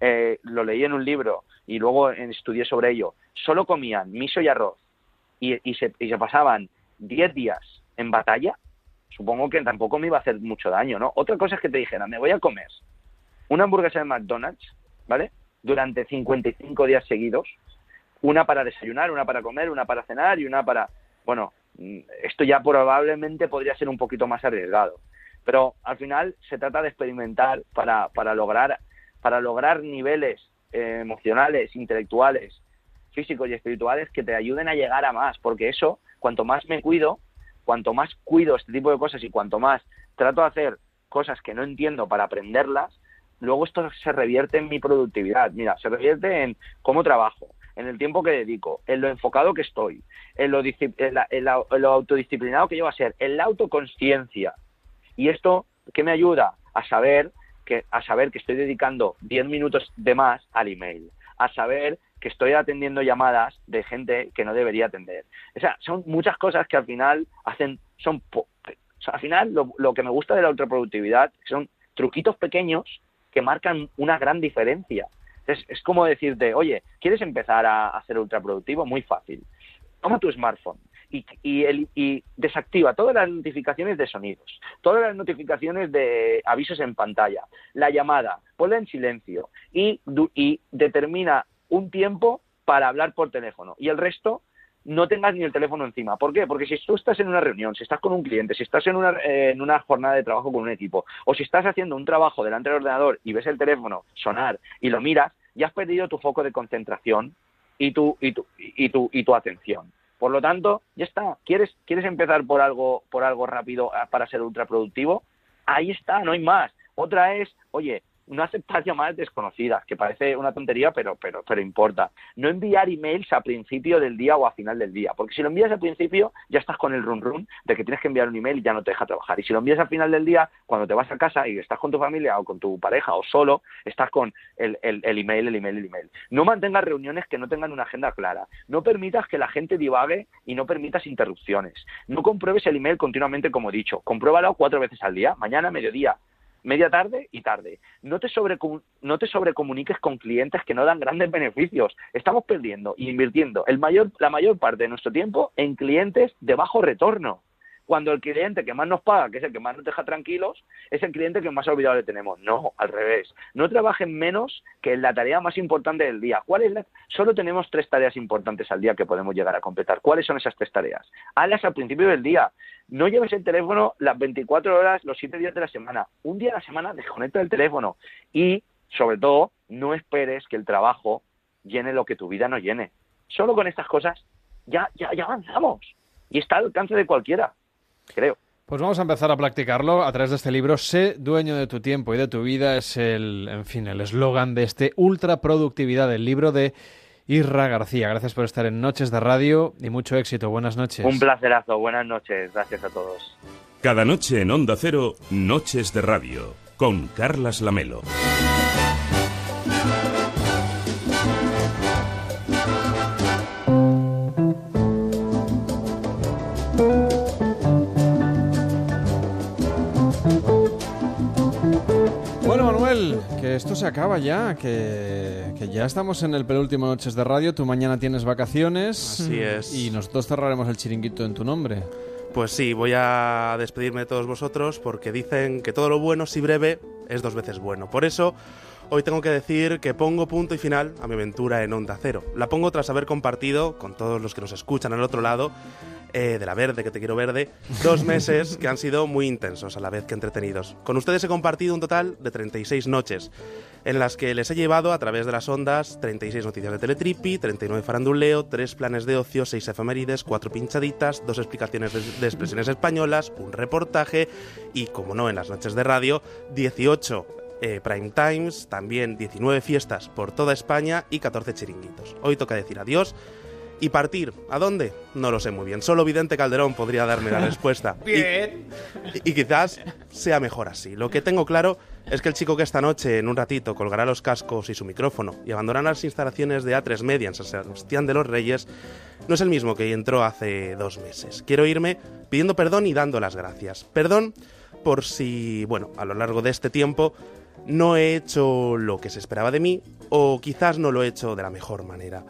eh, lo leí en un libro y luego estudié sobre ello, solo comían miso y arroz y, y, se, y se pasaban 10 días en batalla, supongo que tampoco me iba a hacer mucho daño, ¿no? Otra cosa es que te dijera, me voy a comer una hamburguesa de McDonald's, ¿vale? Durante 55 días seguidos, una para desayunar, una para comer, una para cenar y una para... Bueno, esto ya probablemente podría ser un poquito más arriesgado, pero al final se trata de experimentar para, para lograr para lograr niveles eh, emocionales, intelectuales, físicos y espirituales que te ayuden a llegar a más, porque eso, cuanto más me cuido, cuanto más cuido este tipo de cosas y cuanto más trato de hacer cosas que no entiendo para aprenderlas, luego esto se revierte en mi productividad. Mira, se revierte en cómo trabajo, en el tiempo que dedico, en lo enfocado que estoy, en lo, en la, en la, lo autodisciplinado que llevo a ser, en la autoconsciencia. Y esto, ¿qué me ayuda? A saber que, a saber que estoy dedicando 10 minutos de más al email, a saber que estoy atendiendo llamadas de gente que no debería atender. O sea, son muchas cosas que al final hacen, son, o sea, al final lo, lo, que me gusta de la ultraproductividad son truquitos pequeños que marcan una gran diferencia. Entonces, es como decirte, oye, ¿quieres empezar a, a ser ultraproductivo? Muy fácil. Toma tu smartphone, y, y, y, desactiva todas las notificaciones de sonidos, todas las notificaciones de avisos en pantalla, la llamada, ponla en silencio y, y determina un tiempo para hablar por teléfono y el resto no tengas ni el teléfono encima. ¿Por qué? Porque si tú estás en una reunión, si estás con un cliente, si estás en una, eh, en una jornada de trabajo con un equipo, o si estás haciendo un trabajo delante del ordenador y ves el teléfono sonar y lo miras, ya has perdido tu foco de concentración y tu, y tu, y tu, y tu atención. Por lo tanto, ya está. ¿Quieres, quieres empezar por algo, por algo rápido para ser ultraproductivo? Ahí está, no hay más. Otra es, oye, no aceptar llamadas desconocidas, que parece una tontería, pero, pero, pero importa. No enviar emails a principio del día o a final del día, porque si lo envías al principio ya estás con el run run de que tienes que enviar un email y ya no te deja trabajar. Y si lo envías al final del día, cuando te vas a casa y estás con tu familia o con tu pareja o solo, estás con el, el, el email, el email, el email. No mantengas reuniones que no tengan una agenda clara. No permitas que la gente divague y no permitas interrupciones. No compruebes el email continuamente, como he dicho. Compruébalo cuatro veces al día, mañana, mediodía, media tarde y tarde. No te, no te sobrecomuniques con clientes que no dan grandes beneficios. Estamos perdiendo e invirtiendo la mayor parte de nuestro tiempo en clientes de bajo retorno. Cuando el cliente que más nos paga, que es el que más nos deja tranquilos, es el cliente que más olvidado le tenemos. No, al revés. No trabajen menos que en la tarea más importante del día. ¿Cuál es la? Solo tenemos tres tareas importantes al día que podemos llegar a completar. ¿Cuáles son esas tres tareas? Hazlas al principio del día. No lleves el teléfono las 24 horas, los 7 días de la semana. Un día a la semana desconecta el teléfono. Y, sobre todo, no esperes que el trabajo llene lo que tu vida no llene. Solo con estas cosas ya, ya, ya avanzamos. Y está al alcance de cualquiera, creo. Pues vamos a empezar a practicarlo a través de este libro. Sé dueño de tu tiempo y de tu vida es el, en fin, el eslogan de este ultra productividad del libro de Irra García. Gracias por estar en Noches de Radio y mucho éxito. Buenas noches. Un placerazo. Buenas noches. Gracias a todos. Cada noche en Onda Cero, Noches de Radio, con Carlas Lamelo. Que esto se acaba ya, que, que ya estamos en el penúltimo Noches de Radio. Tú mañana tienes vacaciones. Así es. Y nosotros cerraremos el chiringuito en tu nombre. Pues sí, voy a despedirme de todos vosotros porque dicen que todo lo bueno, si breve, es dos veces bueno. Por eso, hoy tengo que decir que pongo punto y final a mi aventura en Onda Cero. La pongo tras haber compartido con todos los que nos escuchan al otro lado eh, de la verde, que te quiero verde, dos meses que han sido muy intensos a la vez que entretenidos. Con ustedes he compartido un total de 36 noches, en las que les he llevado a través de las ondas 36 noticias de Teletripi, 39 faranduleo, 3 planes de ocio, 6 efemérides, 4 pinchaditas, 2 explicaciones de, de expresiones españolas, un reportaje y, como no, en las noches de radio, 18 eh, prime times, también 19 fiestas por toda España y 14 chiringuitos. Hoy toca decir adiós y partir. ¿A dónde? No lo sé muy bien. Solo Vidente Calderón podría darme la respuesta. Bien. Y, y quizás sea mejor así. Lo que tengo claro es que el chico que esta noche, en un ratito, colgará los cascos y su micrófono y abandonará las instalaciones de A3 Media en San Sebastián de los Reyes, no es el mismo que entró hace dos meses. Quiero irme pidiendo perdón y dando las gracias. Perdón por si, bueno, a lo largo de este tiempo no he hecho lo que se esperaba de mí o quizás no lo he hecho de la mejor manera.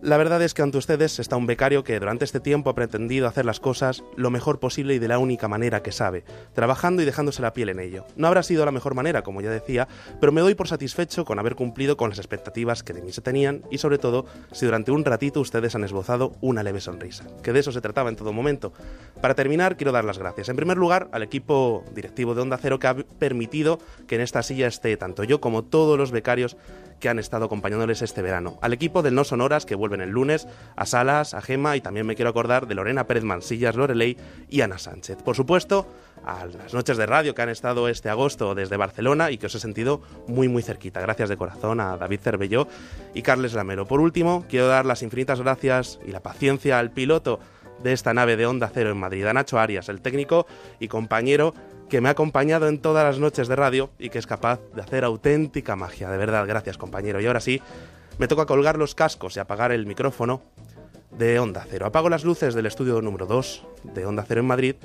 La verdad es que ante ustedes está un becario que durante este tiempo ha pretendido hacer las cosas lo mejor posible y de la única manera que sabe, trabajando y dejándose la piel en ello. No habrá sido la mejor manera, como ya decía, pero me doy por satisfecho con haber cumplido con las expectativas que de mí se tenían y sobre todo si durante un ratito ustedes han esbozado una leve sonrisa, que de eso se trataba en todo momento. Para terminar, quiero dar las gracias. En primer lugar, al equipo directivo de Onda Cero que ha permitido que en esta silla esté tanto yo como todos los becarios que han estado acompañándoles este verano. Al equipo del No Sonoras, que vuelven el lunes, a Salas, a Gema y también me quiero acordar de Lorena Pérez Mansillas, Loreley y Ana Sánchez. Por supuesto, a las noches de radio que han estado este agosto desde Barcelona y que os he sentido muy muy cerquita. Gracias de corazón a David Cervelló y Carles Lamero. Por último, quiero dar las infinitas gracias y la paciencia al piloto de esta nave de Onda Cero en Madrid, a Nacho Arias, el técnico y compañero que me ha acompañado en todas las noches de radio y que es capaz de hacer auténtica magia. De verdad, gracias compañero. Y ahora sí, me toca colgar los cascos y apagar el micrófono de Onda Cero. Apago las luces del estudio número 2 de Onda Cero en Madrid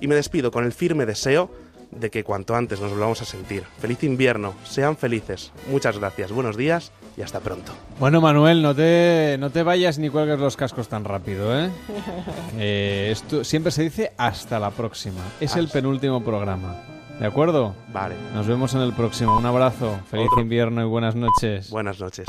y me despido con el firme deseo de que cuanto antes nos volvamos a sentir. Feliz invierno, sean felices. Muchas gracias, buenos días y hasta pronto. Bueno, Manuel, no te, no te vayas ni cuelgues los cascos tan rápido, ¿eh? Eh, esto siempre se dice hasta la próxima. Es el penúltimo programa. ¿De acuerdo? Vale. Nos vemos en el próximo. Un abrazo. Feliz Otro. invierno y buenas noches. Buenas noches.